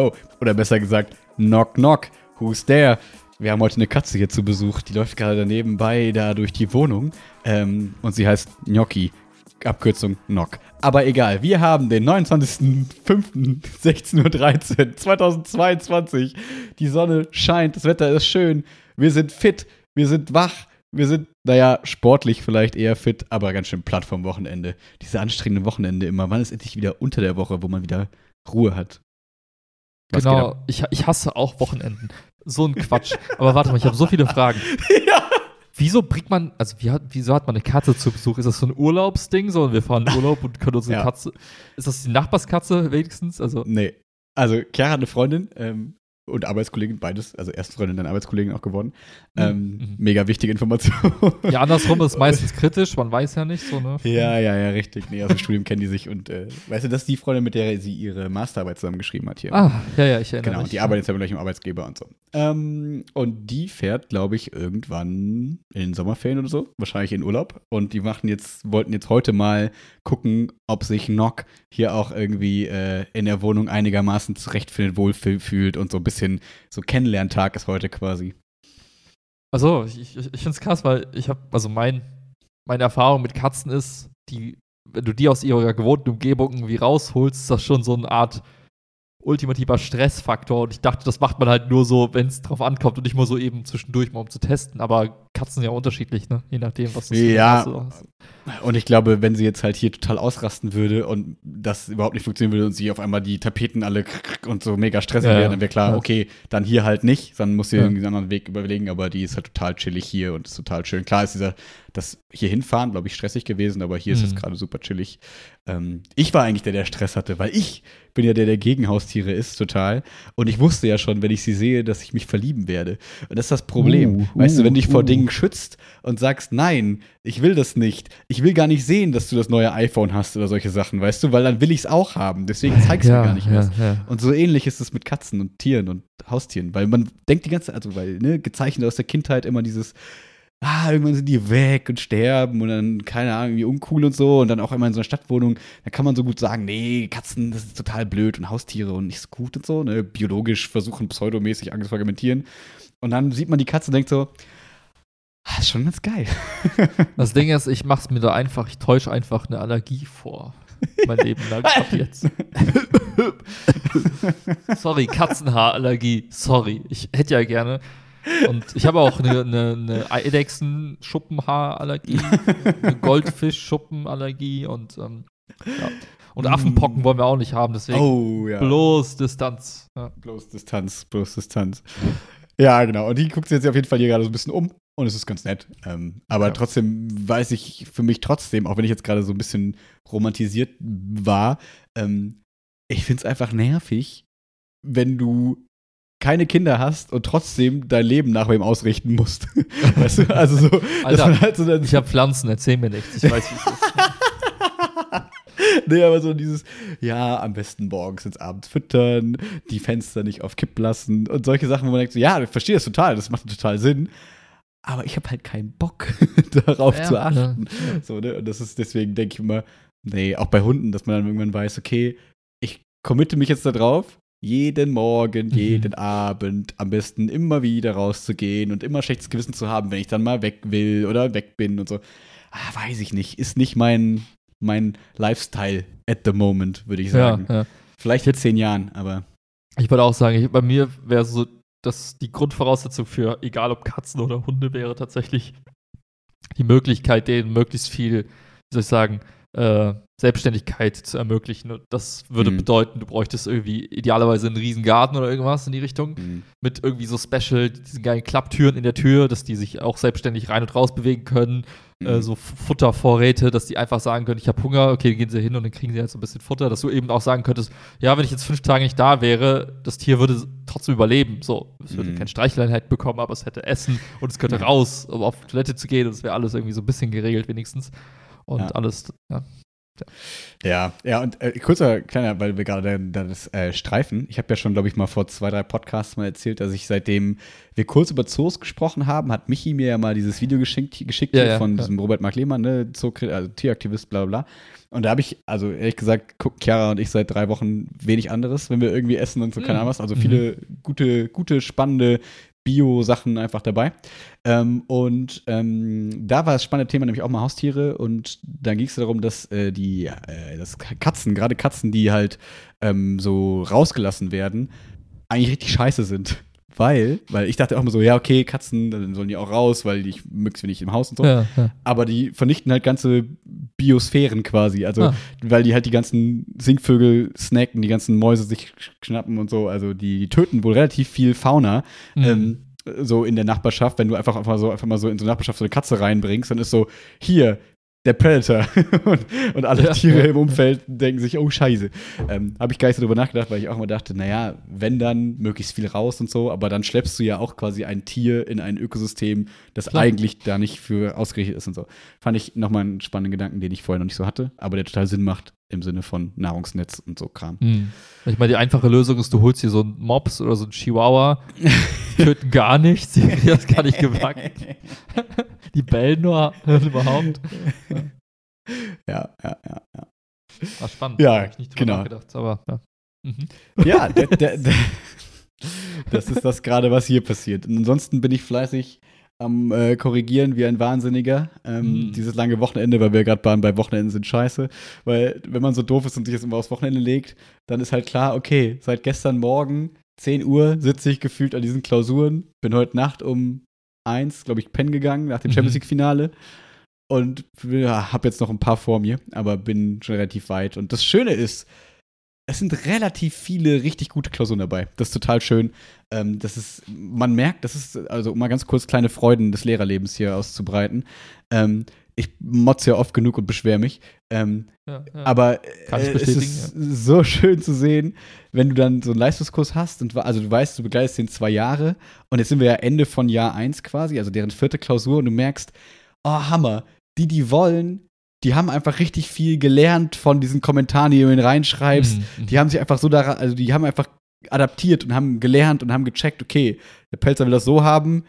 Hello. Oder besser gesagt, knock, knock. Who's there? Wir haben heute eine Katze hier zu Besuch. Die läuft gerade nebenbei da durch die Wohnung. Ähm, und sie heißt Gnocchi. Abkürzung Knock. Aber egal, wir haben den 29.05.16.13 Uhr 2022. Die Sonne scheint, das Wetter ist schön. Wir sind fit, wir sind wach. Wir sind, naja, sportlich vielleicht eher fit, aber ganz schön platt vom Wochenende. Diese anstrengenden Wochenende immer. Wann ist endlich wieder unter der Woche, wo man wieder Ruhe hat? Was genau, ich, ich hasse auch Wochenenden. So ein Quatsch. Aber warte mal, ich habe so viele Fragen. ja. Wieso bringt man, also wie wieso hat man eine Katze zu Besuch? Ist das so ein Urlaubsding? So, wir fahren in Urlaub und können unsere ja. Katze. Ist das die Nachbarskatze wenigstens? Also, nee. Also, Chiara hat eine Freundin, ähm, und Arbeitskollegin, beides, also erste Freundin, dann Arbeitskollegin auch geworden. Mhm. Ähm, mhm. Mega wichtige Information. Ja, andersrum ist meistens kritisch, man weiß ja nicht so, ne? Ja, ja, ja, richtig. Nee, aus dem Studium kennen die sich und äh, weißt du, das ist die Freundin, mit der sie ihre Masterarbeit zusammengeschrieben hat hier. Ah, ja, ja, ich erinnere genau, mich. Genau, die arbeitet jetzt ja gleich im Arbeitsgeber und so. Ähm, und die fährt, glaube ich, irgendwann in den Sommerferien oder so, wahrscheinlich in Urlaub. Und die machen jetzt, wollten jetzt heute mal gucken, ob sich Nock hier auch irgendwie äh, in der Wohnung einigermaßen zurechtfindet, wohlfühlt und so ein bisschen so Kennenlerntag ist heute quasi. Also, ich, ich, ich finde es krass, weil ich habe, also mein, meine Erfahrung mit Katzen ist, die, wenn du die aus ihrer gewohnten Umgebung irgendwie rausholst, ist das schon so eine Art ultimativer Stressfaktor. Und ich dachte, das macht man halt nur so, wenn es drauf ankommt und nicht mal so eben zwischendurch mal um zu testen. Aber Katzen sind ja unterschiedlich, ne? Je nachdem, was du ja. hast. Und ich glaube, wenn sie jetzt halt hier total ausrasten würde und das überhaupt nicht funktionieren würde und sie auf einmal die Tapeten alle und so mega stressig ja, wären, dann wäre klar, ja. okay, dann hier halt nicht. Dann muss sie ja. irgendwie einen anderen Weg überlegen, aber die ist halt total chillig hier und ist total schön. Klar ist dieser, das hier hinfahren, glaube ich, stressig gewesen, aber hier mhm. ist es gerade super chillig. Ähm, ich war eigentlich der, der Stress hatte, weil ich bin ja der, der gegen Haustiere ist, total. Und ich wusste ja schon, wenn ich sie sehe, dass ich mich verlieben werde. Und das ist das Problem. Uh, weißt uh, du, wenn du dich uh. vor Dingen schützt und sagst, nein, ich will das nicht. Ich will gar nicht sehen, dass du das neue iPhone hast oder solche Sachen, weißt du, weil dann will ich es auch haben. Deswegen zeigst du ja, mir gar nicht ja. Ja. Und so ähnlich ist es mit Katzen und Tieren und Haustieren, weil man denkt die ganze Zeit, also weil, ne, gezeichnet aus der Kindheit immer dieses, ah, irgendwann sind die weg und sterben und dann, keine Ahnung, irgendwie uncool und so und dann auch immer in so einer Stadtwohnung, da kann man so gut sagen, nee, Katzen, das ist total blöd und Haustiere und nicht so gut und so, ne, biologisch versuchen, pseudomäßig Angst zu argumentieren. Und dann sieht man die Katze und denkt so, ah, ist schon ganz geil. Das Ding ist, ich mach's mir da einfach, ich täusche einfach eine Allergie vor. Mein Leben lang ab jetzt. Sorry, Katzenhaarallergie. Sorry. Ich hätte ja gerne und ich habe auch eine, eine, eine Eidechsen-Schuppenhaarallergie, eine Goldfisch-Schuppenallergie und, ähm, ja. und Affenpocken wollen wir auch nicht haben, deswegen oh, ja. bloß Distanz. Ja. Bloß Distanz, bloß Distanz. Ja, genau. Und die guckt sich jetzt auf jeden Fall hier gerade so ein bisschen um und es ist ganz nett. Ähm, aber ja. trotzdem weiß ich für mich trotzdem, auch wenn ich jetzt gerade so ein bisschen romantisiert war, ähm, ich finde es einfach nervig, wenn du keine Kinder hast und trotzdem dein Leben nach wem ausrichten musst. weißt du? Also so, Alter, halt so ich habe Pflanzen, erzähl mir nichts. Ich weiß, wie es ist. nee, aber so dieses, ja, am besten morgens ins Abend füttern, die Fenster nicht auf Kipp lassen und solche Sachen, wo man denkt, so, ja, ich verstehe das total, das macht total Sinn. Aber ich habe halt keinen Bock, darauf ja, zu achten. Ja. So, ne? Und das ist deswegen, denke ich immer, nee, auch bei Hunden, dass man dann irgendwann weiß, okay, ich committe mich jetzt da drauf jeden Morgen, mhm. jeden Abend am besten immer wieder rauszugehen und immer schlechtes Gewissen zu haben, wenn ich dann mal weg will oder weg bin und so. Ah, weiß ich nicht. Ist nicht mein, mein Lifestyle at the moment, würde ich sagen. Ja, ja. Vielleicht in zehn Jahren, aber. Ich würde auch sagen, ich, bei mir wäre so, dass die Grundvoraussetzung für, egal ob Katzen oder Hunde, wäre tatsächlich die Möglichkeit, denen möglichst viel, wie soll ich sagen, äh, Selbstständigkeit zu ermöglichen. Und das würde mhm. bedeuten, du bräuchtest irgendwie idealerweise einen riesen Garten oder irgendwas in die Richtung. Mhm. Mit irgendwie so Special, diesen geilen Klapptüren in der Tür, dass die sich auch selbstständig rein und raus bewegen können. Mhm. Äh, so Futtervorräte, dass die einfach sagen können, ich habe Hunger, okay, gehen sie hin und dann kriegen sie halt so ein bisschen Futter. Dass du eben auch sagen könntest, ja, wenn ich jetzt fünf Tage nicht da wäre, das Tier würde trotzdem überleben. So, es würde mhm. keine Streicheleinheit bekommen, aber es hätte Essen und es könnte raus, um auf Toilette zu gehen und es wäre alles irgendwie so ein bisschen geregelt wenigstens. Und ja. alles, ja Ja, ja, und äh, kurzer kleiner, weil wir gerade da, das äh, streifen. Ich habe ja schon, glaube ich, mal vor zwei, drei Podcasts mal erzählt, dass ich seitdem wir kurz über Zoos gesprochen haben, hat Michi mir ja mal dieses Video geschickt, geschickt Ja, ja, von ja. diesem Robert Mark Lehmann, ne, Zoo, also Tieraktivist, bla bla. Und da habe ich, also ehrlich gesagt, gucken Chiara und ich seit drei Wochen wenig anderes, wenn wir irgendwie essen und so, keine Mhm. Ahnung was. Also viele gute, gute, spannende Bio-Sachen einfach dabei. Ähm, und ähm, da war das spannende Thema nämlich auch mal Haustiere und dann ging es darum, dass äh, die äh, dass Katzen, gerade Katzen, die halt ähm, so rausgelassen werden, eigentlich richtig scheiße sind. Weil, weil ich dachte auch immer so, ja, okay, Katzen, dann sollen die auch raus, weil ich möchte nicht im Haus und so. Ja, ja. Aber die vernichten halt ganze Biosphären quasi. Also, Ah. weil die halt die ganzen Singvögel snacken, die ganzen Mäuse sich schnappen und so. Also, die, die töten wohl relativ viel Fauna. Mhm. Ähm, so in der Nachbarschaft, wenn du einfach, einfach, so, einfach mal so in so eine Nachbarschaft so eine Katze reinbringst, dann ist so, hier, der Predator. und, und alle Ja, Tiere ja, im Umfeld denken sich, oh Scheiße. Ähm, Habe ich gar nicht so drüber nachgedacht, weil ich auch immer dachte, naja, wenn dann, möglichst viel raus und so, aber dann schleppst du ja auch quasi ein Tier in ein Ökosystem, das Klar. eigentlich da nicht für ausgerichtet ist und so. Fand ich nochmal einen spannenden Gedanken, den ich vorher noch nicht so hatte, aber der total Sinn macht im Sinne von Nahrungsnetz und so Kram. Mhm. Ich meine, die einfache Lösung ist, du holst dir so einen Mops oder so einen Chihuahua, töten gar nichts, die das gar nicht gebacken. Die bellen nur überhaupt. Ja, ja, ja, ja. War spannend. Ja, Hab ich nicht drüber genau. nachgedacht, aber ja. Mhm. Ja, das ist das gerade, was hier passiert. Und ansonsten bin ich fleißig am äh, Korrigieren wie ein Wahnsinniger. Ähm, Mm. Dieses lange Wochenende, weil wir gerade waren, bei Wochenenden sind scheiße. Weil, wenn man so doof ist und sich jetzt immer aufs Wochenende legt, dann ist halt klar, okay, seit gestern Morgen, 10 Uhr, sitze ich gefühlt an diesen Klausuren. Bin heute Nacht um eins, glaube ich, pennen gegangen nach dem Mhm. Champions League-Finale. Und ja, habe jetzt noch ein paar vor mir, aber bin schon relativ weit. Und das Schöne ist, es sind relativ viele richtig gute Klausuren dabei. Das ist total schön. Ähm, das ist, man merkt, das ist, also um mal ganz kurz kleine Freuden des Lehrerlebens hier auszubreiten. Ähm, ich motze ja oft genug und beschwere mich. Ähm, Ja, ja. aber äh, es ist so schön zu sehen, wenn du dann so einen Leistungskurs hast und also du weißt, du begleitest den zwei Jahre und jetzt sind wir ja Ende von Jahr eins quasi, also deren vierte Klausur und du merkst, oh Hammer, die, die wollen, die haben einfach richtig viel gelernt von diesen Kommentaren, die du ihnen reinschreibst. Mhm, mhm. Die haben sich einfach so daran, also die haben einfach adaptiert und haben gelernt und haben gecheckt, okay, der Pelzer will das so haben,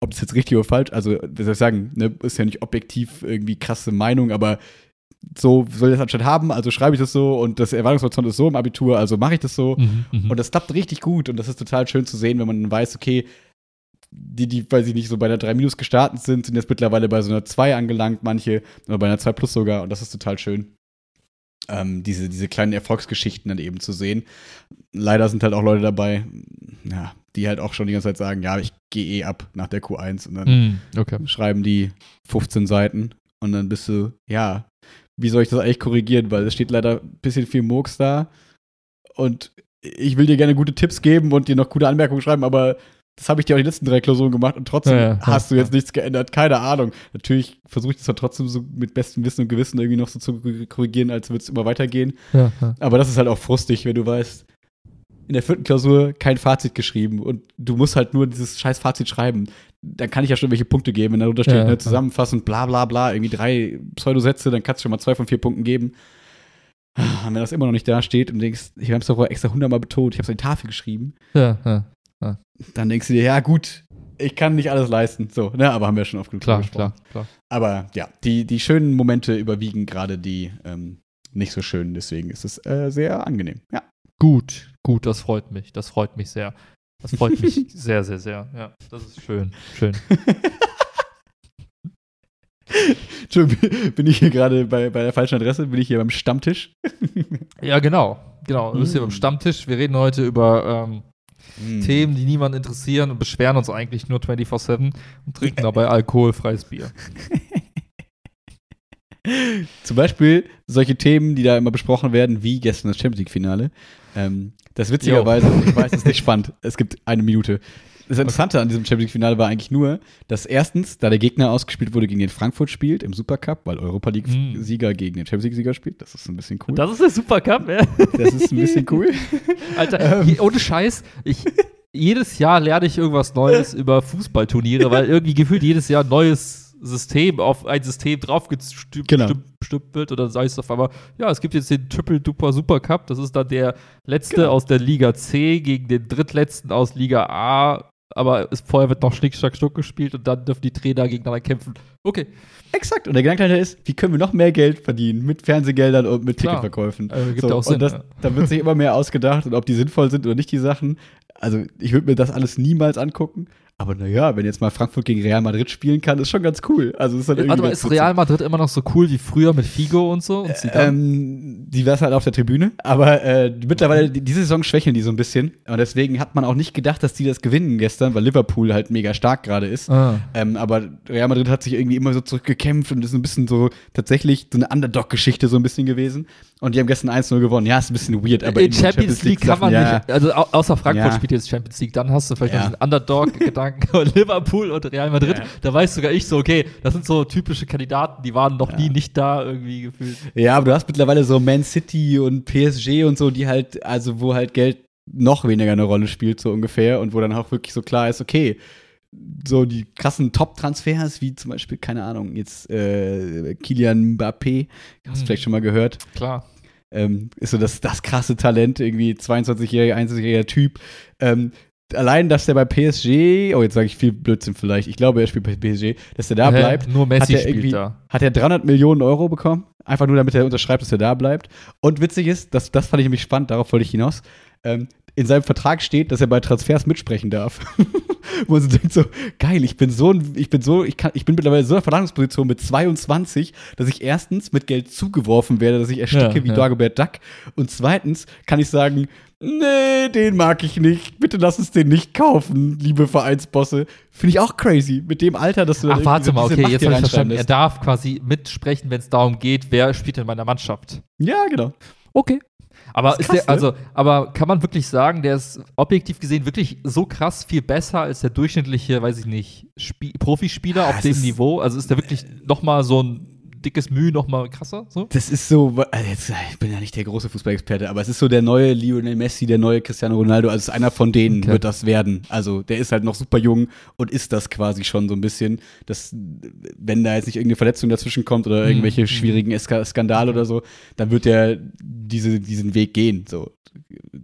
ob das jetzt richtig oder falsch, also wie soll ich sagen, ne, ist ja nicht objektiv irgendwie krasse Meinung, aber so soll das anscheinend haben, also schreibe ich das so und das Erwartungshorizont ist so im Abitur, also mache ich das so. Mhm, mhm. Und das klappt richtig gut und das ist total schön zu sehen, wenn man weiß, okay, die, die, weil sie nicht so bei einer 3 Minus gestartet sind, sind jetzt mittlerweile bei so einer 2 angelangt, manche, oder bei einer 2 Plus sogar und das ist total schön. Ähm, diese, diese kleinen Erfolgsgeschichten dann eben zu sehen. Leider sind halt auch Leute dabei, ja, die halt auch schon die ganze Zeit sagen, ja, ich gehe eh ab nach der Q1 und dann Mhm, okay. schreiben die 15 Seiten und dann bist du, ja, wie soll ich das eigentlich korrigieren? Weil es steht leider ein bisschen viel Murks da und ich will dir gerne gute Tipps geben und dir noch gute Anmerkungen schreiben, aber das habe ich dir auch die letzten drei Klausuren gemacht und trotzdem Ja, ja, hast ja, du jetzt nichts geändert. Keine Ahnung. Natürlich versuche ich das dann trotzdem so mit bestem Wissen und Gewissen irgendwie noch so zu korrigieren, als würde es immer weitergehen. Aber das ist halt auch frustig, wenn du weißt, in der vierten Klausur kein Fazit geschrieben und du musst halt nur dieses scheiß Fazit schreiben. Dann kann ich ja schon welche Punkte geben, wenn da drunter steht, Ja, ne, zusammenfassend, bla bla bla, irgendwie drei Pseudosätze, dann kannst du schon mal zwei von vier Punkten geben. Und wenn das immer noch nicht da steht und denkst, ich habe es doch extra hundertmal betont, ich habe es an die Tafel geschrieben, ja, ja. Dann denkst du dir, ja gut, ich kann nicht alles leisten. So, ne, aber haben wir schon oft genug Klar, gesprochen. klar, klar. Aber ja, die, die schönen Momente überwiegen gerade die ähm, nicht so schönen, deswegen ist es äh, sehr angenehm. Ja. Gut, gut, das freut mich. Das freut mich sehr. Das freut mich sehr, sehr, sehr. Ja, das ist schön. Schön. Entschuldigung, bin ich hier gerade bei, bei der falschen Adresse? Bin ich hier beim Stammtisch? Ja, genau. Genau. Du bist hier Mm. beim Stammtisch. Wir reden heute über ähm, Hm. Themen, die niemanden interessieren und beschweren uns eigentlich nur 24-7 und trinken dabei alkoholfreies Bier. Zum Beispiel solche Themen, die da immer besprochen werden, wie gestern das Champions League-Finale. Ähm, das witzigerweise, ich weiß, es ist nicht spannend. Es gibt eine Minute. Das Interessante an diesem Champions League-Finale war eigentlich nur, dass erstens, da der Gegner ausgespielt wurde, gegen den Frankfurt spielt im Supercup, weil Europa League-Sieger gegen den Champions League-Sieger spielt. Das ist ein bisschen cool. Das ist der Supercup, ja. Das ist ein bisschen cool. Alter, je- ohne Scheiß, ich, jedes Jahr lerne ich irgendwas Neues über Fußballturniere, weil irgendwie gefühlt jedes Jahr ein neues System auf ein System draufgestülpt Genau. wird oder sei es auf einmal, ja, es gibt jetzt den Triple Duper Super Cup, das ist dann der letzte Genau. aus der Liga C gegen den drittletzten aus Liga A, aber es, vorher wird noch Schnick, Schnack, Schnuck gespielt und dann dürfen die Trainer gegeneinander kämpfen. Okay, Exakt. Und der Gedanke dahinter ist, wie können wir noch mehr Geld verdienen mit Fernsehgeldern und mit Klar. Ticketverkäufen? Äh, gibt so, auch Sinn, und das, ja. da wird sich immer mehr ausgedacht und ob die sinnvoll sind oder nicht, die Sachen. Also, ich würde mir das alles niemals angucken. Aber naja, wenn jetzt mal Frankfurt gegen Real Madrid spielen kann, ist schon ganz cool. Also, ist dann irgendwie Warte mal, ist. Real Madrid immer noch so cool wie früher mit Figo und so? Und? Ähm, die war halt auf der Tribüne, aber äh, mittlerweile, die- diese Saison schwächeln die so ein bisschen. Und deswegen hat man auch nicht gedacht, dass die das gewinnen gestern, weil Liverpool halt mega stark gerade ist. ah. Ähm, aber Real Madrid hat sich irgendwie immer so zurückgekämpft und ist ein bisschen so tatsächlich so eine Underdog-Geschichte so ein bisschen gewesen. Und die haben gestern 1-0 gewonnen. Ja, ist ein bisschen weird, aber in Champions, League kann man ja, nicht, also au außer Frankfurt Ja. spielt jetzt Champions League, dann hast du vielleicht Ja. noch diesen Underdog-Gedanken und Liverpool und Real Madrid. Ja. Da weiß sogar ich so, okay, das sind so typische Kandidaten, die waren noch nie nicht da irgendwie gefühlt. Ja, aber du hast mittlerweile so Man City und PSG und so, die halt, also wo halt Geld noch weniger eine Rolle spielt, so ungefähr, und wo dann auch wirklich so klar ist, okay, so die krassen Top-Transfers, wie zum Beispiel, keine Ahnung, jetzt äh, Kilian Mbappé, hast du Hm. vielleicht schon mal gehört, Klar. ähm, ist so das, das krasse Talent, irgendwie 22-jähriger, 21-jähriger Typ. Ähm, allein, dass der bei PSG, oh, jetzt sage ich viel Blödsinn vielleicht, ich glaube, er spielt bei PSG, dass der da Hä? bleibt. Nur Messi hat spielt da. Hat er 300 Millionen Euro bekommen, einfach nur damit er unterschreibt, dass er da bleibt. Und witzig ist, das, das fand ich nämlich spannend, darauf wollte ich hinaus. Ähm, in seinem Vertrag steht, dass er bei Transfers mitsprechen darf. Wo man so denkt so, geil, ich bin so, ich bin so, ich kann, ich bin mittlerweile in so einer Verhandlungsposition mit 22, dass ich erstens mit Geld zugeworfen werde, dass ich ersticke Ja, wie ja. Dagobert Duck. Und zweitens kann ich sagen, nee, den mag ich nicht. Bitte lass uns den nicht kaufen, liebe Vereinsbosse. Finde ich auch crazy. Mit dem Alter, dass du Ach, warte mal, okay, Macht jetzt habe ich verstanden. Er darf quasi mitsprechen, wenn es darum geht, wer spielt in meiner Mannschaft. Ja, genau. Okay. Aber ist ist krass, der, also, aber kann man wirklich sagen, der ist objektiv gesehen wirklich so krass viel besser als der durchschnittliche, weiß ich nicht, Spie Profispieler Ah, auf dem Niveau? Also ist der wirklich noch mal so ein dickes Mühe, noch mal krasser? So? Das ist so, also jetzt, ich bin ja nicht der große Fußballexperte, aber es ist so der neue Lionel Messi, der neue Cristiano Ronaldo, also einer von denen Okay. wird das werden. Also der ist halt noch super jung und ist das quasi schon so ein bisschen, dass wenn da jetzt nicht irgendeine Verletzung dazwischen kommt oder irgendwelche Mhm. schwierigen Skandale oder so, dann wird der diese, diesen Weg gehen, so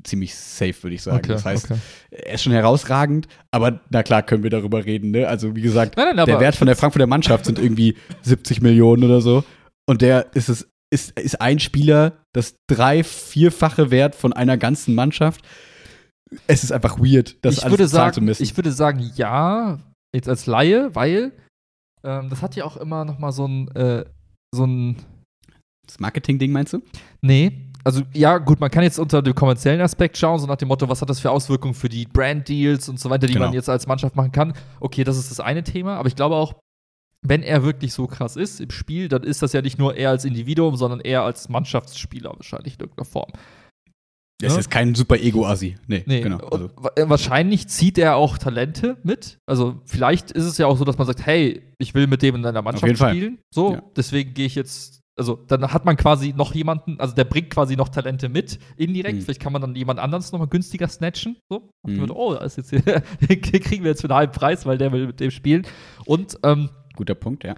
ziemlich safe, würde ich sagen. Okay, das heißt, okay. er ist schon herausragend, aber na klar können wir darüber reden, ne? Also wie gesagt, Nein, nein, der Wert von der Frankfurter Mannschaft sind irgendwie 70 Millionen oder so. Und der ist es, ist, ist ein Spieler das drei-, vierfache Wert von einer ganzen Mannschaft. Es ist einfach weird, das ich alles würde bezahlen zu sagen, müssen. ich würde sagen, ja, jetzt als Laie, weil ähm, das hat ja auch immer noch mal so ein, äh, so ein das Marketing-Ding meinst du? Nee, also ja, gut, man kann jetzt unter dem kommerziellen Aspekt schauen, so nach dem Motto, was hat das für Auswirkungen für die Brand-Deals und so weiter, die Genau. man jetzt als Mannschaft machen kann. Okay, das ist das eine Thema, aber ich glaube auch, wenn er wirklich so krass ist im Spiel, dann ist das ja nicht nur er als Individuum, sondern er als Mannschaftsspieler wahrscheinlich in irgendeiner Form. Das ist Ja. jetzt kein super Ego-Assi. Nee, Nee, genau. Also, äh, wahrscheinlich zieht er auch Talente mit. Also vielleicht ist es ja auch so, dass man sagt, hey, ich will mit dem in einer Mannschaft Fall. spielen. So, Ja. deswegen gehe ich jetzt, also dann hat man quasi noch jemanden, also der bringt quasi noch Talente mit, indirekt. Mhm. Vielleicht kann man dann jemand anderes nochmal günstiger snatchen. So, Mhm. mhm. oh, das ist jetzt kriegen wir jetzt für einen halben Preis, weil der will mit dem spielen. Und ähm, guter Punkt, ja.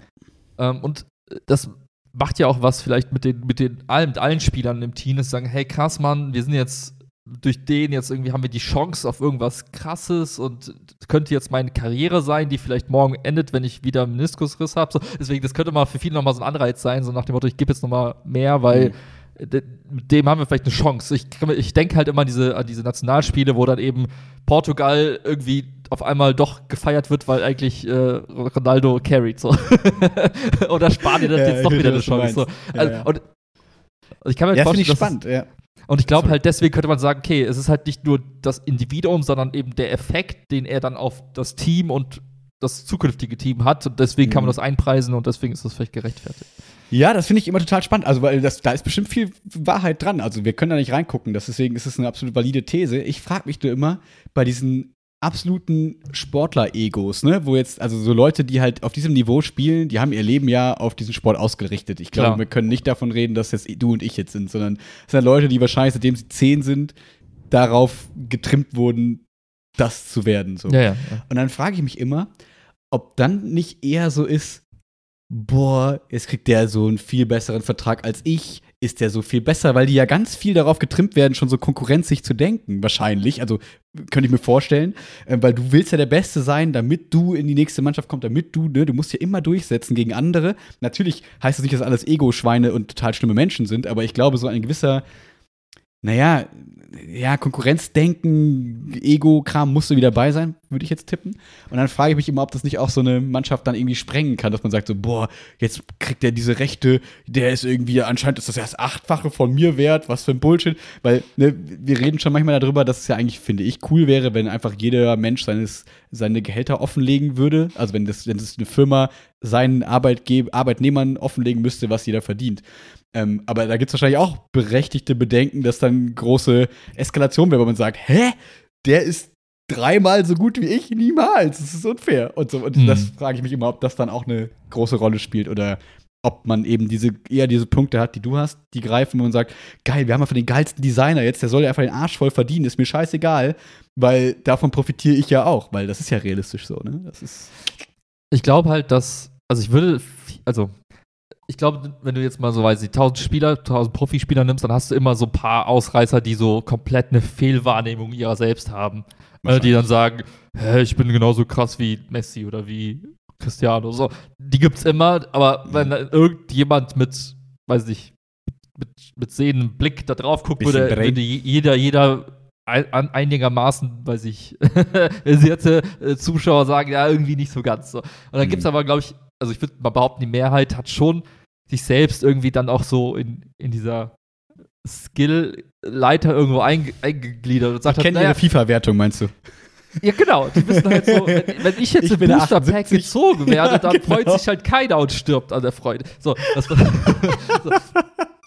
ähm, und das macht ja auch was vielleicht mit den, mit den allen, mit allen Spielern im Team, dass sie sagen, hey krass, Mann, wir sind jetzt durch den jetzt irgendwie haben wir die Chance auf irgendwas krasses und könnte jetzt meine Karriere sein, die vielleicht morgen endet, wenn ich wieder einen Meniskusriss habe. So, deswegen, das könnte mal für viele nochmal so ein Anreiz sein, so nach dem Motto, ich gebe jetzt nochmal mehr, weil de- mit dem haben wir vielleicht eine Chance. Ich, ich denke halt immer an diese, an diese Nationalspiele, wo dann eben Portugal irgendwie auf einmal doch gefeiert wird, weil eigentlich äh, Ronaldo carried so. Oder Spanien hat Ja, jetzt doch wieder eine Chance. So. meinst. Ja, Also, ja. Und also ich kann mir Ja, vorstellen, ich spannend, ja. Und ich glaube halt, deswegen könnte man sagen, okay, es ist halt nicht nur das Individuum, sondern eben der Effekt, den er dann auf das Team und das zukünftige Team hat. Und deswegen kann man Mhm. das einpreisen und deswegen ist das vielleicht gerechtfertigt. Ja, das finde ich immer total spannend. Also, weil das, da ist bestimmt viel Wahrheit dran. Also, wir können da nicht reingucken. Deswegen ist es eine absolut valide These. Ich frage mich nur immer bei diesen absoluten Sportler-Egos, ne? Wo jetzt, also so Leute, die halt auf diesem Niveau spielen, die haben ihr Leben ja auf diesen Sport ausgerichtet. Ich glaube, wir können nicht davon reden, dass jetzt du und ich jetzt sind, sondern es sind Leute, die wahrscheinlich, seitdem sie zehn sind, darauf getrimmt wurden, das zu werden. So. Ja, ja. Und dann frage ich mich immer, ob dann nicht eher so ist, boah, jetzt kriegt der so einen viel besseren Vertrag als ich, ist der so viel besser, weil die ja ganz viel darauf getrimmt werden, schon so konkurrenzig zu denken, wahrscheinlich. Also könnte ich mir vorstellen, äh, weil du willst ja der Beste sein, damit du in die nächste Mannschaft kommst, damit du, ne, du musst ja immer durchsetzen gegen andere. Natürlich heißt das nicht, dass alles Ego-Schweine und total schlimme Menschen sind, aber ich glaube, so ein gewisser naja, ja, Konkurrenzdenken, Ego-Kram musste wieder dabei sein, würde ich jetzt tippen. Und dann frage ich mich immer, ob das nicht auch so eine Mannschaft dann irgendwie sprengen kann, dass man sagt so, boah, jetzt kriegt er diese Rechte, der ist irgendwie, anscheinend ist das erst achtfache von mir wert, was für ein Bullshit. Weil, ne, wir reden schon manchmal darüber, dass es ja eigentlich, finde ich, cool wäre, wenn einfach jeder Mensch seines, seine Gehälter offenlegen würde. Also wenn das, wenn das eine Firma seinen Arbeitge Arbeitnehmern offenlegen müsste, was jeder verdient. Ähm, aber da gibt es wahrscheinlich auch berechtigte Bedenken, dass dann große Eskalation wäre, wenn man sagt, hä? Der ist dreimal so gut wie ich? Niemals. Das ist unfair. Und, so, und mhm. das frage ich mich immer, ob das dann auch eine große Rolle spielt oder ob man eben diese, eher diese Punkte hat, die du hast, die greifen und sagt, geil, wir haben einfach den geilsten Designer jetzt, der soll ja einfach den Arsch voll verdienen, ist mir scheißegal, weil davon profitiere ich ja auch, weil das ist ja realistisch so, ne? Das ist. Ich glaube halt, dass, also ich würde, also ich glaube, wenn du jetzt mal so, weiß ich, 1000 Spieler, 1000 Profispieler nimmst, dann hast du immer so ein paar Ausreißer, die so komplett eine Fehlwahrnehmung ihrer selbst haben. Äh, die dann sagen, hä, ich bin genauso krass wie Messi oder wie Cristiano. So, die gibt's immer, aber wenn mhm. irgendjemand mit, weiß ich, mit, mit sehendem Blick da drauf guckt, würde, würde jeder, jeder ein, einigermaßen, weiß ich, versierte äh, Zuschauer sagen, ja, irgendwie nicht so ganz so. Und dann mhm. gibt es aber, glaube ich, also ich würde mal behaupten, die Mehrheit hat schon sich selbst irgendwie dann auch so in, in dieser Skill-Leiter irgendwo einge eingegliedert und sagt, ich kenne halt, ihre FIFA-Wertung, meinst du? Ja, genau. Die wissen halt so, wenn, wenn ich jetzt ich im Booster Pack gezogen werde, dann genau. freut sich halt keiner und stirbt an der Freude. So, das so.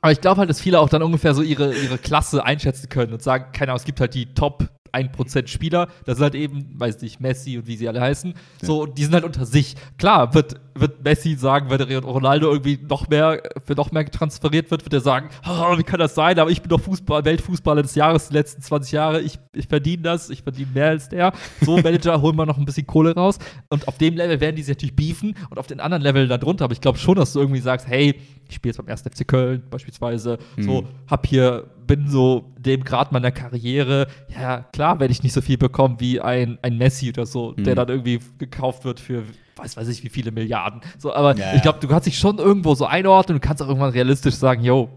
Aber ich glaube halt, dass viele auch dann ungefähr so ihre, ihre Klasse einschätzen können und sagen, keine Ahnung, es gibt halt die Top 1% Spieler, das sind halt eben, weiß nicht, Messi und wie sie alle heißen, ja. so, die sind halt unter sich. Klar, wird, wird Messi sagen, wenn Ronaldo irgendwie noch mehr, für noch mehr transferiert wird, wird er sagen, oh, wie kann das sein, aber ich bin doch Fußball, Weltfußballer des Jahres, die letzten 20 Jahre, ich, ich verdiene das, ich verdiene mehr als der. So, Manager, holen wir noch ein bisschen Kohle raus. Und auf dem Level werden die sich natürlich beefen und auf den anderen Leveln darunter, aber ich glaube schon, dass du irgendwie sagst, hey, ich spiele jetzt beim 1. FC Köln beispielsweise, mhm. so, hab hier, bin so dem Grad meiner Karriere, ja, klar werde ich nicht so viel bekommen wie ein, ein Messi oder so, mhm. der dann irgendwie gekauft wird für weiß weiß ich wie viele Milliarden. So, aber ja, ich glaube, du kannst dich schon irgendwo so einordnen und kannst auch irgendwann realistisch sagen, yo,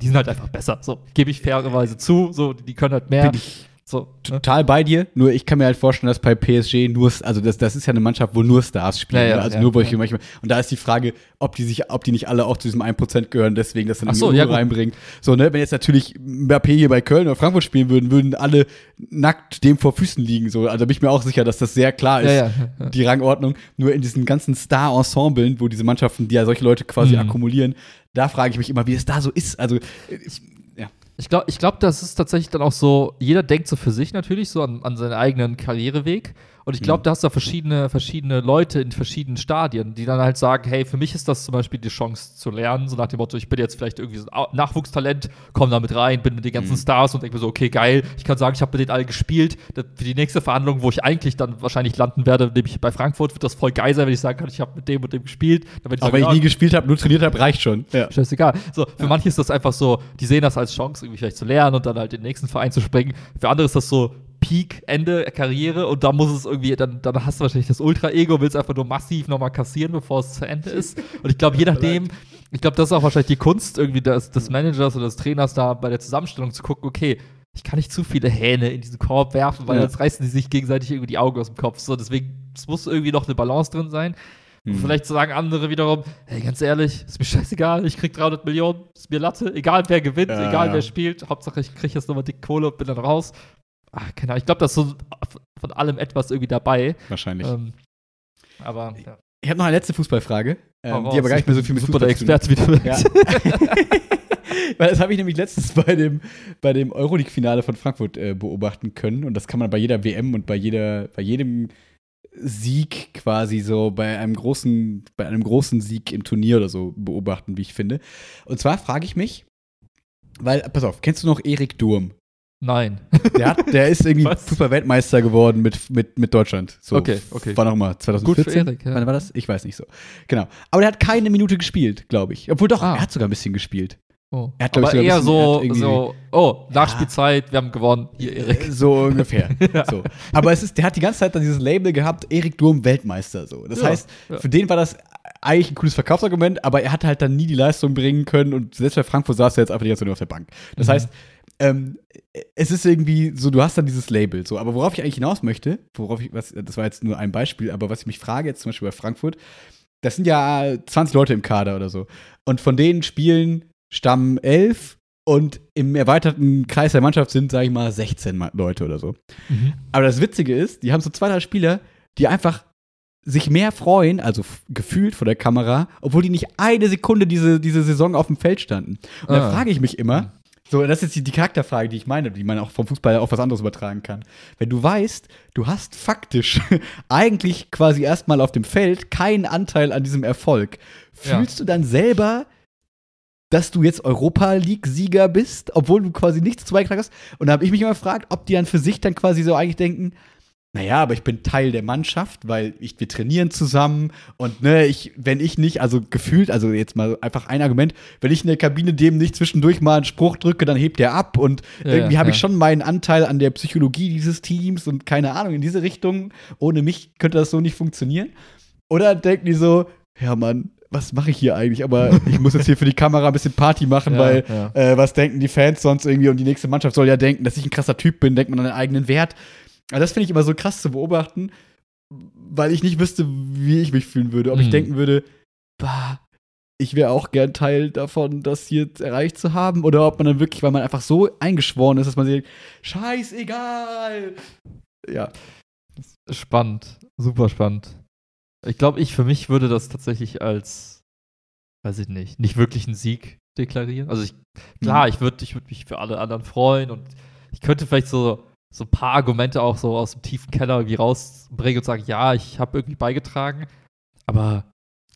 die sind halt einfach besser. So, gebe ich fairerweise zu, so, die können halt mehr. Finde ich, so, ne? Total bei dir, nur ich kann mir halt vorstellen, dass bei PSG nur, also das, das ist ja eine Mannschaft, wo nur Stars spielen, ja, ja, ne? also ja, nur solche manchmal. Und da ist die Frage, ob die sich, ob die nicht alle auch zu diesem 1% gehören, deswegen das dann so, ja, reinbringen. So, ne, wenn jetzt natürlich Mbappé hier bei Köln oder Frankfurt spielen würden, würden alle nackt dem vor Füßen liegen. So, also bin ich mir auch sicher, dass das sehr klar ist, die Rangordnung. Nur in diesen ganzen Star-Ensemblen, wo diese Mannschaften, die ja solche Leute quasi mhm. akkumulieren, da frage ich mich immer, wie es da so ist. Also ich, ich glaube, ich glaub, das ist tatsächlich dann auch so, jeder denkt so für sich natürlich so an, an seinen eigenen Karriereweg. Und ich glaube, mhm. da hast du verschiedene, verschiedene Leute in verschiedenen Stadien, die dann halt sagen, hey, für mich ist das zum Beispiel die Chance zu lernen, so nach dem Motto, ich bin jetzt vielleicht irgendwie so ein Nachwuchstalent, komm da mit rein, bin mit den ganzen mhm. Stars und denke mir so, okay, geil, ich kann sagen, ich habe mit denen alle gespielt. Für die nächste Verhandlung, wo ich eigentlich dann wahrscheinlich landen werde, nämlich bei Frankfurt, wird das voll geil sein, wenn ich sagen kann, ich habe mit dem und dem gespielt. Aber wenn ich nie gespielt habe, nur trainiert habe, reicht schon. Ja. Scheißegal. So, für ja. manche ist das einfach so, die sehen das als Chance, irgendwie vielleicht zu lernen und dann halt den nächsten Verein zu springen. Für andere ist das so, Peak, Ende Karriere und da muss es irgendwie, dann, dann hast du wahrscheinlich das Ultra-Ego, willst einfach nur massiv nochmal kassieren, bevor es zu Ende ist. Und ich glaube, je nachdem, ich glaube, das ist auch wahrscheinlich die Kunst irgendwie des, des Managers oder des Trainers da bei der Zusammenstellung zu gucken, okay, ich kann nicht zu viele Hähne in diesen Korb werfen, weil ja. sonst reißen die sich gegenseitig irgendwie die Augen aus dem Kopf. So, deswegen, es muss irgendwie noch eine Balance drin sein. Hm. vielleicht sagen andere wiederum, hey, ganz ehrlich, ist mir scheißegal, ich krieg 300 Millionen, ist mir Latte, egal wer gewinnt, ja, egal ja. wer spielt, Hauptsache ich krieg jetzt nochmal dicke Kohle und bin dann raus ach, keine Ahnung, ich glaube, da ist so von allem etwas irgendwie dabei. Wahrscheinlich. Ähm, aber, ja. Ich habe noch eine letzte Fußballfrage, ähm, die aber gar nicht mehr so viel mit Fußball zu tun hat. Experte, wie du ja. Weil das habe ich nämlich letztens bei dem, bei dem Euroleague-Finale von Frankfurt äh, beobachten können. Und das kann man bei jeder WM und bei jeder, bei jedem Sieg quasi so bei einem großen, bei einem großen Sieg im Turnier oder so beobachten, wie ich finde. Und zwar frage ich mich, weil, pass auf, kennst du noch Erik Durm? Nein. Der, hat, der ist irgendwie Fußball-Weltmeister geworden mit, mit, mit Deutschland. So, okay, okay. War nochmal 2014. Gut für Erik, ja. Wann war das? Ich weiß nicht so. Genau. Aber der hat keine Minute gespielt, glaube ich. Obwohl doch, ah. er hat sogar ein bisschen gespielt. Oh. Er hat, Aber ich, eher bisschen, so, so, oh, Nachspielzeit, ja. wir haben gewonnen. Hier, Erik. So ungefähr. ja. so. Aber es ist, der hat die ganze Zeit dann dieses Label gehabt, Erik Durm Weltmeister. So. Das ja, heißt, für den war das eigentlich ein cooles Verkaufsargument, aber er hat halt dann nie die Leistung bringen können und selbst bei Frankfurt saß er jetzt einfach die ganze Zeit nur auf der Bank. Das mhm. heißt, ähm, es ist irgendwie so, du hast dann dieses Label, so, aber worauf ich eigentlich hinaus möchte, worauf ich, was, das war jetzt nur ein Beispiel, aber was ich mich frage jetzt zum Beispiel bei Frankfurt, das sind ja 20 Leute im Kader oder so. Und von denen spielen Stamm 11 und im erweiterten Kreis der Mannschaft sind, sag ich mal, 16 Leute oder so. Mhm. Aber das Witzige ist, die haben so zwei, drei Spieler, die einfach sich mehr freuen, also gefühlt vor der Kamera, obwohl die nicht eine Sekunde diese, diese Saison auf dem Feld standen. Und ah. da frage ich mich immer, so, das ist jetzt die, Charakterfrage, die ich meine, die man auch vom Fußball auf was anderes übertragen kann. Wenn du weißt, du hast faktisch eigentlich quasi erstmal auf dem Feld keinen Anteil an diesem Erfolg, fühlst ja. du dann selber, dass du jetzt Europa League-Sieger bist, obwohl du quasi nichts zu beigetragen hast? Und da habe ich mich immer gefragt, ob die dann für sich dann quasi so eigentlich denken, naja, aber ich bin Teil der Mannschaft, weil ich, wir trainieren zusammen und ne, ich, wenn ich nicht, also gefühlt, also jetzt mal einfach ein Argument, wenn ich in der Kabine dem nicht zwischendurch mal einen Spruch drücke, dann hebt der ab und ja, irgendwie habe ja. ich schon meinen Anteil an der Psychologie dieses Teams und keine Ahnung, in diese Richtung, ohne mich könnte das so nicht funktionieren. Oder denken die so, ja Mann, was mache ich hier eigentlich? Aber ich muss jetzt hier für die Kamera ein bisschen Party machen, ja, weil ja. Äh, was denken die Fans sonst irgendwie und die nächste Mannschaft soll ja denken, dass ich ein krasser Typ bin, denkt man an den eigenen Wert. Aber das finde ich immer so krass zu beobachten, weil ich nicht wüsste, wie ich mich fühlen würde. Ob mhm. ich denken würde, bah, ich wäre auch gern Teil davon, das hier erreicht zu haben. Oder ob man dann wirklich, weil man einfach so eingeschworen ist, dass man sich denkt, scheißegal. Ja. Spannend, super spannend. Ich glaube, ich für mich würde das tatsächlich als, weiß ich nicht, nicht wirklich einen Sieg deklarieren. Also ich, klar, mhm. ich würde ich würd mich für alle anderen freuen und ich könnte vielleicht so so ein paar Argumente auch so aus dem tiefen Keller irgendwie rausbringe und sage, ja, ich habe irgendwie beigetragen. Aber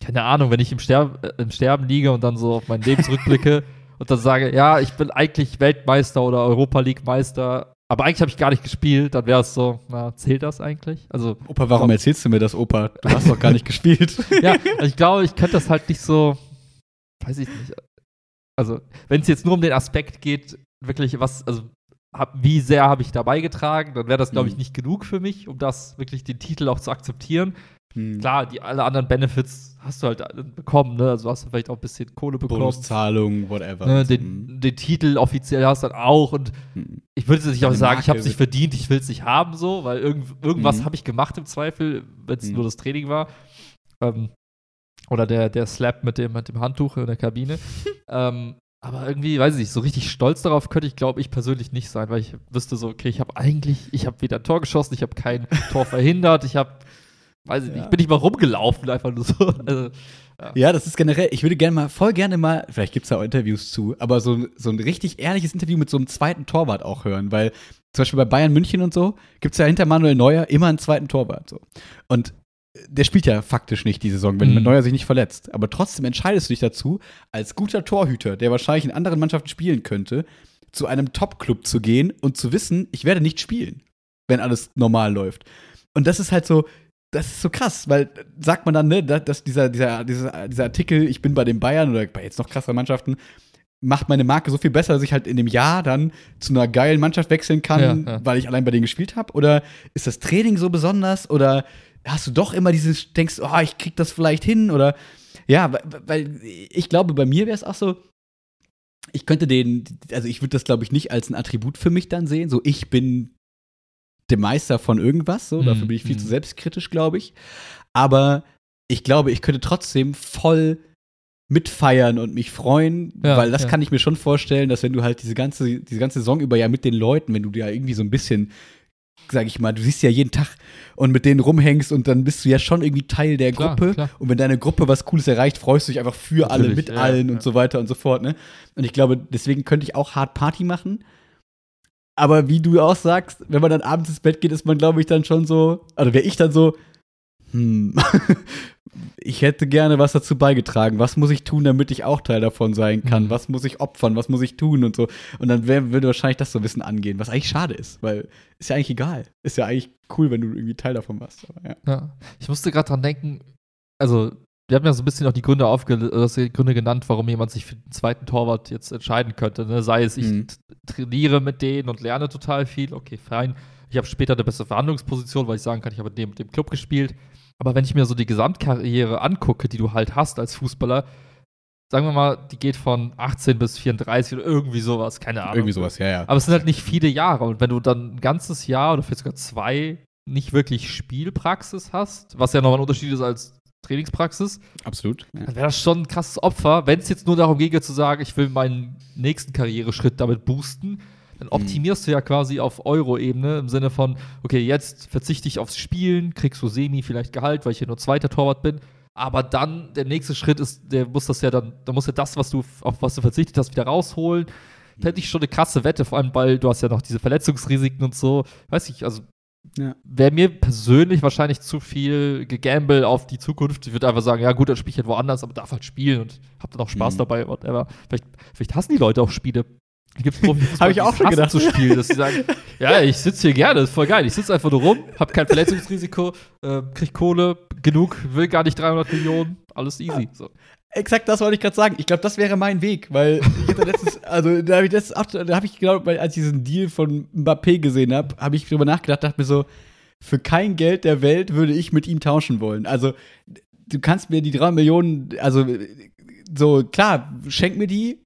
keine Ahnung, wenn ich im, Sterb äh, im Sterben liege und dann so auf mein Leben zurückblicke und dann sage, ja, ich bin eigentlich Weltmeister oder Europa League Meister, aber eigentlich habe ich gar nicht gespielt, dann wäre es so, na, zählt das eigentlich? Also, Opa, warum erzählst du mir das, Opa? Du hast doch gar nicht gespielt. ja, also ich glaube, ich könnte das halt nicht so, weiß ich nicht. Also, wenn es jetzt nur um den Aspekt geht, wirklich was, also hab, wie sehr habe ich da beigetragen, dann wäre das, glaube ich, mhm. nicht genug für mich, um das wirklich den Titel auch zu akzeptieren. Hm. Klar, die alle anderen Benefits hast du halt bekommen, ne? Also hast du vielleicht auch ein bisschen Kohle bekommen. Bonuszahlung, whatever. Ne? Den, hm. den, Titel offiziell hast du dann auch. Und hm. ich würde jetzt nicht auch sagen, ich habe es nicht verdient, ich will es nicht haben, so, weil irgend, irgendwas hm. habe ich gemacht im Zweifel, wenn es hm. nur das Training war. Ähm, oder der, der Slap mit dem, mit dem Handtuch in der Kabine. ähm, aber irgendwie, weiß ich nicht, so richtig stolz darauf könnte ich, glaube ich, persönlich nicht sein, weil ich wüsste so, okay, ich habe eigentlich, ich habe weder ein Tor geschossen, ich habe kein Tor verhindert, ich habe, weiß ich ja. nicht, bin ich mal rumgelaufen, einfach nur so. Also, ja. ja. das ist generell, ich würde gerne mal, voll gerne mal, vielleicht gibt es da auch Interviews zu, aber so, so ein richtig ehrliches Interview mit so einem zweiten Torwart auch hören, weil zum Beispiel bei Bayern München und so gibt es ja hinter Manuel Neuer immer einen zweiten Torwart. So. Und der spielt ja faktisch nicht die Saison, wenn mhm. Neuer sich nicht verletzt. Aber trotzdem entscheidest du dich dazu, als guter Torhüter, der wahrscheinlich in anderen Mannschaften spielen könnte, zu einem Top-Club zu gehen und zu wissen, ich werde nicht spielen, wenn alles normal läuft. Und das ist halt so, das ist so krass, weil sagt man dann, ne, dass dieser, dieser, dieser, dieser Artikel, ich bin bei den Bayern oder bei jetzt noch krasseren Mannschaften, macht meine Marke so viel besser, dass ich halt in dem Jahr dann zu einer geilen Mannschaft wechseln kann, ja, ja. weil ich allein bei denen gespielt habe? Oder ist das Training so besonders? Oder hast du doch immer dieses, denkst, oh, ich krieg das vielleicht hin oder ja, weil ich glaube, bei mir wäre es auch so, ich könnte den, also ich würde das, glaube ich, nicht als ein Attribut für mich dann sehen. So, ich bin der Meister von irgendwas, so, mhm. dafür bin ich viel zu mhm. selbstkritisch, glaube ich. Aber ich glaube, ich könnte trotzdem voll mitfeiern und mich freuen, ja, weil das ja. kann ich mir schon vorstellen, dass wenn du halt diese ganze, diese ganze Saison über ja mit den Leuten, wenn du dir ja irgendwie so ein bisschen sag ich mal, du siehst ja jeden Tag und mit denen rumhängst und dann bist du ja schon irgendwie Teil der klar, Gruppe. Klar. Und wenn deine Gruppe was Cooles erreicht, freust du dich einfach für Natürlich, alle, mit ja, allen ja. und so weiter und so fort. Ne? Und ich glaube, deswegen könnte ich auch hart Party machen. Aber wie du auch sagst, wenn man dann abends ins Bett geht, ist man, glaube ich, dann schon so, also wäre ich dann so, hm, ich hätte gerne was dazu beigetragen. Was muss ich tun, damit ich auch Teil davon sein kann? Mhm. Was muss ich opfern? Was muss ich tun und so? Und dann wär, würde wahrscheinlich das so ein bisschen angehen, was eigentlich schade ist, weil ist ja eigentlich egal. Ist ja eigentlich cool, wenn du irgendwie Teil davon warst. Aber, ja. Ja. Ich musste gerade dran denken, also wir haben ja so ein bisschen auch die Gründe aufge die Gründe genannt, warum jemand sich für den zweiten Torwart jetzt entscheiden könnte. Ne? Sei es, ich Mhm. trainiere mit denen und lerne total viel, okay, fein. Ich habe später eine bessere Verhandlungsposition, weil ich sagen kann, ich habe mit dem, mit dem Club gespielt. Aber wenn ich mir so die Gesamtkarriere angucke, die du halt hast als Fußballer, sagen wir mal, die geht von 18 bis 34 oder irgendwie sowas, keine Ahnung. Irgendwie sowas, ja, ja. Aber es sind halt nicht viele Jahre. Und wenn du dann ein ganzes Jahr oder vielleicht sogar zwei nicht wirklich Spielpraxis hast, was ja nochmal ein Unterschied ist als Trainingspraxis, Absolut. Ja. dann wäre das schon ein krasses Opfer, wenn es jetzt nur darum ginge zu sagen, ich will meinen nächsten Karriereschritt damit boosten. Dann optimierst du ja quasi auf Euro-Ebene im Sinne von, okay, jetzt verzichte ich aufs Spielen, kriegst du semi vielleicht Gehalt, weil ich hier nur zweiter Torwart bin. Aber dann der nächste Schritt ist, der muss das ja dann, da muss ja das, was du, auf was du verzichtet hast, wieder rausholen. Fände ich schon eine krasse Wette, vor allem, weil du hast ja noch diese Verletzungsrisiken und so. Weiß ich, also Ja. wäre mir persönlich wahrscheinlich zu viel gegambelt auf die Zukunft. Ich würde einfach sagen, ja gut, dann spiele ich halt woanders, aber darf halt spielen und hab dann auch Spaß Mhm. dabei, whatever. Vielleicht, vielleicht hassen die Leute auch Spiele. Gibt es Hab ich auch schon gedacht. zu spielen, dass sie sagen, ja, ich sitze hier gerne, ist voll geil. Ich sitze einfach nur rum, hab kein Verletzungsrisiko, äh, krieg Kohle, genug, will gar nicht 300 Millionen, alles easy. So. Exakt das wollte ich gerade sagen. Ich glaube, das wäre mein Weg, weil ich hatte letztens, also da habe ich das, da habe ich genau, weil als ich diesen Deal von Mbappé gesehen habe, habe ich drüber nachgedacht, dachte mir so, für kein Geld der Welt würde ich mit ihm tauschen wollen. Also du kannst mir die drei Millionen, also so klar, schenk mir die.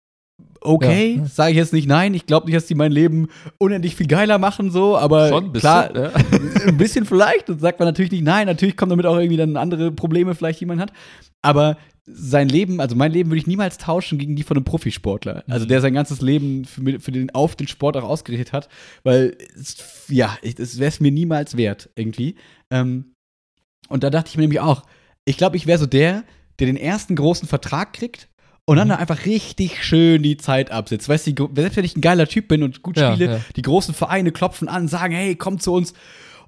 Okay, Ja. sage ich jetzt nicht nein. Ich glaube nicht, dass die mein Leben unendlich viel geiler machen, so, aber Schon ein bisschen, klar, ja. ein bisschen vielleicht. Und sagt man natürlich nicht nein. Natürlich kommen damit auch irgendwie dann andere Probleme, vielleicht, die man hat. Aber sein Leben, also mein Leben würde ich niemals tauschen gegen die von einem Profisportler. Also Mhm. der sein ganzes Leben für, für den, auf den Sport auch ausgerichtet hat. Weil, ja, es wäre es mir niemals wert, irgendwie. Ähm, und da dachte ich mir nämlich auch, ich glaube, ich wäre so der, der den ersten großen Vertrag kriegt und dann Mhm. da einfach richtig schön die Zeit absitzt. Weißt du, selbst wenn ich ein geiler Typ bin und gut Ja, spiele, ja. die großen Vereine klopfen an, sagen, hey, komm zu uns.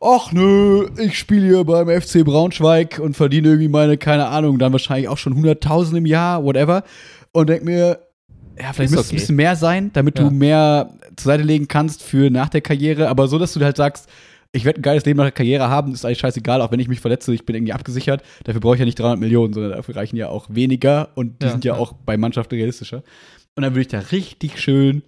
Ach nö, ich spiele hier beim FC Braunschweig und verdiene irgendwie meine, keine Ahnung, dann wahrscheinlich auch schon 100.000 im Jahr, whatever. Und denk mir, ja, vielleicht müsste es okay. ein bisschen mehr sein, damit Ja. du mehr zur Seite legen kannst für nach der Karriere, aber so, dass du halt sagst, ich werde ein geiles Leben nach der Karriere haben, ist eigentlich scheißegal, auch wenn ich mich verletze, ich bin irgendwie abgesichert. Dafür brauche ich ja nicht 300 Millionen, sondern dafür reichen ja auch weniger und die Ja, sind ja, ja. auch bei Mannschaften realistischer. Und dann würde ich da richtig schön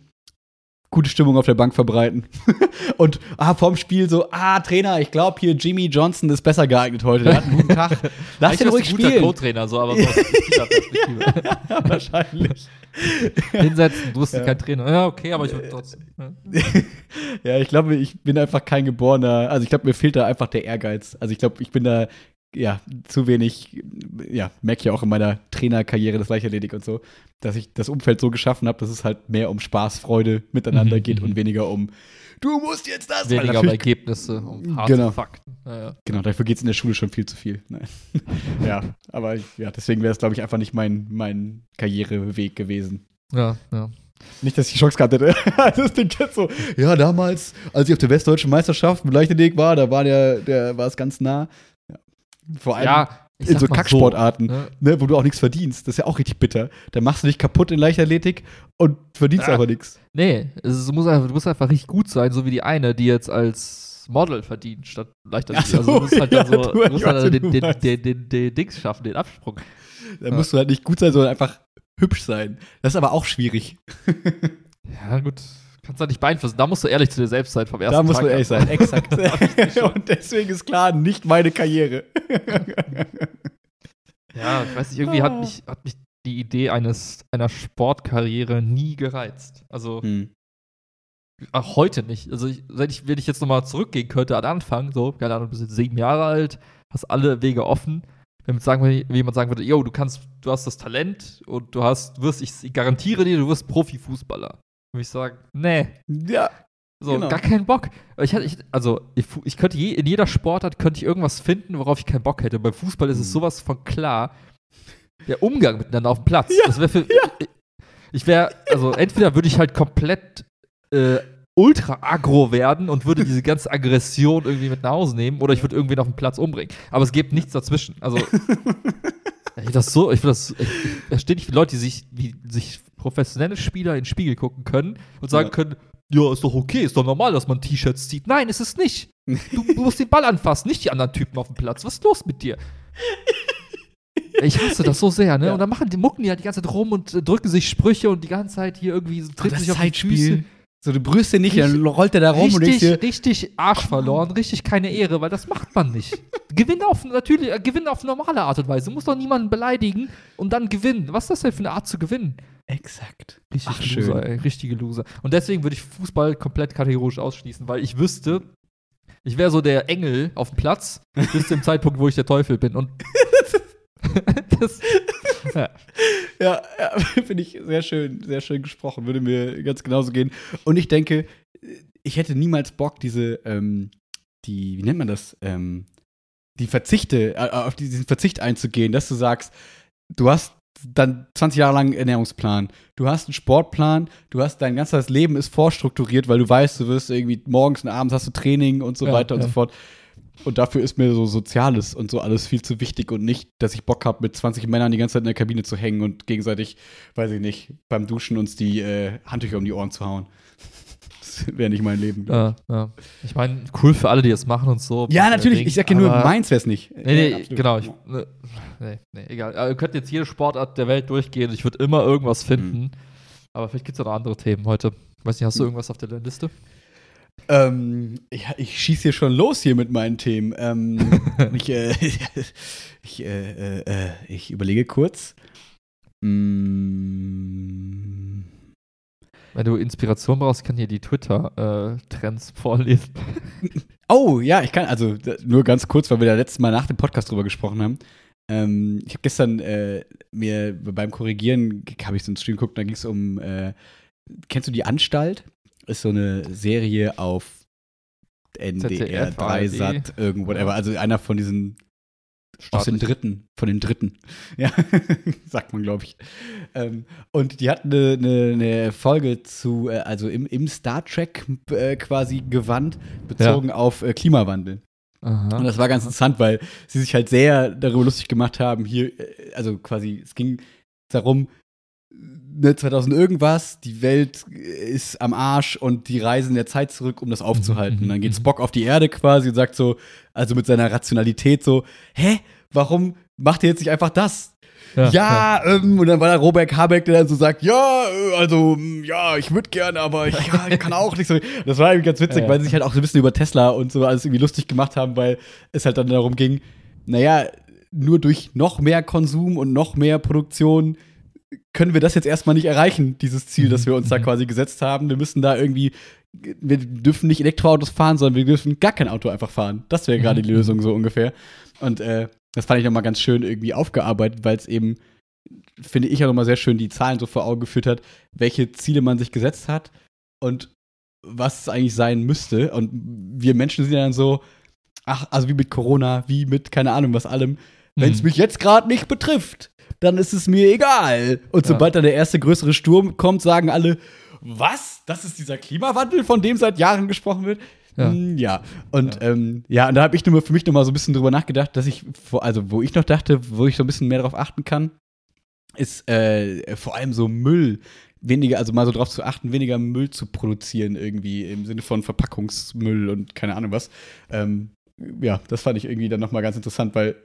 gute Stimmung auf der Bank verbreiten. und ah, vorm Spiel so, ah, Trainer, ich glaube hier Jimmy Johnson ist besser geeignet heute, der hat einen guten Tag. Lass wärst ruhig ein guter spielen. Co-Trainer, so, aber so aus Spielerperspektive. Wahrscheinlich. Hinsetzen, du Ja. kein Trainer. Ja, okay, aber ich würde trotzdem. Ja. ja, ich glaube, ich bin einfach kein geborener, also ich glaube, mir fehlt da einfach der Ehrgeiz. Also ich glaube, ich bin da ja zu wenig, ja, merke ich auch in meiner Trainerkarriere das Leichtathletik und so, dass ich das Umfeld so geschaffen habe, dass es halt mehr um Spaß, Freude miteinander geht und weniger um du musst jetzt das weil Weniger um Ergebnisse und harte Genau. Fakten. Ja, ja. Genau, dafür geht es in der Schule schon viel zu viel. Nein. ja, aber ja, deswegen wäre es, glaube ich, einfach nicht mein, mein Karriereweg gewesen. ja, ja. Nicht, dass ich die Chance gehabt hätte. das klingt jetzt so. Ja, damals, als ich auf der Westdeutschen Meisterschaft mit Leichtathletik war, da war der, der war es ganz nah. Ja. Vor allem ja in so Kacksportarten, ne? ne, wo du auch nichts verdienst. Das ist ja auch richtig bitter. Da machst du dich kaputt in Leichtathletik und verdienst Ja. aber nichts. Nee, es muss einfach, du musst einfach richtig gut sein, so wie die eine, die jetzt als Model verdient, statt Ach so, Also du musst halt dann so, du- musst halt was den, den, den, den, den Dings schaffen, den Absprung. Da Ja. musst du halt nicht gut sein, sondern einfach hübsch sein. Das ist aber auch schwierig. Ja, gut. Kannst du nicht beeinflussen. Da musst du ehrlich zu dir selbst sein vom ersten Da muss Tag man ehrlich sein, exakt. und deswegen ist klar, nicht meine Karriere. Ja, ich weiß nicht, irgendwie hat mich, hat mich die Idee eines, einer Sportkarriere nie gereizt. Also Hm. auch heute nicht. Also ich, wenn, ich, wenn ich jetzt nochmal zurückgehen könnte an Anfang, so, keine Ahnung, du bist jetzt sieben Jahre alt, hast alle Wege offen. Wenn man sagen, würde- wie jemand sagen würde, yo, du kannst, du hast das Talent und du hast, wirst, ich garantiere dir, du wirst Profifußballer. Würde ich sagen, nee, Ja, so, Genau. gar keinen Bock. Ich hatte, ich, also, ich, ich könnte je, in jeder Sportart könnte ich irgendwas finden, worauf ich keinen Bock hätte. Beim Fußball ist es Mhm. sowas von klar. Der Umgang miteinander auf dem Platz. Das wäre für. Ich wäre, also, entweder würde ich halt komplett äh, ultra aggro werden und würde diese ganze Aggression irgendwie mit nach Hause nehmen oder ich würde irgendwen auf dem Platz umbringen. Aber es gibt nichts dazwischen. Also ich das so, ich, das, ich, ich verstehe nicht, wie Leute, die sich, wie sich professionelle Spieler in den Spiegel gucken können und sagen ja. können, ja, ist doch okay, ist doch normal, dass man T-Shirts zieht. Nein, ist es nicht. Du, du musst den Ball anfassen, nicht die anderen Typen auf dem Platz. Was ist los mit dir? Ich hasse das so sehr, ne? Ja. Und dann machen die mucken die halt die ganze Zeit rum und äh, drücken sich Sprüche und die ganze Zeit hier irgendwie so, tritt sich auf die Füße. So, du berührst den nicht, richtig, dann rollt er da rum richtig, und denkst dir, Richtig Arsch verloren, richtig keine Ehre, weil das macht man nicht. Gewinn auf, natürlich, äh, Gewinn auf normale Art und Weise. Du musst doch niemanden beleidigen und dann gewinnen. Was ist das denn für eine Art zu gewinnen? Exakt. Richtig Ach, Loser, ey, richtige Loser. Und deswegen würde ich Fußball komplett kategorisch ausschließen, weil ich wüsste, ich wäre so der Engel auf dem Platz bis zum Zeitpunkt, wo ich der Teufel bin. Und das, ja, ja, ja finde ich sehr schön, sehr schön gesprochen. Würde mir ganz genauso gehen. Und ich denke, ich hätte niemals Bock, diese, ähm, die, wie nennt man das, ähm, die Verzichte, äh, auf diesen Verzicht einzugehen, dass du sagst, du hast dann 20 Jahre lang einen Ernährungsplan. Du hast einen Sportplan, du hast dein ganzes Leben ist vorstrukturiert, weil du weißt, du wirst irgendwie morgens und abends hast du Training und so ja, weiter und ja. so fort. Und dafür ist mir so Soziales und so alles viel zu wichtig und nicht, dass ich Bock habe, mit 20 Männern die ganze Zeit in der Kabine zu hängen und gegenseitig, weiß ich nicht, beim Duschen uns die äh, Handtücher um die Ohren zu hauen. Das wäre nicht mein Leben. Ja, ja. Ich meine, cool für alle, die es machen und so. Ja, natürlich. ich sag ja nur, meins wäre es nicht. Nee, nee, genau. Ich, ne, nee, nee, egal. Aber ihr könnt jetzt jede Sportart der Welt durchgehen. Ich würde immer irgendwas finden. Mhm. Aber vielleicht gibt es noch andere Themen heute. Weiß nicht, hast du mhm. irgendwas auf der Liste? Ähm, ich, ich schieße hier schon los hier mit meinen Themen. Ähm, ich, äh, ich, äh, äh, ich, überlege kurz. Mm. Wenn du Inspiration brauchst, kann hier die Twitter-Trends vorlesen. Oh, ja, ich kann, also nur ganz kurz, weil wir da letztes Mal nach dem Podcast drüber gesprochen haben. Ähm, ich habe gestern äh, mir beim Korrigieren, habe ich so einen Stream geguckt, da ging es um, äh, kennst du die Anstalt? Ist so eine Serie auf NDR, Dreisat, irgendwo, ja. also einer von diesen aus den dritten, von den dritten. Ja, sagt man, glaube ich. Ähm, und die hatten eine, eine, eine Folge zu, äh, also im, im Star Trek äh, quasi gewandt, bezogen ja. auf äh, Klimawandel. Aha. Und das war ganz interessant, weil sie sich halt sehr darüber lustig gemacht haben, hier, äh, also quasi, es ging darum, ne, 2000 irgendwas, die Welt ist am Arsch und die reisen der Zeit zurück, um das aufzuhalten. Und dann geht mhm. Spock auf die Erde quasi und sagt so, also mit seiner Rationalität so, hä, warum macht ihr jetzt nicht einfach das? Ja, ja, ja. Ähm, und dann war da Robert Habeck, der dann so sagt, ja, äh, also, mm, ja, ich würde gerne, aber ich, ja, ich kann auch nicht so. Das war irgendwie ganz witzig, weil sie sich halt auch so ein bisschen über Tesla und so alles irgendwie lustig gemacht haben, weil es halt dann darum ging, naja, nur durch noch mehr Konsum und noch mehr Produktion können wir das jetzt erstmal nicht erreichen, dieses Ziel, das wir uns da mhm. quasi gesetzt haben. Wir müssen da irgendwie, wir dürfen nicht Elektroautos fahren, sondern wir dürfen gar kein Auto einfach fahren. Das wäre gerade die mhm. Lösung so ungefähr. Und äh, das fand ich nochmal ganz schön irgendwie aufgearbeitet, weil es eben, finde ich auch nochmal sehr schön, die Zahlen so vor Augen geführt hat, welche Ziele man sich gesetzt hat und was es eigentlich sein müsste. Und wir Menschen sind ja dann so, ach, also wie mit Corona, wie mit keine Ahnung was allem, wenn es mhm. mich jetzt gerade nicht betrifft, dann ist es mir egal. Und sobald dann der erste größere Sturm kommt, sagen alle, was? Das ist dieser Klimawandel, von dem seit Jahren gesprochen wird? Ja. Hm, ja. Und ja, ähm, ja und da habe ich nur für mich noch mal so ein bisschen drüber nachgedacht, dass ich, also wo ich noch dachte, wo ich so ein bisschen mehr darauf achten kann, ist äh, vor allem so Müll weniger, also mal so darauf zu achten, weniger Müll zu produzieren irgendwie im Sinne von Verpackungsmüll und keine Ahnung was. Ähm, ja, das fand ich irgendwie dann noch mal ganz interessant, weil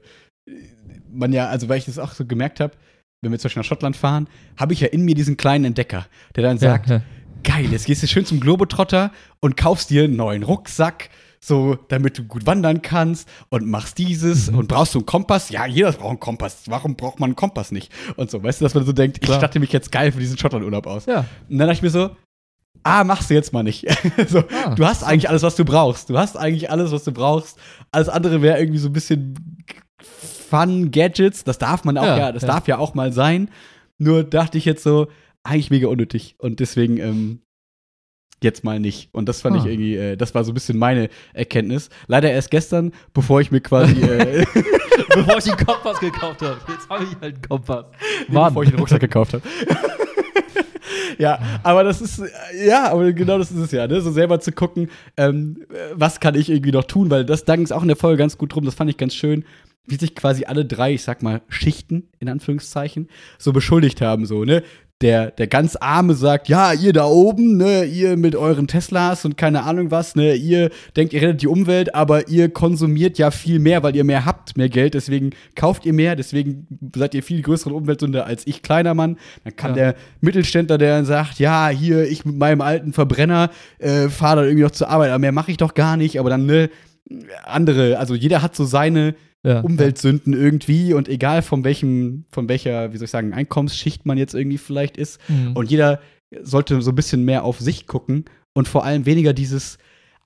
man ja, also weil ich das auch so gemerkt habe, wenn wir zum Beispiel nach Schottland fahren, habe ich ja in mir diesen kleinen Entdecker, der dann sagt, ja, ja. geil, jetzt gehst du schön zum Globetrotter und kaufst dir einen neuen Rucksack, so, damit du gut wandern kannst und machst dieses mhm. und brauchst du einen Kompass? Ja, jeder braucht einen Kompass. Warum braucht man einen Kompass nicht? Und so, weißt du, dass man so denkt, Klar. ich statte mich jetzt geil für diesen Schottlandurlaub aus. Ja. Und dann dachte ich mir so, ah, machst du jetzt mal nicht. so, ah, du hast eigentlich alles, was du brauchst. Du hast eigentlich alles, was du brauchst. Alles andere wäre irgendwie so ein bisschen Fun-Gadgets, das darf man auch ja, ja das ja. darf ja auch mal sein. Nur dachte ich jetzt so, eigentlich mega unnötig. Und deswegen ähm, jetzt mal nicht. Und das fand ah. ich irgendwie, äh, das war so ein bisschen meine Erkenntnis. Leider erst gestern, bevor ich mir quasi. Äh, bevor ich den Kompass gekauft habe. Jetzt habe ich halt einen Kompass. Nee, bevor ich den Rucksack gekauft habe. ja, aber das ist, ja, aber genau das ist es ja, ne? so selber zu gucken, ähm, was kann ich irgendwie noch tun, weil das, da ging es auch in der Folge ganz gut drum, das fand ich ganz schön, wie sich quasi alle drei, ich sag mal, Schichten, in Anführungszeichen, so beschuldigt haben, so, ne? Der, der ganz Arme sagt, ja, ihr da oben, ne, ihr mit euren Teslas und keine Ahnung was, ne, ihr denkt, ihr rettet die Umwelt, aber ihr konsumiert ja viel mehr, weil ihr mehr habt, mehr Geld, deswegen kauft ihr mehr, deswegen seid ihr viel größere Umweltsünder als ich, kleiner Mann. Dann kann ja. der Mittelständler, der dann sagt, ja, hier, ich mit meinem alten Verbrenner äh, fahre dann irgendwie noch zur Arbeit, aber mehr mache ich doch gar nicht, aber dann, ne, andere, also jeder hat so seine ja, Umweltsünden ja. irgendwie und egal von welchem, von welcher, wie soll ich sagen, Einkommensschicht man jetzt irgendwie vielleicht ist. Mhm. Und jeder sollte so ein bisschen mehr auf sich gucken und vor allem weniger dieses,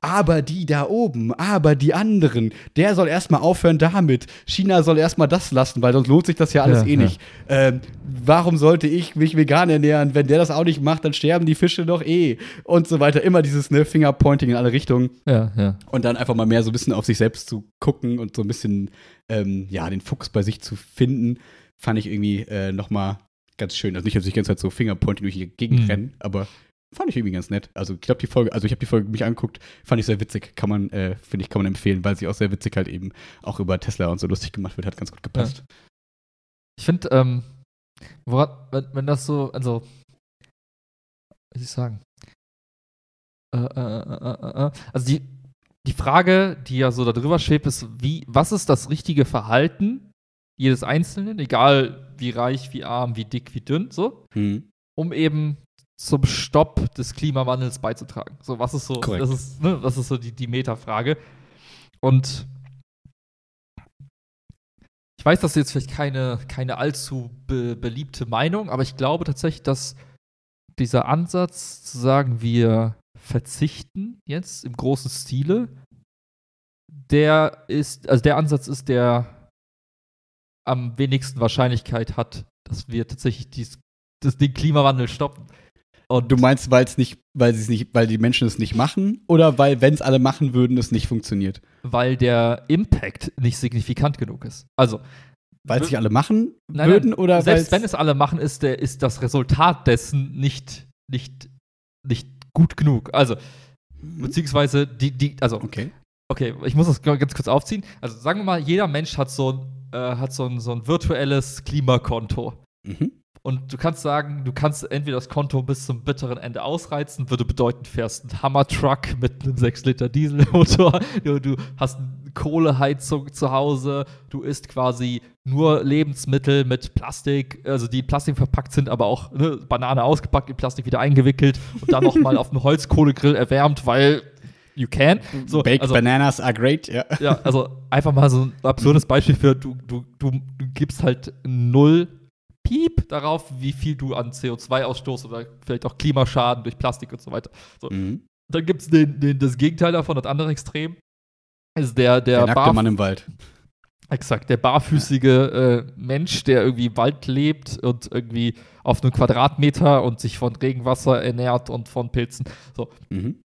aber die da oben, aber die anderen, der soll erstmal aufhören damit. China soll erstmal das lassen, weil sonst lohnt sich das ja alles ja, eh ja. nicht. Ähm, warum sollte ich mich vegan ernähren? Wenn der das auch nicht macht, dann sterben die Fische doch eh. Und so weiter. Immer dieses ne, Fingerpointing in alle Richtungen. Ja, ja. Und dann einfach mal mehr so ein bisschen auf sich selbst zu gucken und so ein bisschen, ähm, ja, den Fuchs bei sich zu finden, fand ich irgendwie äh, noch mal ganz schön. Also nicht, dass ich die ganze Zeit so Fingerpointing durch die Gegend mhm. renne, aber Fand ich irgendwie ganz nett. Also ich glaube, die Folge, also ich habe die Folge mich angeguckt, fand ich sehr witzig. Kann man, äh, finde ich, kann man empfehlen, weil sie auch sehr witzig halt eben auch über Tesla und so lustig gemacht wird, hat ganz gut gepasst. Ja. Ich finde, ähm, wenn, wenn, das so, also, was soll ich sagen? Äh, äh, äh, äh, also die, die Frage, die ja so da drüber schwebt, ist, wie, was ist das richtige Verhalten jedes Einzelnen, egal wie reich, wie arm, wie dick, wie dünn, so, hm. um eben zum Stopp des Klimawandels beizutragen. So, was ist so, das ist, ne, das ist so die, die Metafrage. Und ich weiß, das ist jetzt vielleicht keine, keine allzu be beliebte Meinung, aber ich glaube tatsächlich, dass dieser Ansatz zu sagen, wir verzichten jetzt im großen Stile, der ist, also der Ansatz ist, der am wenigsten Wahrscheinlichkeit hat, dass wir tatsächlich dies, das, den Klimawandel stoppen. Und du meinst, weil es nicht, weil sie es nicht, weil die Menschen es nicht machen oder weil, wenn es alle machen würden, es nicht funktioniert? Weil der Impact nicht signifikant genug ist. Also. Weil es nicht alle machen nein, würden nein, oder Selbst wenn es alle machen, ist, der, ist das Resultat dessen nicht, nicht, nicht gut genug. Also, mhm. beziehungsweise die, die, also. Okay. Okay, ich muss das ganz kurz aufziehen. Also sagen wir mal, jeder Mensch hat so ein, äh, hat so ein, so ein virtuelles Klimakonto. Mhm. Und du kannst sagen, du kannst entweder das Konto bis zum bitteren Ende ausreizen, würde bedeuten, fährst einen Hammer-Truck mit einem 6-Liter-Dieselmotor, du, du, hast eine Kohleheizung zu Hause, du isst quasi nur Lebensmittel mit Plastik, also die in Plastik verpackt sind, aber auch ne, Banane ausgepackt, in Plastik wieder eingewickelt und dann nochmal auf einem Holzkohlegrill erwärmt, weil you can. So, Baked also, bananas are great, ja. Ja, also einfach mal so ein absurdes Beispiel für, du, du, du, du gibst halt null Piep darauf, wie viel du an CO2 ausstoßt oder vielleicht auch Klimaschaden durch Plastik und so weiter. So. Mhm. Dann gibt es das Gegenteil davon, das andere Extrem. Ist der, der, der nackte Mann im Wald. Exakt, der barfüßige äh, Mensch, der irgendwie im Wald lebt und irgendwie auf einem Quadratmeter und sich von Regenwasser ernährt und von Pilzen. So. Mhm.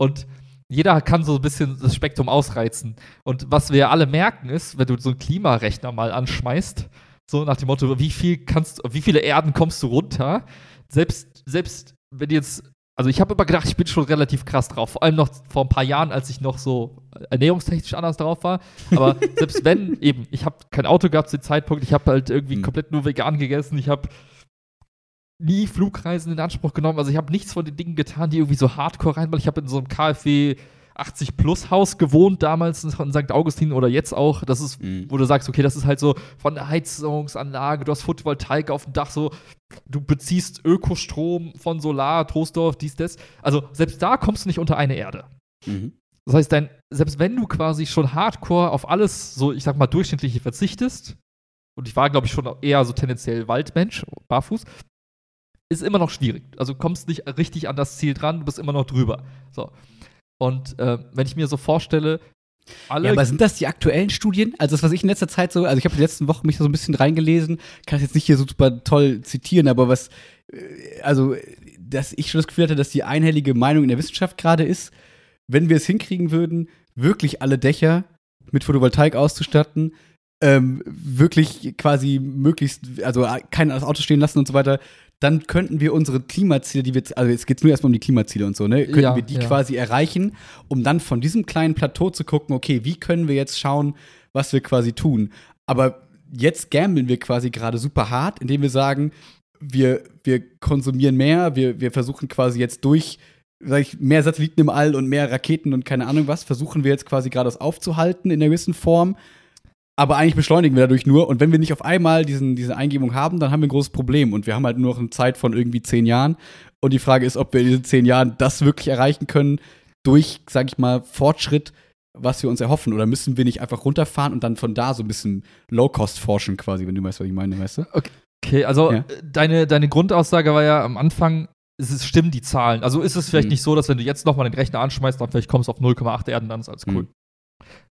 Und jeder kann so ein bisschen das Spektrum ausreizen. Und was wir alle merken ist, wenn du so einen Klimarechner mal anschmeißt, so nach dem Motto, wie viel kannst wie viele Erden kommst du runter? Selbst, selbst wenn jetzt, also ich habe immer gedacht, ich bin schon relativ krass drauf. Vor allem noch vor ein paar Jahren, als ich noch so ernährungstechnisch anders drauf war. Aber selbst wenn eben, ich habe kein Auto gehabt zu dem Zeitpunkt, ich habe halt irgendwie mhm. komplett nur vegan gegessen, ich habe nie Flugreisen in Anspruch genommen. Also ich habe nichts von den Dingen getan, die irgendwie so hardcore rein, weil ich habe in so einem KfW 80 Plus Haus gewohnt damals in St. Augustin oder jetzt auch. Das ist, mhm. wo du sagst, okay, das ist halt so von der Heizungsanlage, du hast Photovoltaik auf dem Dach, so du beziehst Ökostrom von Solar, Troisdorf, dies, das. Also selbst da kommst du nicht unter eine Erde. Mhm. Das heißt, dein, selbst wenn du quasi schon hardcore auf alles, so ich sag mal, durchschnittliche verzichtest, und ich war, glaube ich, schon eher so tendenziell Waldmensch, barfuß, ist immer noch schwierig. Also kommst nicht richtig an das Ziel dran, du bist immer noch drüber. So. Und äh, wenn ich mir so vorstelle, alle. Ja, aber sind das die aktuellen Studien? Also das, was ich in letzter Zeit so, also ich habe die letzten Wochen mich so ein bisschen reingelesen, kann es jetzt nicht hier so super toll zitieren, aber was, äh, also, dass ich schon das Gefühl hatte, dass die einhellige Meinung in der Wissenschaft gerade ist, wenn wir es hinkriegen würden, wirklich alle Dächer mit Photovoltaik auszustatten, ähm, wirklich quasi möglichst, also kein Auto stehen lassen und so weiter, dann könnten wir unsere Klimaziele, die wir, also jetzt geht es nur erstmal um die Klimaziele und so, ne? Könnten ja, wir die ja. quasi erreichen, um dann von diesem kleinen Plateau zu gucken, okay, wie können wir jetzt schauen, was wir quasi tun. Aber jetzt gambeln wir quasi gerade super hart, indem wir sagen, wir, wir konsumieren mehr, wir, wir versuchen quasi jetzt durch sag ich, mehr Satelliten im All und mehr Raketen und keine Ahnung was, versuchen wir jetzt quasi gerade das aufzuhalten in einer gewissen Form. Aber eigentlich beschleunigen wir dadurch nur. Und wenn wir nicht auf einmal diesen, diese Eingebung haben, dann haben wir ein großes Problem. Und wir haben halt nur noch eine Zeit von irgendwie zehn Jahren. Und die Frage ist, ob wir in diesen zehn Jahren das wirklich erreichen können durch, sag ich mal, Fortschritt, was wir uns erhoffen. Oder müssen wir nicht einfach runterfahren und dann von da so ein bisschen Low-Cost forschen, quasi, wenn du weißt, was ich meine, weißt du? Okay. Okay, also ja. deine, deine Grundaussage war ja am Anfang, es ist, stimmen die Zahlen. Also ist es vielleicht mhm. nicht so, dass wenn du jetzt nochmal den Rechner anschmeißt, dann vielleicht kommst du auf 0,8 Erden, dann ist alles cool. Mhm.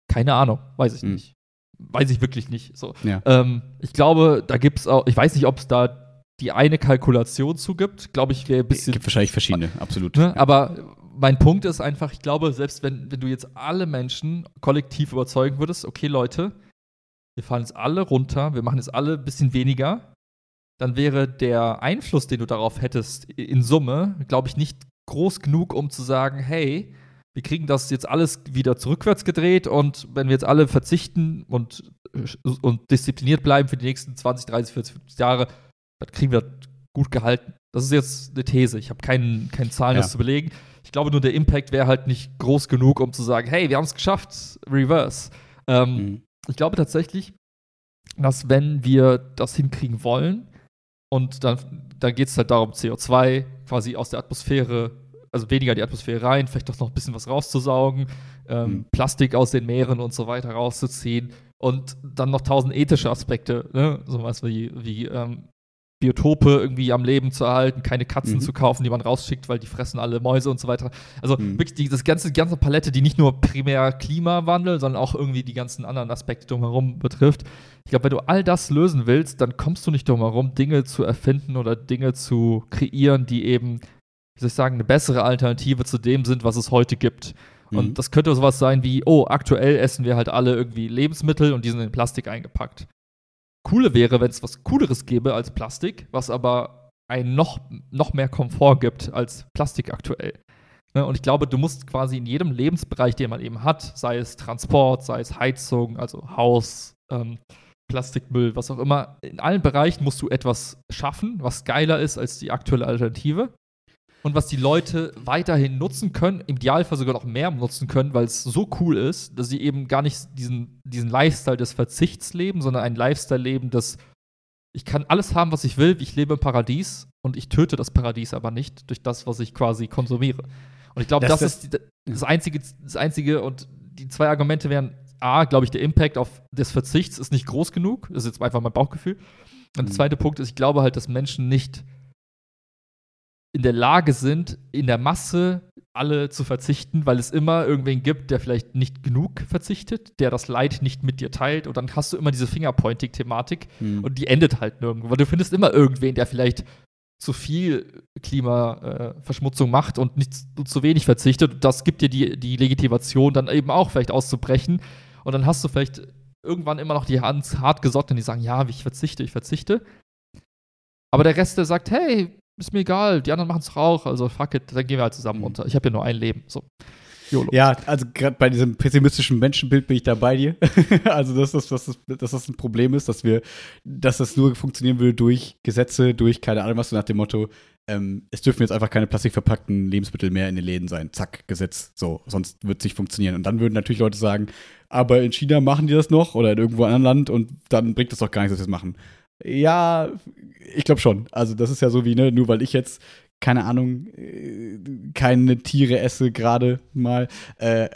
Keine Ahnung, weiß ich mhm. nicht. Weiß ich wirklich nicht. So. Ja. Ähm, ich glaube, da gibt es auch, ich weiß nicht, ob es da die eine Kalkulation zugibt. Glaube ich, wäre ein bisschen. Es gibt wahrscheinlich verschiedene, absolut. Ne? Aber mein Punkt ist einfach, ich glaube, selbst wenn, wenn du jetzt alle Menschen kollektiv überzeugen würdest, okay, Leute, wir fahren jetzt alle runter, wir machen jetzt alle ein bisschen weniger, dann wäre der Einfluss, den du darauf hättest, in Summe, glaube ich, nicht groß genug, um zu sagen, hey, wir kriegen das jetzt alles wieder zurückwärts gedreht und wenn wir jetzt alle verzichten und, und diszipliniert bleiben für die nächsten 20, 30, 40, 50 Jahre, dann kriegen wir das gut gehalten. Das ist jetzt eine These. Ich habe keine kein Zahlen, ja. das zu belegen. Ich glaube nur, der Impact wäre halt nicht groß genug, um zu sagen, hey, wir haben es geschafft, reverse. Ähm, mhm. Ich glaube tatsächlich, dass wenn wir das hinkriegen wollen, und dann, dann geht es halt darum, CO2 quasi aus der Atmosphäre, also weniger die Atmosphäre rein, vielleicht doch noch ein bisschen was rauszusaugen, ähm, mhm. Plastik aus den Meeren und so weiter rauszuziehen und dann noch tausend ethische Aspekte, ne? sowas wie, wie ähm, Biotope irgendwie am Leben zu erhalten, keine Katzen mhm. zu kaufen, die man rausschickt, weil die fressen alle Mäuse und so weiter. Also mhm. wirklich die, das ganze, ganze Palette, die nicht nur primär Klimawandel, sondern auch irgendwie die ganzen anderen Aspekte drumherum betrifft. Ich glaube, wenn du all das lösen willst, dann kommst du nicht drum herum, Dinge zu erfinden oder Dinge zu kreieren, die eben, wie soll ich sagen, eine bessere Alternative zu dem sind, was es heute gibt. Mhm. Und das könnte sowas sein wie, oh, aktuell essen wir halt alle irgendwie Lebensmittel und die sind in Plastik eingepackt. Coole wäre, wenn es was Cooleres gäbe als Plastik, was aber einen noch, noch mehr Komfort gibt als Plastik aktuell. Ne, und ich glaube, du musst quasi in jedem Lebensbereich, den man eben hat, sei es Transport, sei es Heizung, also Haus, ähm, Plastikmüll, was auch immer, in allen Bereichen musst du etwas schaffen, was geiler ist als die aktuelle Alternative und was die Leute weiterhin nutzen können, im Idealfall sogar noch mehr nutzen können, weil es so cool ist, dass sie eben gar nicht diesen, diesen Lifestyle des Verzichts leben, sondern ein Lifestyle leben, das ich kann alles haben, was ich will, ich lebe im Paradies und ich töte das Paradies aber nicht durch das, was ich quasi konsumiere. Und ich glaube, das, das, ist die, das, einzige, das einzige und die zwei Argumente wären A, glaube ich, der Impact auf des Verzichts ist nicht groß genug. Das ist jetzt einfach mein Bauchgefühl. Und mhm. der zweite Punkt ist, ich glaube halt, dass Menschen nicht in der Lage sind, in der Masse alle zu verzichten, weil es immer irgendwen gibt, der vielleicht nicht genug verzichtet, der das Leid nicht mit dir teilt. Und dann hast du immer diese Fingerpointing-Thematik mhm. und die endet halt nirgendwo. Weil du findest immer irgendwen, der vielleicht zu viel Klimaverschmutzung äh, macht und nicht zu wenig verzichtet. Und das gibt dir die, die Legitimation, dann eben auch vielleicht auszubrechen. Und dann hast du vielleicht irgendwann immer noch die Hand hart gesotten, die sagen, ja, ich verzichte, ich verzichte. Aber der Rest, der sagt, hey, ist mir egal, die anderen machen es auch, also fuck it, dann gehen wir halt zusammen mhm. runter. Ich habe ja nur ein Leben. So. YOLO. Ja, also gerade bei diesem pessimistischen Menschenbild bin ich da bei dir. also, dass das, dass, das, dass das ein Problem ist, dass wir, dass das nur funktionieren würde durch Gesetze, durch keine Ahnung was, nach dem Motto, ähm, es dürfen jetzt einfach keine plastikverpackten Lebensmittel mehr in den Läden sein. Zack, Gesetz. So, sonst wird es nicht funktionieren. Und dann würden natürlich Leute sagen, aber in China machen die das noch oder in irgendwo anderen Land und dann bringt es doch gar nichts, dass wir das machen. Ja, ich glaube schon. Also das ist ja so wie, ne, nur weil ich jetzt keine Ahnung, äh, keine Tiere esse gerade mal, äh,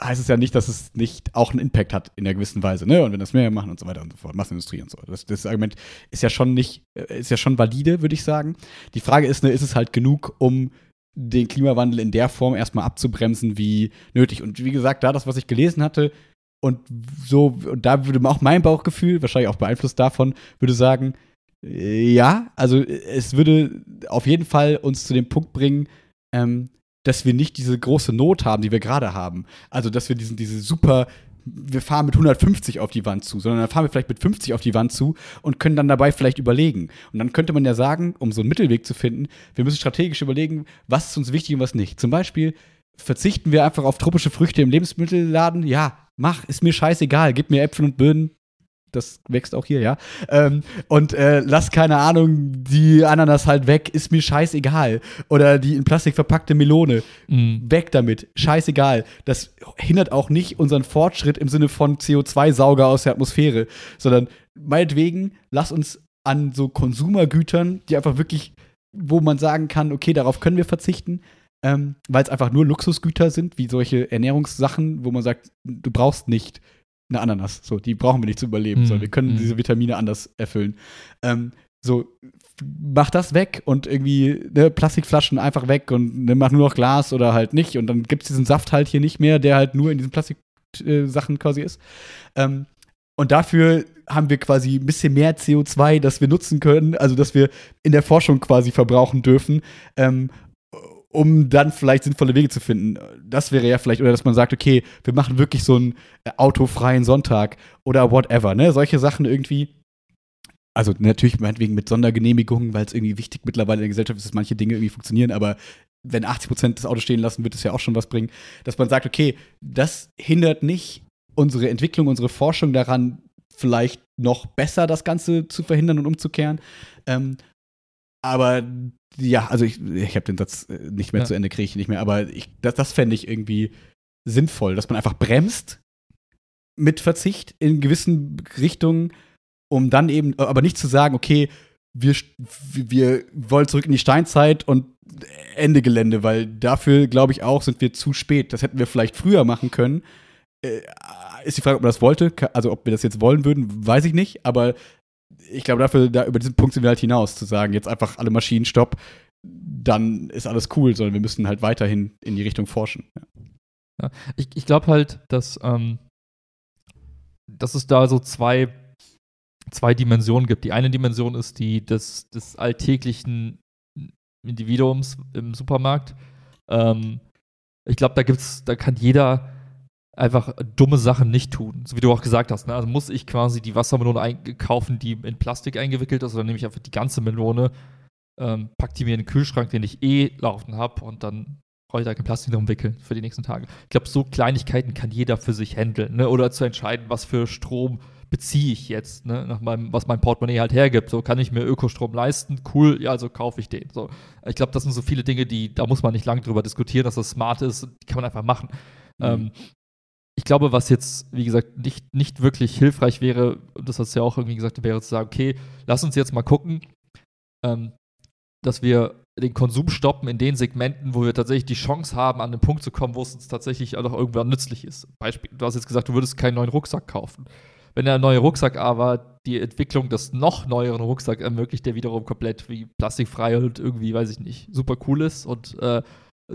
heißt es ja nicht, dass es nicht auch einen Impact hat in einer gewissen Weise, ne? Und wenn das mehr machen und so weiter und so fort, Massenindustrie und so. Das, das Argument ist ja schon nicht, äh, ist ja schon valide, würde ich sagen. Die Frage ist, ne, ist es halt genug, um den Klimawandel in der Form erstmal abzubremsen, wie nötig. Und wie gesagt, da das, was ich gelesen hatte, und so, und da würde auch mein Bauchgefühl, wahrscheinlich auch beeinflusst davon, würde sagen, äh, ja, also es würde auf jeden Fall uns zu dem Punkt bringen, ähm, dass wir nicht diese große Not haben, die wir gerade haben. Also, dass wir diesen, diese super wir fahren mit 150 auf die Wand zu, sondern dann fahren wir vielleicht mit 50 auf die Wand zu und können dann dabei vielleicht überlegen. Und dann könnte man ja sagen, um so einen Mittelweg zu finden, wir müssen strategisch überlegen, was ist uns wichtig und was nicht. Zum Beispiel verzichten wir einfach auf tropische Früchte im Lebensmittelladen. Ja, mach, ist mir scheißegal, gib mir Äpfel und Birnen, das wächst auch hier, ja. Ähm, und äh, lass, keine Ahnung, die Ananas halt weg, ist mir scheißegal. Oder die in Plastik verpackte Melone, mhm. weg damit, scheißegal. Das hindert auch nicht unseren Fortschritt im Sinne von CO2-Sauger aus der Atmosphäre, sondern meinetwegen, lass uns an so Konsumergütern, die einfach wirklich, wo man sagen kann, okay, darauf können wir verzichten, ähm, weil es einfach nur Luxusgüter sind, wie solche Ernährungssachen, wo man sagt, du brauchst nicht eine Ananas. So, die brauchen wir nicht zu überleben, mhm. sondern wir können mhm. diese Vitamine anders erfüllen. Ähm, so, mach das weg und irgendwie ne, Plastikflaschen einfach weg und ne, mach nur noch Glas oder halt nicht. Und dann gibt es diesen Saft halt hier nicht mehr, der halt nur in diesen Plastiksachen äh, quasi ist. Ähm, und dafür haben wir quasi ein bisschen mehr CO2, das wir nutzen können, also dass wir in der Forschung quasi verbrauchen dürfen. Ähm, um dann vielleicht sinnvolle Wege zu finden. Das wäre ja vielleicht, oder dass man sagt, okay, wir machen wirklich so einen äh, autofreien Sonntag oder whatever, ne? Solche Sachen irgendwie. Also natürlich meinetwegen mit Sondergenehmigungen, weil es irgendwie wichtig mittlerweile in der Gesellschaft ist, dass manche Dinge irgendwie funktionieren, aber wenn 80 Prozent das Auto stehen lassen, wird es ja auch schon was bringen, dass man sagt, okay, das hindert nicht unsere Entwicklung, unsere Forschung daran, vielleicht noch besser das Ganze zu verhindern und umzukehren. Ähm, aber ja, also ich, ich habe den Satz äh, nicht mehr ja. zu Ende, kriege ich nicht mehr, aber ich, das, das fände ich irgendwie sinnvoll, dass man einfach bremst mit Verzicht in gewissen Richtungen, um dann eben, aber nicht zu sagen, okay, wir, wir wollen zurück in die Steinzeit und Ende Gelände, weil dafür, glaube ich auch, sind wir zu spät. Das hätten wir vielleicht früher machen können. Äh, ist die Frage, ob man das wollte. Also, ob wir das jetzt wollen würden, weiß ich nicht. Aber ich glaube, dafür, da, über diesen Punkt sind wir halt hinaus, zu sagen, jetzt einfach alle Maschinen stopp, dann ist alles cool, sondern wir müssen halt weiterhin in die Richtung forschen. Ja. Ja, ich ich glaube halt, dass, ähm, dass es da so zwei, zwei Dimensionen gibt. Die eine Dimension ist die des, des alltäglichen Individuums im Supermarkt. Ähm, ich glaube, da gibt's, da kann jeder einfach dumme Sachen nicht tun. So wie du auch gesagt hast. Ne? Also muss ich quasi die Wassermelone kaufen, die in Plastik eingewickelt ist, oder nehme ich einfach die ganze Melone, ähm, pack die mir in den Kühlschrank, den ich eh laufen habe, und dann brauche ich da kein Plastik drum wickeln für die nächsten Tage. Ich glaube, so Kleinigkeiten kann jeder für sich handeln. Ne? Oder zu entscheiden, was für Strom beziehe ich jetzt, ne? nach meinem, was mein Portemonnaie halt hergibt. So kann ich mir Ökostrom leisten, cool, ja, also kaufe ich den. So, ich glaube, das sind so viele Dinge, die, da muss man nicht lange drüber diskutieren, dass das smart ist, die kann man einfach machen. Mhm. Ähm, ich glaube, was jetzt, wie gesagt, nicht, nicht wirklich hilfreich wäre, und das hast du ja auch irgendwie gesagt, wäre zu sagen, okay, lass uns jetzt mal gucken, ähm, dass wir den Konsum stoppen in den Segmenten, wo wir tatsächlich die Chance haben, an den Punkt zu kommen, wo es uns tatsächlich auch irgendwann nützlich ist. Beispiel, du hast jetzt gesagt, du würdest keinen neuen Rucksack kaufen. Wenn der neue Rucksack aber die Entwicklung des noch neueren Rucksacks ermöglicht, der wiederum komplett wie plastikfrei und irgendwie, weiß ich nicht, super cool ist und äh,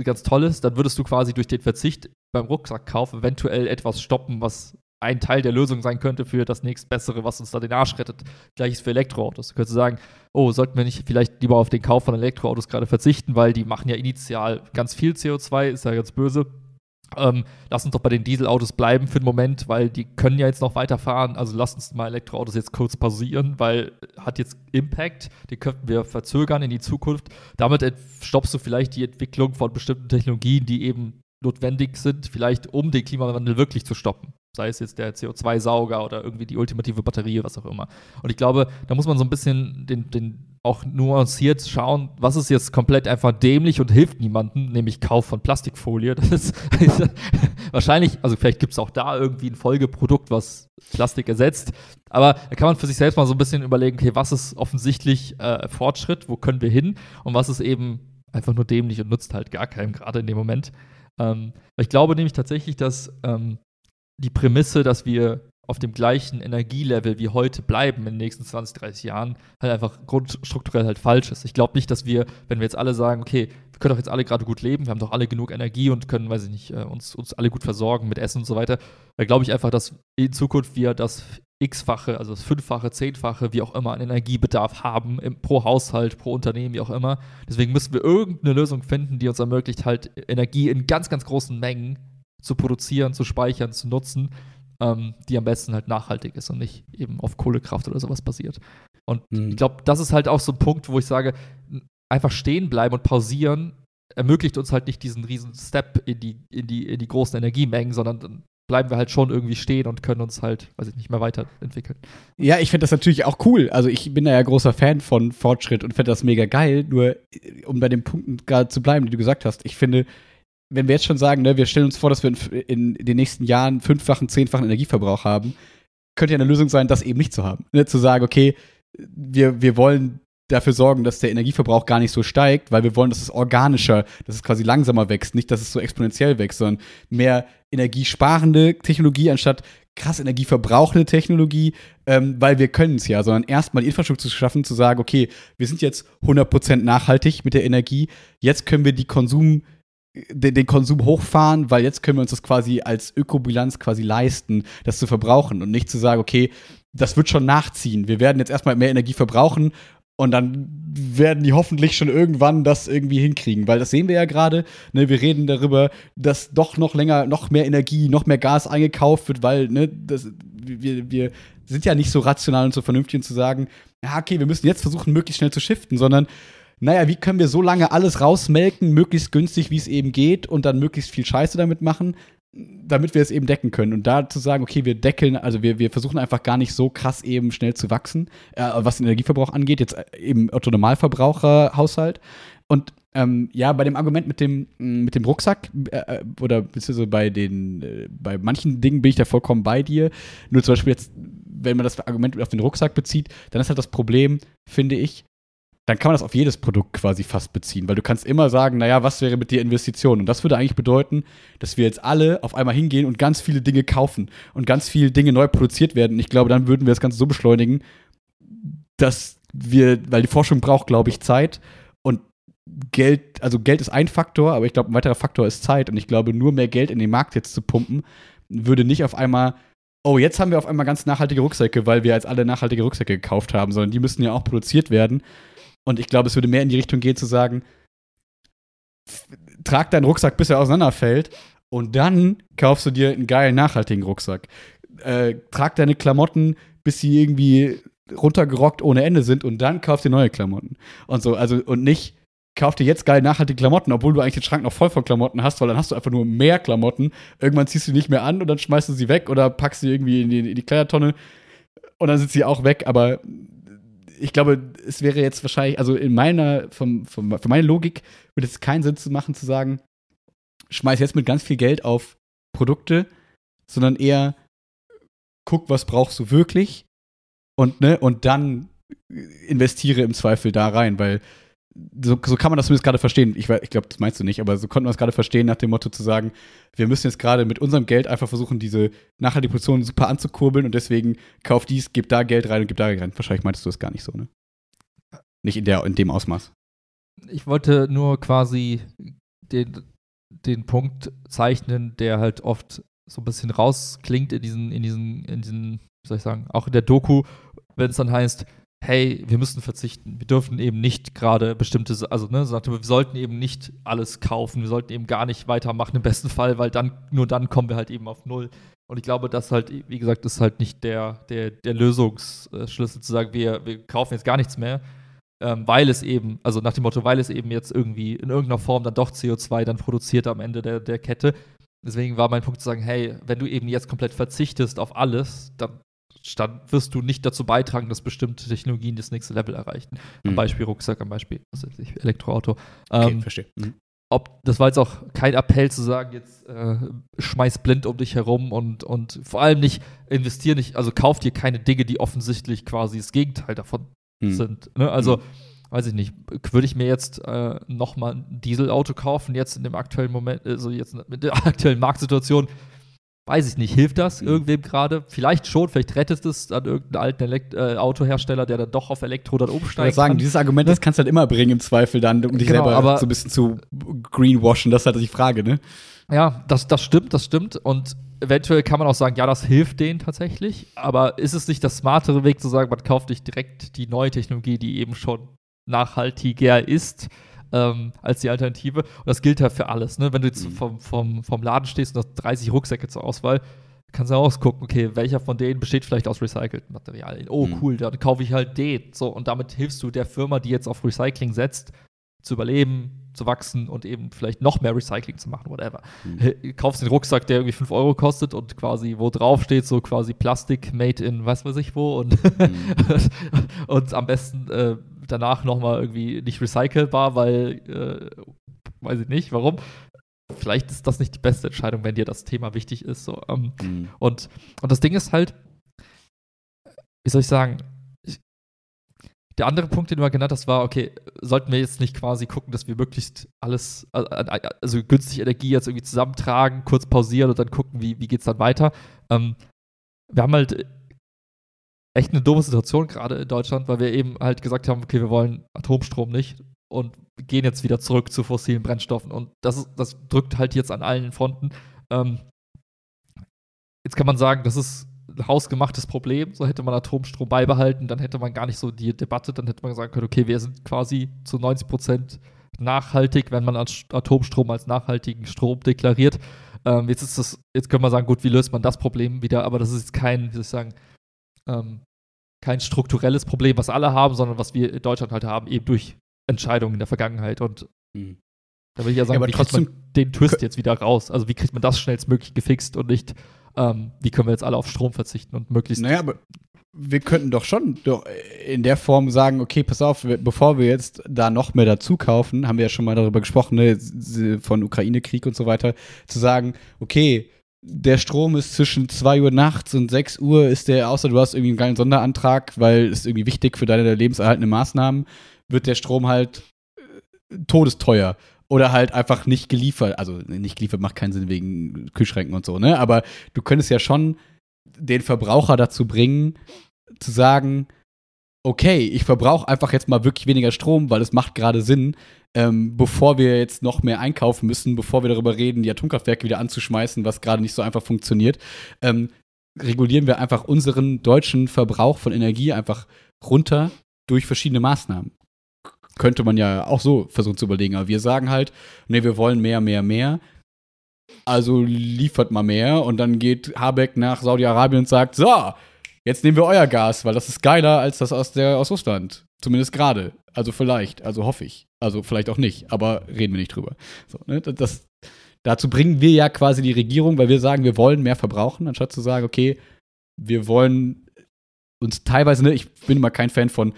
ganz toll ist, dann würdest du quasi durch den Verzicht beim Rucksackkauf eventuell etwas stoppen, was ein Teil der Lösung sein könnte für das nächstbessere, was uns da den Arsch rettet. Gleiches für Elektroautos. Du könntest sagen, oh, sollten wir nicht vielleicht lieber auf den Kauf von Elektroautos gerade verzichten, weil die machen ja initial ganz viel CO2, ist ja ganz böse. Ähm, lass uns doch bei den Dieselautos bleiben für den Moment, weil die können ja jetzt noch weiterfahren. Also lass uns mal Elektroautos jetzt kurz pausieren, weil hat jetzt Impact, die könnten wir verzögern in die Zukunft. Damit stoppst du vielleicht die Entwicklung von bestimmten Technologien, die eben notwendig sind, vielleicht um den Klimawandel wirklich zu stoppen. Sei es jetzt der CO2-Sauger oder irgendwie die ultimative Batterie, was auch immer. Und ich glaube, da muss man so ein bisschen den, den auch nuanciert schauen, was ist jetzt komplett einfach dämlich und hilft niemandem, nämlich Kauf von Plastikfolie. Das ist wahrscheinlich, also vielleicht gibt es auch da irgendwie ein Folgeprodukt, was Plastik ersetzt. Aber da kann man für sich selbst mal so ein bisschen überlegen, okay, was ist offensichtlich äh, Fortschritt, wo können wir hin und was ist eben einfach nur dämlich und nutzt halt gar keinem, gerade in dem Moment. Ähm, ich glaube nämlich tatsächlich, dass ähm, die Prämisse, dass wir auf dem gleichen Energielevel wie heute bleiben in den nächsten 20, 30 Jahren, halt einfach grundstrukturell halt falsch ist. Ich glaube nicht, dass wir, wenn wir jetzt alle sagen, okay, wir können doch jetzt alle gerade gut leben, wir haben doch alle genug Energie und können, weiß ich nicht, äh, uns, uns alle gut versorgen mit Essen und so weiter, da glaube ich einfach, dass in Zukunft wir das x-fache, also das fünffache, zehnfache, wie auch immer, an Energiebedarf haben, im, pro Haushalt, pro Unternehmen, wie auch immer. Deswegen müssen wir irgendeine Lösung finden, die uns ermöglicht, halt Energie in ganz, ganz großen Mengen zu produzieren, zu speichern, zu nutzen. ähm, die am besten halt nachhaltig ist und nicht eben auf Kohlekraft oder sowas basiert. Und mhm. ich glaube, das ist halt auch so ein Punkt, wo ich sage, einfach stehen bleiben und pausieren ermöglicht uns halt nicht diesen riesen Step in die, in die, in die großen Energiemengen, sondern dann bleiben wir halt schon irgendwie stehen und können uns halt, weiß ich nicht, mehr weiterentwickeln. Ja, ich finde das natürlich auch cool. Also ich bin da ja großer Fan von Fortschritt und finde das mega geil. Nur, um bei den Punkten gerade zu bleiben, die du gesagt hast, ich finde, wenn wir jetzt schon sagen, ne, wir stellen uns vor, dass wir in, in den nächsten Jahren fünffachen, zehnfachen Energieverbrauch haben, könnte ja eine Lösung sein, das eben nicht zu haben. Ne? Zu sagen, okay, wir, wir wollen dafür sorgen, dass der Energieverbrauch gar nicht so steigt, weil wir wollen, dass es organischer, dass es quasi langsamer wächst, nicht, dass es so exponentiell wächst, sondern mehr energiesparende Technologie anstatt krass energieverbrauchende Technologie, ähm, weil wir können es ja, sondern erstmal die Infrastruktur zu schaffen, zu sagen, okay, wir sind jetzt 100% nachhaltig mit der Energie, jetzt können wir die Konsum den, den, Konsum hochfahren, weil jetzt können wir uns das quasi als Ökobilanz quasi leisten, das zu verbrauchen und nicht zu sagen, okay, das wird schon nachziehen. Wir werden jetzt erstmal mehr Energie verbrauchen und dann werden die hoffentlich schon irgendwann das irgendwie hinkriegen, weil das sehen wir ja gerade. Ne, wir reden darüber, dass doch noch länger, noch mehr Energie, noch mehr Gas eingekauft wird, weil ne, das, wir, wir sind ja nicht so rational und so vernünftig und zu sagen, ja, okay, wir müssen jetzt versuchen, möglichst schnell zu shiften, sondern naja, wie können wir so lange alles rausmelken, möglichst günstig, wie es eben geht und dann möglichst viel Scheiße damit machen, damit wir es eben decken können. Und da zu sagen, okay, wir deckeln, also wir, wir versuchen einfach gar nicht so krass eben schnell zu wachsen, äh, was den Energieverbrauch angeht, jetzt äh, eben Otto Normalverbraucherhaushalt. Und ähm, ja, bei dem Argument mit dem, mit dem Rucksack äh, äh oder beziehungsweise bei den, äh, bei manchen Dingen bin ich da vollkommen bei dir. Nur zum Beispiel jetzt, wenn man das Argument auf den Rucksack bezieht, dann ist halt das Problem, finde ich, dann kann man das auf jedes Produkt quasi fast beziehen, weil du kannst immer sagen, naja, was wäre mit der Investition? Und das würde eigentlich bedeuten, dass wir jetzt alle auf einmal hingehen und ganz viele Dinge kaufen und ganz viele Dinge neu produziert werden. Ich glaube, dann würden wir das Ganze so beschleunigen, dass wir, weil die Forschung braucht, glaube ich, Zeit und Geld, also Geld ist ein Faktor, aber ich glaube, ein weiterer Faktor ist Zeit. Und ich glaube, nur mehr Geld in den Markt jetzt zu pumpen, würde nicht auf einmal oh, jetzt haben wir auf einmal ganz nachhaltige Rucksäcke, weil wir jetzt alle nachhaltige Rucksäcke gekauft haben, sondern die müssen ja auch produziert werden. Und ich glaube, es würde mehr in die Richtung gehen, zu sagen, trag deinen Rucksack, bis er auseinanderfällt. Und dann kaufst du dir einen geilen, nachhaltigen Rucksack. Äh, trag deine Klamotten, bis sie irgendwie runtergerockt ohne Ende sind. Und dann kaufst du neue Klamotten. Und so, also, und nicht, kauf dir jetzt geil nachhaltige Klamotten, obwohl du eigentlich den Schrank noch voll von Klamotten hast, weil dann hast du einfach nur mehr Klamotten. Irgendwann ziehst du die nicht mehr an und dann schmeißt du sie weg oder packst sie irgendwie in die, in die Kleidertonne und dann sind sie auch weg. Aber ich glaube, es wäre jetzt wahrscheinlich, also in meiner, vom, vom, für meine Logik würde es keinen Sinn zu machen, zu sagen, schmeiß jetzt mit ganz viel Geld auf Produkte, sondern eher guck, was brauchst du wirklich und, ne, und dann investiere im Zweifel da rein, weil so, so kann man das zumindest gerade verstehen. Ich, ich glaube, das meinst du nicht, aber so konnten wir es gerade verstehen, nach dem Motto zu sagen, wir müssen jetzt gerade mit unserem Geld einfach versuchen, diese nachhaltige Produktion super anzukurbeln und deswegen kauf dies, gib da Geld rein und gib da Geld rein. Wahrscheinlich meintest du das gar nicht so, ne? Nicht in, der, in dem Ausmaß. Ich wollte nur quasi den, den Punkt zeichnen, der halt oft so ein bisschen rausklingt in diesen, in diesen, in diesen, wie soll ich sagen, auch in der Doku, wenn es dann heißt, hey, wir müssen verzichten. Wir dürfen eben nicht gerade bestimmte, also ne, sagte, wir sollten eben nicht alles kaufen, wir sollten eben gar nicht weitermachen im besten Fall, weil dann, nur dann kommen wir halt eben auf Null. Und ich glaube, das halt, wie gesagt, ist halt nicht der, der, der Lösungsschlüssel zu sagen, wir, wir kaufen jetzt gar nichts mehr, ähm, weil es eben, also nach dem Motto, weil es eben jetzt irgendwie in irgendeiner Form dann doch CO2 dann produziert am Ende der, der Kette. Deswegen war mein Punkt zu sagen, hey, wenn du eben jetzt komplett verzichtest auf alles, dann dann wirst du nicht dazu beitragen, dass bestimmte Technologien das nächste Level erreichen. Am mhm. Beispiel Rucksack, am Beispiel Elektroauto. Okay, ähm, verstehe. Mhm. Ob, das war jetzt auch kein Appell zu sagen, jetzt äh, schmeiß blind um dich herum und, und vor allem nicht investier nicht, also kauf dir keine Dinge, die offensichtlich quasi das Gegenteil davon mhm. sind. Ne? Also, mhm. weiß ich nicht, würde ich mir jetzt äh, nochmal ein Dieselauto kaufen, jetzt in dem aktuellen Moment, also jetzt mit der aktuellen Marktsituation, Weiß ich nicht, hilft das mhm. irgendwem gerade? Vielleicht schon, vielleicht rettet es an irgendeinen alten Elekt äh, Autohersteller, der dann doch auf Elektro dann umsteigt. Ich würde sagen, dieses Argument, das kannst du halt immer bringen im Zweifel dann, um dich genau, selber so ein bisschen zu greenwashen, das ist halt die Frage, ne? Ja, das, das stimmt, das stimmt. Und eventuell kann man auch sagen, ja, das hilft denen tatsächlich. Aber ist es nicht das smartere Weg zu sagen, man kauft nicht direkt die neue Technologie, die eben schon nachhaltiger ist? Ähm, als die Alternative. Und das gilt ja für alles. Ne? Wenn du jetzt mhm. vom, vom, vom Laden stehst und hast 30 Rucksäcke zur Auswahl, kannst du ausgucken, okay, welcher von denen besteht vielleicht aus recycelten Materialien. Oh, mhm. cool, dann kaufe ich halt den. So, und damit hilfst du der Firma, die jetzt auf Recycling setzt, zu überleben, zu wachsen und eben vielleicht noch mehr Recycling zu machen, whatever. Mhm. Kaufst den Rucksack, der irgendwie 5 Euro kostet und quasi, wo drauf steht, so quasi Plastik made in was weiß ich wo und, mhm. und am besten äh, danach nochmal irgendwie nicht recycelbar, weil, äh, weiß ich nicht, warum. Vielleicht ist das nicht die beste Entscheidung, wenn dir das Thema wichtig ist. So. Ähm, mhm. und, und das Ding ist halt, wie soll ich sagen, der andere Punkt, den du mal genannt hast, war, okay, sollten wir jetzt nicht quasi gucken, dass wir möglichst alles, also günstig Energie jetzt irgendwie zusammentragen, kurz pausieren und dann gucken, wie, wie geht es dann weiter. Ähm, wir haben halt echt eine doofe Situation gerade in Deutschland, weil wir eben halt gesagt haben, okay, wir wollen Atomstrom nicht und gehen jetzt wieder zurück zu fossilen Brennstoffen. Und das, ist, das drückt halt jetzt an allen Fronten. Ähm, jetzt kann man sagen, das ist ein hausgemachtes Problem. So hätte man Atomstrom beibehalten, dann hätte man gar nicht so die Debatte, dann hätte man sagen können, okay, wir sind quasi zu 90 Prozent nachhaltig, wenn man Atomstrom als nachhaltigen Strom deklariert. Ähm, jetzt ist das, jetzt können wir sagen, gut, wie löst man das Problem wieder? Aber das ist jetzt kein, wie soll ich sagen, ähm, kein strukturelles Problem, was alle haben, sondern was wir in Deutschland halt haben, eben durch Entscheidungen in der Vergangenheit. Und mhm. da will ich ja sagen, ja, wie kriegt man den Twist jetzt wieder raus? Also wie kriegt man das schnellstmöglich gefixt und nicht, ähm, wie können wir jetzt alle auf Strom verzichten und möglichst. Naja, aber wir könnten doch schon in der Form sagen, okay, pass auf, bevor wir jetzt da noch mehr dazu kaufen, haben wir ja schon mal darüber gesprochen, ne, von Ukraine-Krieg und so weiter, zu sagen, okay, der Strom ist zwischen 2 Uhr nachts und 6 Uhr ist der, außer du hast irgendwie einen geilen Sonderantrag, weil es irgendwie wichtig für deine lebenserhaltende Maßnahmen, wird der Strom halt äh, todesteuer oder halt einfach nicht geliefert. Also nicht geliefert macht keinen Sinn wegen Kühlschränken und so, ne? Aber du könntest ja schon den Verbraucher dazu bringen, zu sagen, okay, ich verbrauche einfach jetzt mal wirklich weniger Strom, weil es macht gerade Sinn, ähm, bevor wir jetzt noch mehr einkaufen müssen, bevor wir darüber reden, die Atomkraftwerke wieder anzuschmeißen, was gerade nicht so einfach funktioniert, ähm, regulieren wir einfach unseren deutschen Verbrauch von Energie einfach runter durch verschiedene Maßnahmen könnte man ja auch so versuchen zu überlegen. Aber wir sagen halt, nee, wir wollen mehr, mehr, mehr. Also liefert mal mehr. Und dann geht Habeck nach Saudi-Arabien und sagt, so, jetzt nehmen wir euer Gas, weil das ist geiler als das aus, der, aus Russland. Zumindest gerade. Also vielleicht, also hoffe ich. Also vielleicht auch nicht, aber reden wir nicht drüber. So, ne? das, dazu bringen wir ja quasi die Regierung, weil wir sagen, wir wollen mehr verbrauchen, anstatt zu sagen, okay, wir wollen uns teilweise, ne, ich bin immer kein Fan von,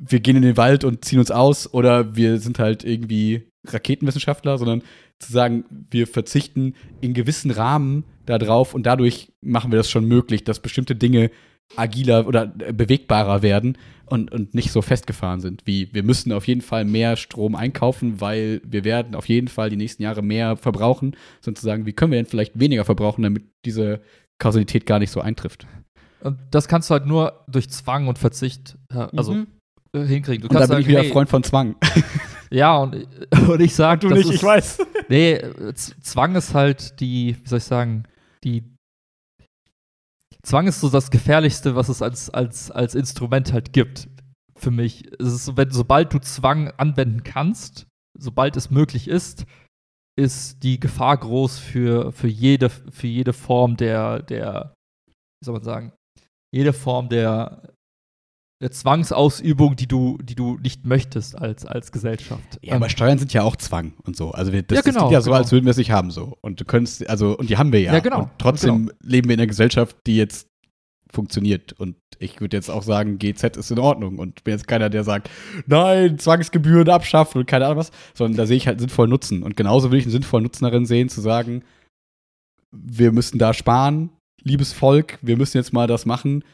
wir gehen in den Wald und ziehen uns aus oder wir sind halt irgendwie Raketenwissenschaftler, sondern zu sagen, wir verzichten in gewissen Rahmen darauf und dadurch machen wir das schon möglich, dass bestimmte Dinge agiler oder bewegbarer werden und, und nicht so festgefahren sind. Wie wir müssen auf jeden Fall mehr Strom einkaufen, weil wir werden auf jeden Fall die nächsten Jahre mehr verbrauchen, sondern zu sagen, wie können wir denn vielleicht weniger verbrauchen, damit diese Kausalität gar nicht so eintrifft. Und das kannst du halt nur durch Zwang und Verzicht, also mhm. Äh, hinkriegen. Du und da bin sagen, ich wieder hey, Freund von Zwang. Ja, und, und ich sag, du nicht, ist, ich weiß. Nee, Zwang ist halt die, wie soll ich sagen, die Zwang ist so das Gefährlichste, was es als, als, als Instrument halt gibt. Für mich. Es ist wenn, sobald du Zwang anwenden kannst, sobald es möglich ist, ist die Gefahr groß für, für, jede, für jede Form der, der, wie soll man sagen, jede Form der eine Zwangsausübung, die du, die du nicht möchtest als, als Gesellschaft. Ja, aber ähm, Steuern sind ja auch Zwang und so. Also wir, das, ja, genau, das ja so, genau. als würden wir es nicht haben so. Und du könntest, also, und die haben wir ja. Ja, genau. Und trotzdem genau. leben wir in einer Gesellschaft, die jetzt funktioniert. Und ich würde jetzt auch sagen, GZ ist in Ordnung. Und ich bin jetzt keiner, der sagt, nein, Zwangsgebühren abschaffen und keine Ahnung was, sondern da sehe ich halt sinnvollen Nutzen. Und genauso will ich einen sinnvollen Nutzen darin sehen, zu sagen, wir müssen da sparen, liebes Volk, wir müssen jetzt mal das machen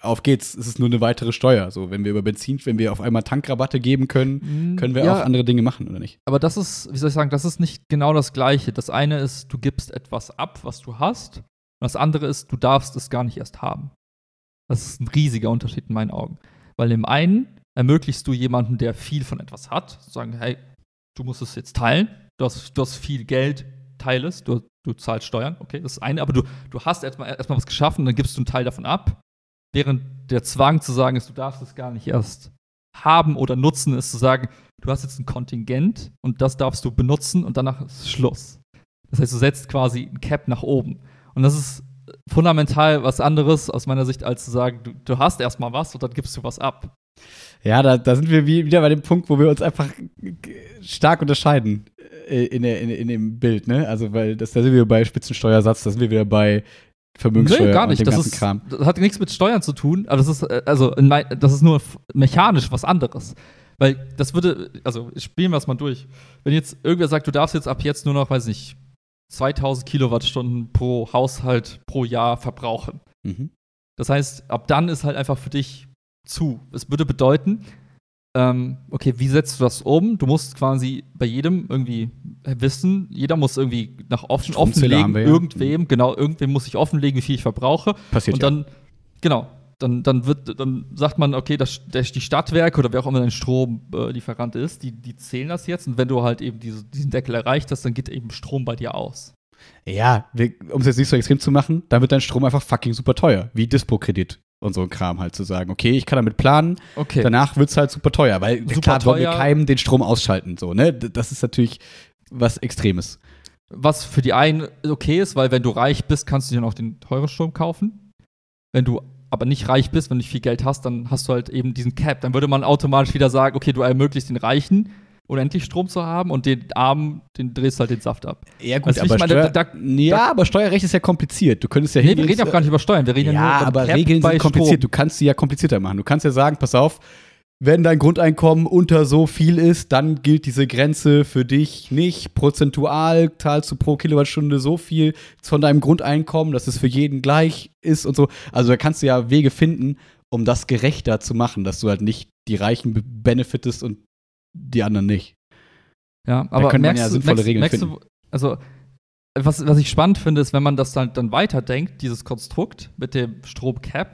auf geht's, es ist nur eine weitere Steuer. So, wenn wir über Benzin, wenn wir auf einmal Tankrabatte geben können, mm, können wir ja, auch andere Dinge machen, oder nicht? Aber das ist, wie soll ich sagen, das ist nicht genau das Gleiche. Das eine ist, du gibst etwas ab, was du hast. Und das andere ist, du darfst es gar nicht erst haben. Das ist ein riesiger Unterschied in meinen Augen. Weil im einen ermöglichst du jemanden, der viel von etwas hat, zu sagen, hey, du musst es jetzt teilen, du hast, du hast viel Geld, teile es, du, du zahlst Steuern, okay, das ist eine, aber du, du hast erstmal erstmal was geschaffen, dann gibst du einen Teil davon ab Während der Zwang zu sagen ist, du darfst es gar nicht erst haben oder nutzen, ist zu sagen, du hast jetzt ein Kontingent und das darfst du benutzen und danach ist Schluss. Das heißt, du setzt quasi ein Cap nach oben. Und das ist fundamental was anderes aus meiner Sicht, als zu sagen, du, du hast erstmal was und dann gibst du was ab. Ja, da, da sind wir wieder bei dem Punkt, wo wir uns einfach stark unterscheiden äh, in, in, in dem Bild, ne? Also, weil das, da sind wir bei Spitzensteuersatz, da sind wir wieder bei Vermögenssteuer nee, gar nicht. das ist, Kram. Das hat nichts mit Steuern zu tun, aber das ist, äh, also, das ist nur mechanisch was anderes. Weil das würde, also spielen wir es mal durch. Wenn jetzt irgendwer sagt, du darfst jetzt ab jetzt nur noch, weiß nicht, 2000 Kilowattstunden pro Haushalt pro Jahr verbrauchen. Mhm. Das heißt, ab dann ist halt einfach für dich zu. Es würde bedeuten, ähm, okay, wie setzt du das um? Du musst quasi bei jedem irgendwie wissen, jeder muss irgendwie nach offen, offenlegen, wir ja. irgendwem, genau, irgendwem muss ich offenlegen, wie viel ich verbrauche. Passiert Und dann, genau, dann, dann wird, dann sagt man, okay, das, der, die Stadtwerke oder wer auch immer dein Stromlieferant ist, die, die zählen das jetzt und wenn du halt eben diese, diesen Deckel erreicht hast, dann geht eben Strom bei dir aus. Ja, um es jetzt nicht so extrem zu machen, dann wird dein Strom einfach fucking super teuer. Wie Dispo-Kredit und so ein Kram halt zu sagen. Okay, ich kann damit planen, Okay. danach wird es halt super teuer, weil Super klar wollen wir keinem den Strom ausschalten. So, ne? Das ist natürlich was Extremes. Was für die einen okay ist, weil wenn du reich bist, kannst du dir noch den teuren Strom kaufen. Wenn du aber nicht reich bist, wenn du nicht viel Geld hast, dann hast du halt eben diesen Cap. Dann würde man automatisch wieder sagen, okay, du ermöglichst den Reichen, unendlich Strom zu haben und den Armen, den drehst halt den Saft ab. Ja, gut, aber aber Steuer- Steuer, da- ja, aber Steuerrecht ist ja kompliziert. Du könntest ja Nee, wir reden auch gar nicht über Steuern, wir reden ja, Ja, nur über aber Cap Regeln sind kompliziert. Du Strom. kannst sie ja komplizierter machen. Du kannst ja sagen, pass auf, wenn dein Grundeinkommen unter so viel ist, dann gilt diese Grenze für dich nicht. Prozentual zahlst du pro Kilowattstunde so viel von deinem Grundeinkommen, dass es für jeden gleich ist und so. Also da kannst du ja Wege finden, um das gerechter zu machen, dass du halt nicht die Reichen be- benefitest und die anderen nicht. Ja, aber könnte man merkst, ja du- sinnvolle merkst, Regeln merkst du, also was, was ich spannend finde, ist, wenn man das dann, dann weiterdenkt, dieses Konstrukt mit dem Stromcap,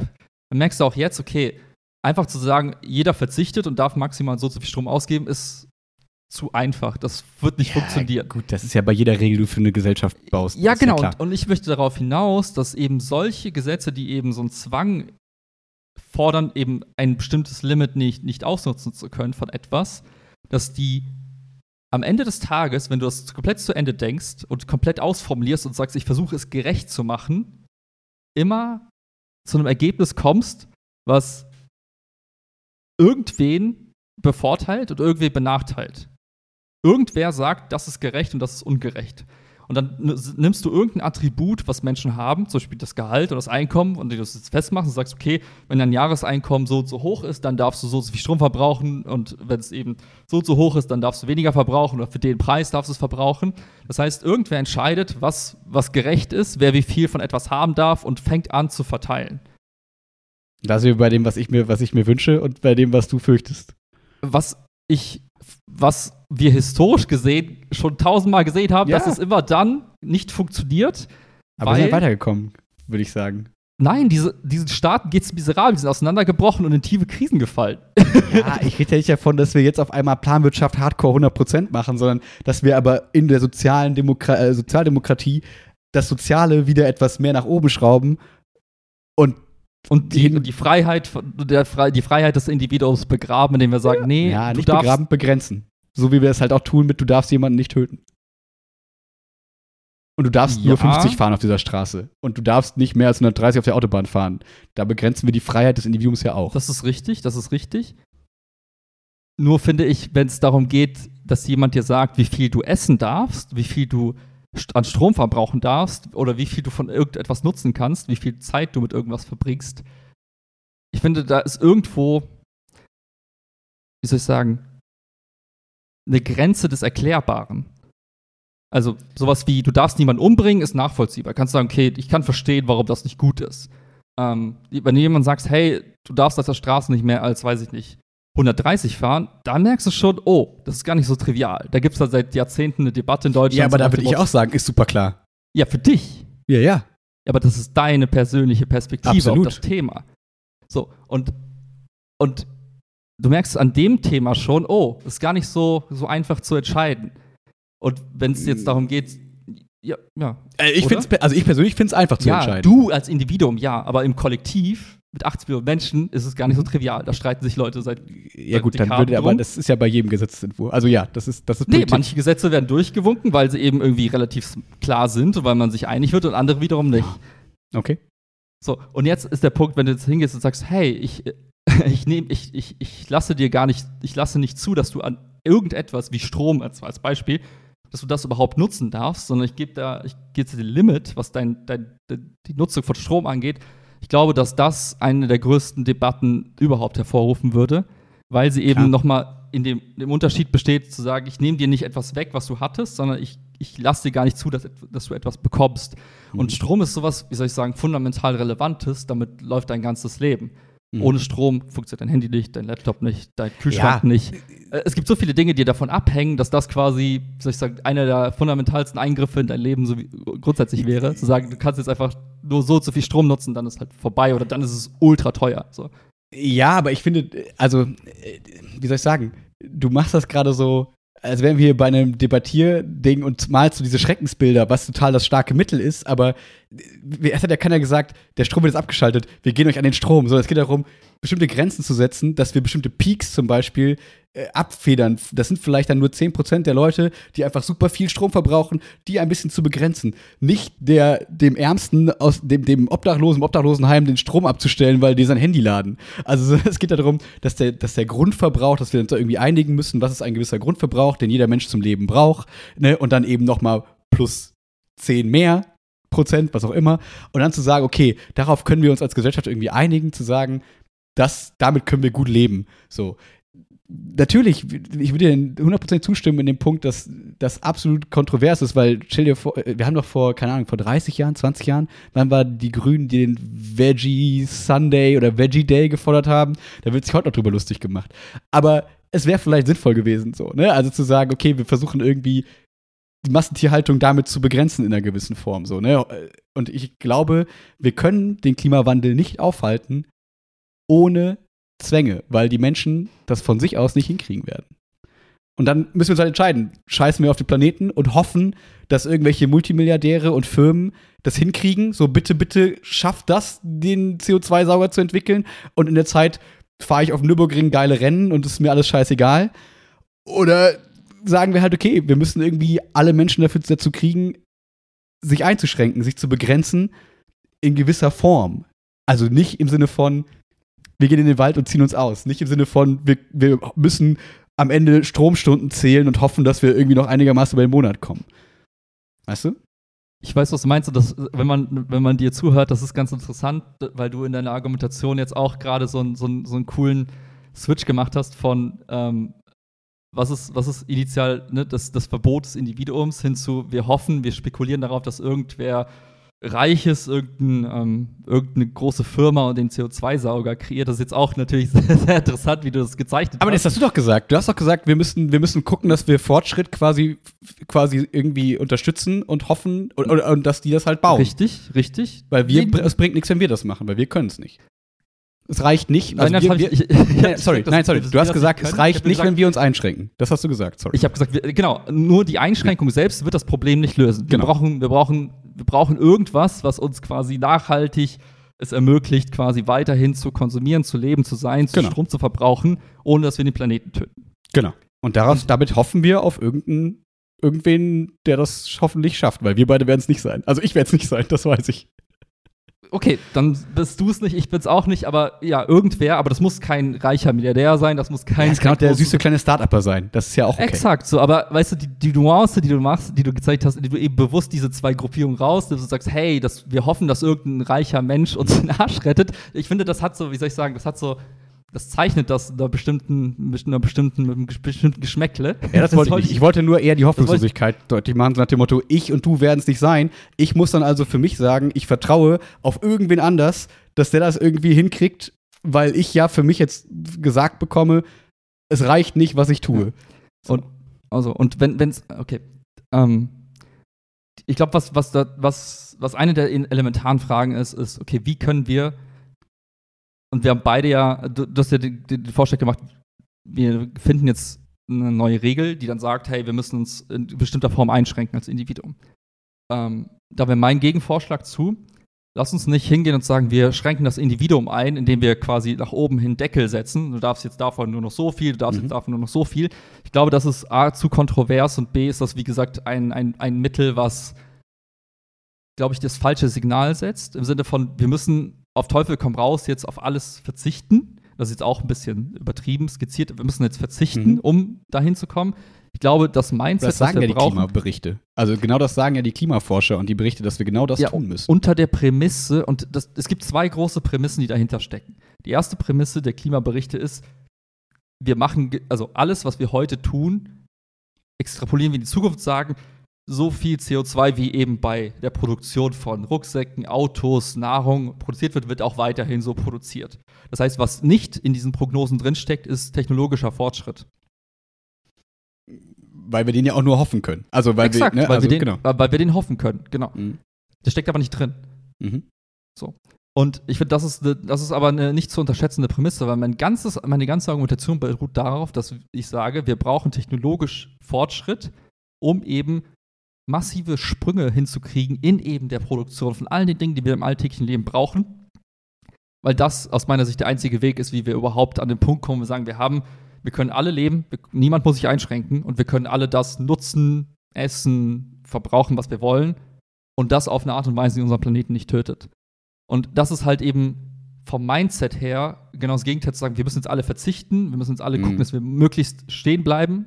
dann merkst du auch jetzt, okay, einfach zu sagen, jeder verzichtet und darf maximal so so viel Strom ausgeben, ist zu einfach. Das wird nicht funktionieren. Gut, das ist ja bei jeder Regel, die du für eine Gesellschaft baust. Ja, ist genau. und, und ich möchte darauf hinaus, dass eben solche Gesetze, die eben so einen Zwang fordern, eben ein bestimmtes Limit nicht, nicht ausnutzen zu können von etwas, dass die am Ende des Tages, wenn du das komplett zu Ende denkst und komplett ausformulierst und sagst, ich versuche es gerecht zu machen, immer zu einem Ergebnis kommst, was irgendwen bevorteilt und irgendwen benachteilt. Irgendwer sagt, das ist gerecht und das ist ungerecht. Und dann nimmst du irgendein Attribut, was Menschen haben, zum Beispiel das Gehalt oder das Einkommen, und du das jetzt festmachst und sagst, okay, wenn dein Jahreseinkommen so und so hoch ist, dann darfst du so und so viel Strom verbrauchen und wenn es eben so und so hoch ist, dann darfst du weniger verbrauchen oder für den Preis darfst du es verbrauchen. Das heißt, irgendwer entscheidet, was, was gerecht ist, wer wie viel von etwas haben darf und fängt an zu verteilen. Da sind wir bei dem, was ich mir, was ich mir wünsche und bei dem, was du fürchtest. was ich, was wir historisch gesehen schon tausendmal gesehen haben, Ja. dass es immer dann nicht funktioniert. Aber wir sind Weil- weitergekommen, würde ich sagen. Nein, diese, diesen Staaten geht es miserabel, die sind auseinandergebrochen und in tiefe Krisen gefallen. Ja, ich rede ja nicht davon, dass wir jetzt auf einmal Planwirtschaft Hardcore 100% machen, sondern dass wir aber in der sozialen Demokra äh, Sozialdemokratie das Soziale wieder etwas mehr nach oben schrauben und Und die, Die- die Freiheit, der, Fre- die Freiheit des Individuums begraben, indem wir sagen, nee, ja, du nicht darfst, begraben, begrenzen. So wie wir es halt auch tun mit, du darfst jemanden nicht töten. Und du darfst Ja. nur 50 fahren auf dieser Straße. Und du darfst nicht mehr als 130 auf der Autobahn fahren. Da begrenzen wir die Freiheit des Individuums ja auch. Das ist richtig, das ist richtig. Nur finde ich, wenn es darum geht, dass jemand dir sagt, wie viel du essen darfst, wie viel du an Strom verbrauchen darfst oder wie viel du von irgendetwas nutzen kannst, wie viel Zeit du mit irgendwas verbringst. Ich finde, da ist irgendwo, wie soll ich sagen, eine Grenze des Erklärbaren. Also sowas wie, du darfst niemanden umbringen, ist nachvollziehbar. Kannst sagen, okay, ich kann verstehen, warum das nicht gut ist. Ähm, wenn jemand sagt, hey, du darfst auf der Straße nicht mehr als, weiß ich nicht, 130 fahren, da merkst du schon, oh, das ist gar nicht so trivial. Da gibt es da seit Jahrzehnten eine Debatte in Deutschland. Ja, aber da würde ich auch sagen, ist super klar. Ja, für dich. Ja, ja. Aber das ist deine persönliche Perspektive Absolut. auf das Thema. So, und, und du merkst an dem Thema schon, oh, ist gar nicht so, so einfach zu entscheiden. Und wenn es jetzt darum geht, ja, ja. Äh, ich find's, also ich persönlich finde es einfach zu ja, entscheiden. du als Individuum, ja, aber im Kollektiv mit 80 Millionen Menschen ist es gar nicht so trivial. Da streiten sich Leute seit. ja, gut, dann würde, aber das ist ja bei jedem Gesetzentwurf. Also ja, das ist, das ist Nee, manche Gesetze werden durchgewunken, weil sie eben irgendwie relativ klar sind und weil man sich einig wird und andere wiederum nicht. Okay. So, und jetzt ist der Punkt, wenn du jetzt hingehst und sagst, hey, ich, ich, nehm, ich, ich, ich lasse dir gar nicht, ich lasse nicht zu, dass du an irgendetwas wie Strom als, als Beispiel, dass du das überhaupt nutzen darfst, sondern ich gebe da, ich gebe dir den Limit, was dein, dein, die Nutzung von Strom angeht. Ich glaube, dass das eine der größten Debatten überhaupt hervorrufen würde, weil sie eben nochmal in dem, dem Unterschied besteht, zu sagen, ich nehme dir nicht etwas weg, was du hattest, sondern ich, ich lasse dir gar nicht zu, dass, dass du etwas bekommst. Mhm. Und Strom ist sowas, wie soll ich sagen, fundamental Relevantes, damit läuft dein ganzes Leben. Mhm. Ohne Strom funktioniert dein Handy nicht, dein Laptop nicht, dein Kühlschrank ja. nicht. Äh, es gibt so viele Dinge, die davon abhängen, dass das quasi, soll ich sagen, einer der fundamentalsten Eingriffe in dein Leben so grundsätzlich wäre. Zu sagen, du kannst jetzt einfach nur so zu viel Strom nutzen, dann ist halt vorbei oder dann ist es ultra teuer. So. Ja, aber ich finde, also, äh, wie soll ich sagen, du machst das gerade so, als wären wir bei einem Debattierding und malst du diese Schreckensbilder, was total das starke Mittel ist, aber äh, es hat ja keiner gesagt, der Strom wird jetzt abgeschaltet, wir gehen euch an den Strom, sondern es geht darum, bestimmte Grenzen zu setzen, dass wir bestimmte Peaks zum Beispiel äh, abfedern. Das sind vielleicht dann nur 10% der Leute, die einfach super viel Strom verbrauchen, die ein bisschen zu begrenzen. Nicht der, dem Ärmsten aus dem, dem Obdachlosen, Obdachlosenheim den Strom abzustellen, weil die sein Handy laden. Also es geht darum, dass der, dass der Grundverbrauch, dass wir uns da irgendwie einigen müssen, was ist ein gewisser Grundverbrauch, den jeder Mensch zum Leben braucht, ne? und dann eben nochmal plus 10 mehr, Prozent, was auch immer, und dann zu sagen, okay, darauf können wir uns als Gesellschaft irgendwie einigen, zu sagen, das, damit können wir gut leben. So. Natürlich, ich würde dir 100% zustimmen in dem Punkt, dass das absolut kontrovers ist, weil stell dir vor, wir haben doch vor, keine Ahnung, vor 30 Jahren, 20 Jahren, wann war die Grünen, die den Veggie Sunday oder Veggie Day gefordert haben, da wird sich heute noch drüber lustig gemacht. Aber es wäre vielleicht sinnvoll gewesen, so, ne? Also zu sagen, okay, wir versuchen irgendwie die Massentierhaltung damit zu begrenzen in einer gewissen Form, so, ne? Und ich glaube, wir können den Klimawandel nicht aufhalten, ohne Zwänge, weil die Menschen das von sich aus nicht hinkriegen werden. Und dann müssen wir uns halt entscheiden, scheißen wir auf den Planeten und hoffen, dass irgendwelche Multimilliardäre und Firmen das hinkriegen, so bitte, bitte schafft das, den CO2-Sauger zu entwickeln und in der Zeit fahre ich auf Nürburgring geile Rennen und es ist mir alles scheißegal. Oder sagen wir halt, okay, wir müssen irgendwie alle Menschen dafür dazu kriegen, sich einzuschränken, sich zu begrenzen in gewisser Form. Also nicht im Sinne von, wir gehen in den Wald und ziehen uns aus. Nicht im Sinne von, wir, wir müssen am Ende Stromstunden zählen und hoffen, dass wir irgendwie noch einigermaßen über den Monat kommen. Weißt du? Ich weiß, was du meinst. dass, wenn, man, wenn man dir zuhört, das ist ganz interessant, weil du in deiner Argumentation jetzt auch gerade so, so, so einen coolen Switch gemacht hast von, ähm, was ist, was ist initial ne, das, das Verbot des Individuums hin zu, wir hoffen, wir spekulieren darauf, dass irgendwer Reiches, irgendein, ähm, irgendeine große Firma und den CO2-Sauger kreiert. Das ist jetzt auch natürlich sehr, sehr interessant, wie du das gezeichnet Aber hast. Aber das hast du doch gesagt. Du hast doch gesagt, wir müssen, wir müssen gucken, dass wir Fortschritt quasi, quasi irgendwie unterstützen und hoffen und, und, und dass die das halt bauen. Richtig, richtig. Weil wir, nee, es bringt nichts, wenn wir das machen, weil wir können es nicht. Es reicht nicht. Also nein, wir, wir, ich, ich, nein, sorry, nein, sorry. Du hast gesagt, es reicht nicht, gesagt, wenn wir uns einschränken. Das hast du gesagt. Sorry. Ich habe gesagt, wir, genau. Nur die Einschränkung ja. selbst wird das Problem nicht lösen. Genau. Wir brauchen, wir brauchen, wir brauchen irgendwas, was uns quasi nachhaltig es ermöglicht, quasi weiterhin zu konsumieren, zu leben, zu sein, zu genau. Strom zu verbrauchen, ohne dass wir den Planeten töten. Genau. Und daraus, damit hoffen wir auf irgendeinen, irgendwen, der das hoffentlich schafft, weil wir beide werden es nicht sein. Also ich werde es nicht sein, das weiß ich okay, dann bist du es nicht, ich bin's auch nicht, aber ja, irgendwer, aber das muss kein reicher Milliardär sein, das muss kein. Ja, das kann auch der süße kleine Start-Upper sein. Das ist ja auch okay. Exakt, so, aber weißt du, die, die Nuance, die du machst, die du gezeigt hast, die du eben bewusst diese zwei Gruppierungen raus, dass du sagst, hey, das, wir hoffen, dass irgendein reicher Mensch uns den Arsch rettet. Ich finde, das hat so, wie soll ich sagen, das hat so das zeichnet das einer bestimmten, mit einer bestimmten, mit einem bestimmten Geschmäckle. Ja, das, wollte ich nicht. Ich wollte nur eher die Hoffnungslosigkeit deutlich machen, nach dem Motto, ich und du werden es nicht sein. Ich muss dann also für mich sagen, ich vertraue auf irgendwen anders, dass der das irgendwie hinkriegt, weil ich ja für mich jetzt gesagt bekomme, es reicht nicht, was ich tue. Ja. So. Und, also, und wenn es, okay, ähm, ich glaube, was, was, was, was eine der elementaren Fragen ist, ist, okay, wie können wir und wir haben beide ja, du, du hast ja den, den Vorschlag gemacht, wir finden jetzt eine neue Regel, die dann sagt, hey, wir müssen uns in bestimmter Form einschränken als Individuum. Ähm, da wäre mein Gegenvorschlag zu, lass uns nicht hingehen und sagen, wir schränken das Individuum ein, indem wir quasi nach oben hin Deckel setzen. Du darfst jetzt davon nur noch so viel, du darfst mhm. jetzt davon nur noch so viel. Ich glaube, das ist A, zu kontrovers und B, ist das, wie gesagt, ein, ein, ein Mittel, was glaube ich, das falsche Signal setzt. Im Sinne von, wir müssen auf Teufel komm raus jetzt auf alles verzichten. Das ist jetzt auch ein bisschen übertrieben skizziert. Wir müssen jetzt verzichten, mhm. um dahin zu kommen. Ich glaube, das Mindset, das sagen was wir ja die brauchen, Klimaberichte. Also genau das sagen ja die Klimaforscher und die Berichte, dass wir genau das ja, tun müssen. Unter der Prämisse, und das, es gibt zwei große Prämissen, die dahinter stecken. Die erste Prämisse der Klimaberichte ist, wir machen, also alles, was wir heute tun, extrapolieren wir in die Zukunft, sagen, so viel CO2 wie eben bei der Produktion von Rucksäcken, Autos, Nahrung produziert wird, wird auch weiterhin so produziert. Das heißt, was nicht in diesen Prognosen drinsteckt, ist technologischer Fortschritt. Weil wir den ja auch nur hoffen können. Also weil Exakt, wir, ne? weil, also, wir den, genau. weil wir den hoffen können, genau. Mhm. Der steckt aber nicht drin. Mhm. So. Und ich finde, das ist, das ist aber eine nicht zu unterschätzende Prämisse, weil mein ganzes, meine ganze Argumentation beruht darauf, dass ich sage, wir brauchen technologisch Fortschritt, um eben massive Sprünge hinzukriegen in eben der Produktion von all den Dingen, die wir im alltäglichen Leben brauchen. Weil das aus meiner Sicht der einzige Weg ist, wie wir überhaupt an den Punkt kommen, wir sagen, wir haben, wir können alle leben, wir, niemand muss sich einschränken und wir können alle das nutzen, essen, verbrauchen, was wir wollen und das auf eine Art und Weise, die unseren Planeten nicht tötet. Und das ist halt eben vom Mindset her genau das Gegenteil zu sagen, wir müssen jetzt alle verzichten, wir müssen jetzt alle mhm. gucken, dass wir möglichst stehen bleiben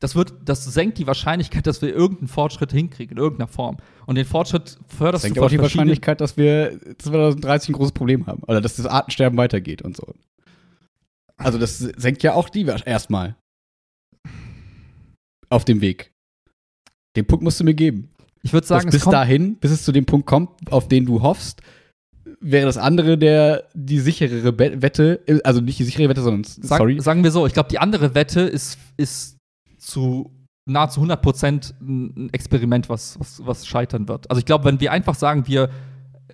das wird, das senkt die Wahrscheinlichkeit, dass wir irgendeinen Fortschritt hinkriegen in irgendeiner Form. Und den Fortschritt förderst das senkt du auch die Wahrscheinlichkeit, dass wir 2030 ein großes Problem haben oder dass das Artensterben weitergeht und so. Also das senkt ja auch die erstmal auf dem Weg. Den Punkt musst du mir geben. Ich würde sagen, bis dahin, bis es zu dem Punkt kommt, auf den du hoffst, wäre das andere der die sicherere Wette, also nicht die sichere Wette, sondern sorry. sagen wir so, ich glaube, die andere Wette ist, ist zu nahezu 100 Prozent ein Experiment, was, was, was scheitern wird. Also ich glaube, wenn wir einfach sagen, wir,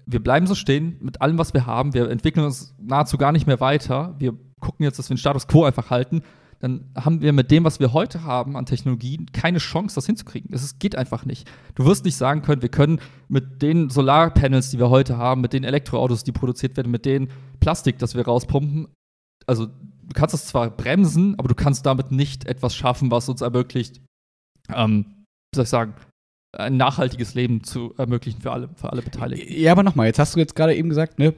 wir bleiben so stehen mit allem, was wir haben, wir entwickeln uns nahezu gar nicht mehr weiter, wir gucken jetzt, dass wir den Status quo einfach halten, dann haben wir mit dem, was wir heute haben an Technologien, keine Chance, das hinzukriegen. Es geht einfach nicht. Du wirst nicht sagen können, wir können mit den Solarpanels, die wir heute haben, mit den Elektroautos, die produziert werden, mit den Plastik, das wir rauspumpen, also du kannst es zwar bremsen, aber du kannst damit nicht etwas schaffen, was uns ermöglicht, ähm, wie soll ich sagen, ein nachhaltiges Leben zu ermöglichen für alle, für alle Beteiligten. Ja, aber nochmal, jetzt hast du jetzt gerade eben gesagt, ne,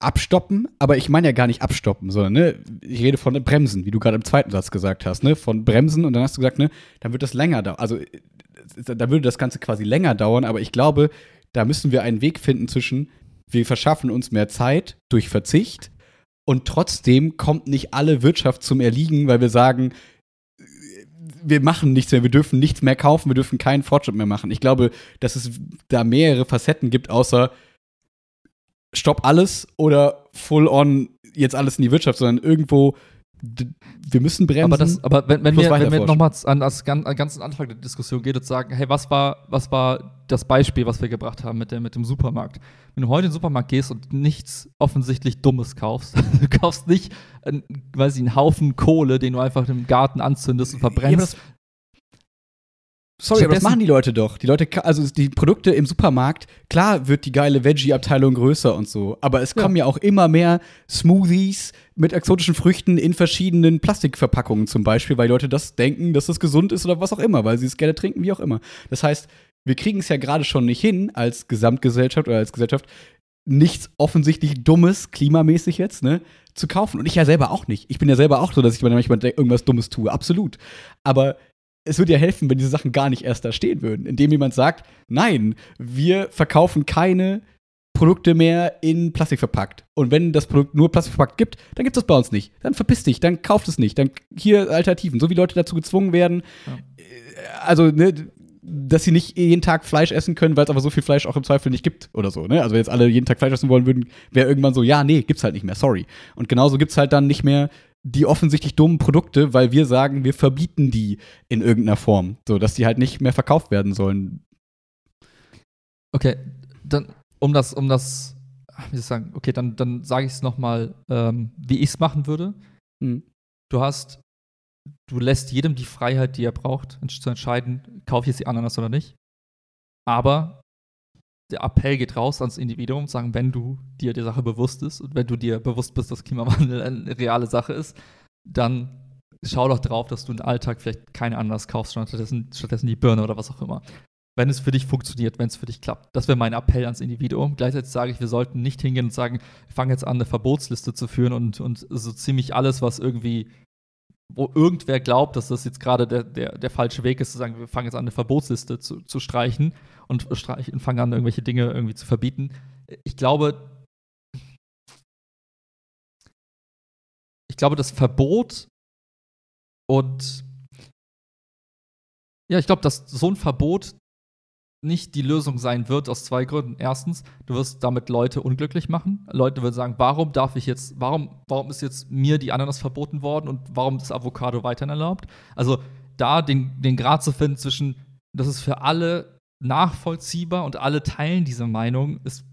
abstoppen, aber ich meine ja gar nicht abstoppen, sondern ne, ich rede von Bremsen, wie du gerade im zweiten Satz gesagt hast, ne, von Bremsen und dann hast du gesagt, ne, dann wird das länger dauern. Also da würde das Ganze quasi länger dauern, aber ich glaube, da müssen wir einen Weg finden zwischen, wir verschaffen uns mehr Zeit durch Verzicht und trotzdem kommt nicht alle Wirtschaft zum Erliegen, weil wir sagen, wir machen nichts mehr, wir dürfen nichts mehr kaufen, wir dürfen keinen Fortschritt mehr machen. Ich glaube, dass es da mehrere Facetten gibt, außer Stopp alles oder full on jetzt alles in die Wirtschaft, sondern irgendwo wir müssen bremsen. Aber, das, aber wenn, wenn wir, wenn wir nochmal an das an, an ganzen Anfang der Diskussion geht und sagen, hey, was war, was war das Beispiel, was wir gebracht haben mit, der, mit dem Supermarkt? Wenn du heute in den Supermarkt gehst und nichts offensichtlich Dummes kaufst, du kaufst nicht, weiß ich, einen Haufen Kohle, den du einfach im Garten anzündest und verbrennst, ja, Sorry, aber das machen die Leute doch. Die Leute, also die Produkte im Supermarkt, klar wird die geile Veggie-Abteilung größer und so, aber es kommen ja. ja auch immer mehr Smoothies mit exotischen Früchten in verschiedenen Plastikverpackungen zum Beispiel, weil Leute das denken, dass das gesund ist oder was auch immer, weil sie es gerne trinken, wie auch immer. Das heißt, wir kriegen es ja gerade schon nicht hin, als Gesamtgesellschaft oder als Gesellschaft, nichts offensichtlich Dummes, klimamäßig jetzt, ne, zu kaufen. Und ich ja selber auch nicht. Ich bin ja selber auch so, dass ich manchmal irgendwas Dummes tue, absolut. Aber es würde ja helfen, wenn diese Sachen gar nicht erst da stehen würden, indem jemand sagt, nein, wir verkaufen keine Produkte mehr in Plastik verpackt. Und wenn das Produkt nur Plastik verpackt gibt, dann gibt es das bei uns nicht. Dann verpiss dich, dann kauft es nicht. Dann hier Alternativen. So wie Leute dazu gezwungen werden, ja. Also, ne, dass sie nicht jeden Tag Fleisch essen können, weil es aber so viel Fleisch auch im Zweifel nicht gibt oder so. Ne? Also wenn jetzt alle jeden Tag Fleisch essen wollen würden, wäre irgendwann so, ja, nee, gibt's halt nicht mehr, sorry. Und genauso gibt's halt dann nicht mehr die offensichtlich dummen Produkte, weil wir sagen, wir verbieten die in irgendeiner Form, so dass die halt nicht mehr verkauft werden sollen. Okay, dann um das, um das, wie soll ich sagen, okay, dann, dann sage ich es nochmal, ähm, wie ich es machen würde. Mhm. Du hast, du lässt jedem die Freiheit, die er braucht, zu entscheiden, kaufe ich jetzt die Ananas oder nicht. Aber der Appell geht raus ans Individuum, sagen, wenn du dir der Sache bewusst bist und wenn du dir bewusst bist, dass Klimawandel eine reale Sache ist, dann schau doch drauf, dass du im Alltag vielleicht keine Ananas kaufst, stattdessen, stattdessen die Birne oder was auch immer. wenn es für dich funktioniert, wenn es für dich klappt. Das wäre mein Appell ans Individuum. Gleichzeitig sage ich, wir sollten nicht hingehen und sagen, fangen jetzt an, eine Verbotsliste zu führen und, und so ziemlich alles, was irgendwie, wo irgendwer glaubt, dass das jetzt gerade der, der, der falsche Weg ist, zu sagen, wir fangen jetzt an, eine Verbotsliste zu, zu streichen und, streichen, und fangen an, irgendwelche Dinge irgendwie zu verbieten. Ich glaube, ich glaube, das Verbot und ja, ich glaube, dass so ein Verbot nicht die Lösung sein wird aus zwei Gründen. Erstens, du wirst damit Leute unglücklich machen. Leute würden sagen, warum darf ich jetzt, warum, warum ist jetzt mir die Ananas verboten worden und warum ist Avocado weiterhin erlaubt? Also da den, den Grad zu finden zwischen, das ist für alle nachvollziehbar und alle teilen diese Meinung, ist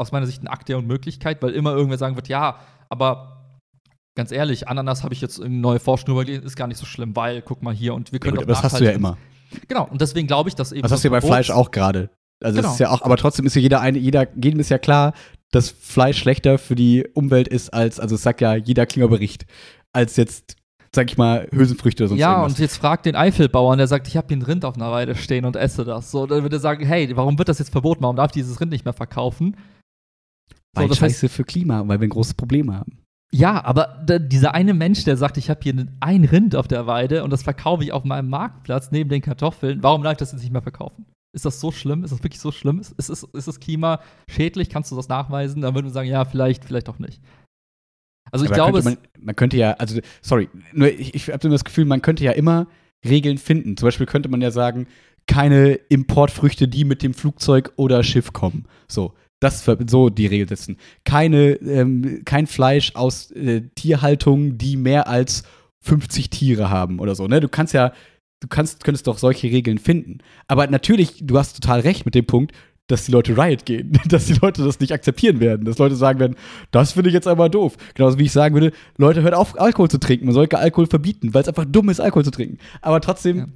aus meiner Sicht ein Akt der Unmöglichkeit, weil immer irgendwer sagen wird, ja, aber ganz ehrlich, Ananas habe ich jetzt in neue Forschung überlegt, ist gar nicht so schlimm, weil, guck mal hier und wir können ja, gut, doch Das hast du ja immer. Genau, und deswegen glaube ich, dass eben. Das hast du ja bei Fleisch auch gerade. Also genau. ist ja auch, aber trotzdem ist ja jeder eine, jeder, jedem ist ja klar, dass Fleisch schlechter für die Umwelt ist als, also es sagt ja jeder Klimabericht, als jetzt, sag ich mal, Hülsenfrüchte oder sonst Ja, irgendwas. und jetzt fragt den Eifelbauern, der sagt, ich habe hier ein Rind auf einer Weide stehen und esse das. So, dann würde er sagen, hey, warum wird das jetzt verboten? Warum darf dieses Rind nicht mehr verkaufen? Weil so, Scheiße heißt, für Klima, weil wir ein großes Problem haben. Ja, aber dieser eine Mensch, der sagt, ich habe hier ein Rind auf der Weide und das verkaufe ich auf meinem Marktplatz neben den Kartoffeln, warum darf ich das jetzt nicht mehr verkaufen? Ist das so schlimm? Ist das wirklich so schlimm? Ist, ist, ist das Klima schädlich? Kannst du das nachweisen? Dann würden wir sagen, ja, vielleicht, vielleicht auch nicht. Also ich aber glaube, man, man, könnte ja, also sorry, nur ich, ich habe das Gefühl, man könnte ja immer Regeln finden. Zum Beispiel könnte man ja sagen, keine Importfrüchte, die mit dem Flugzeug oder Schiff kommen. So, das so die Regel setzen. Keine, ähm, kein Fleisch aus äh, Tierhaltung, die mehr als 50 Tiere haben oder so. Ne? Du kannst ja, du kannst, könntest doch solche Regeln finden. Aber natürlich, du hast total recht mit dem Punkt, dass die Leute Riot gehen, dass die Leute das nicht akzeptieren werden, dass Leute sagen werden, das finde ich jetzt einmal doof. Genauso wie ich sagen würde, Leute, hört auf, Alkohol zu trinken. Man sollte Alkohol verbieten, weil es einfach dumm ist, Alkohol zu trinken. Aber trotzdem ja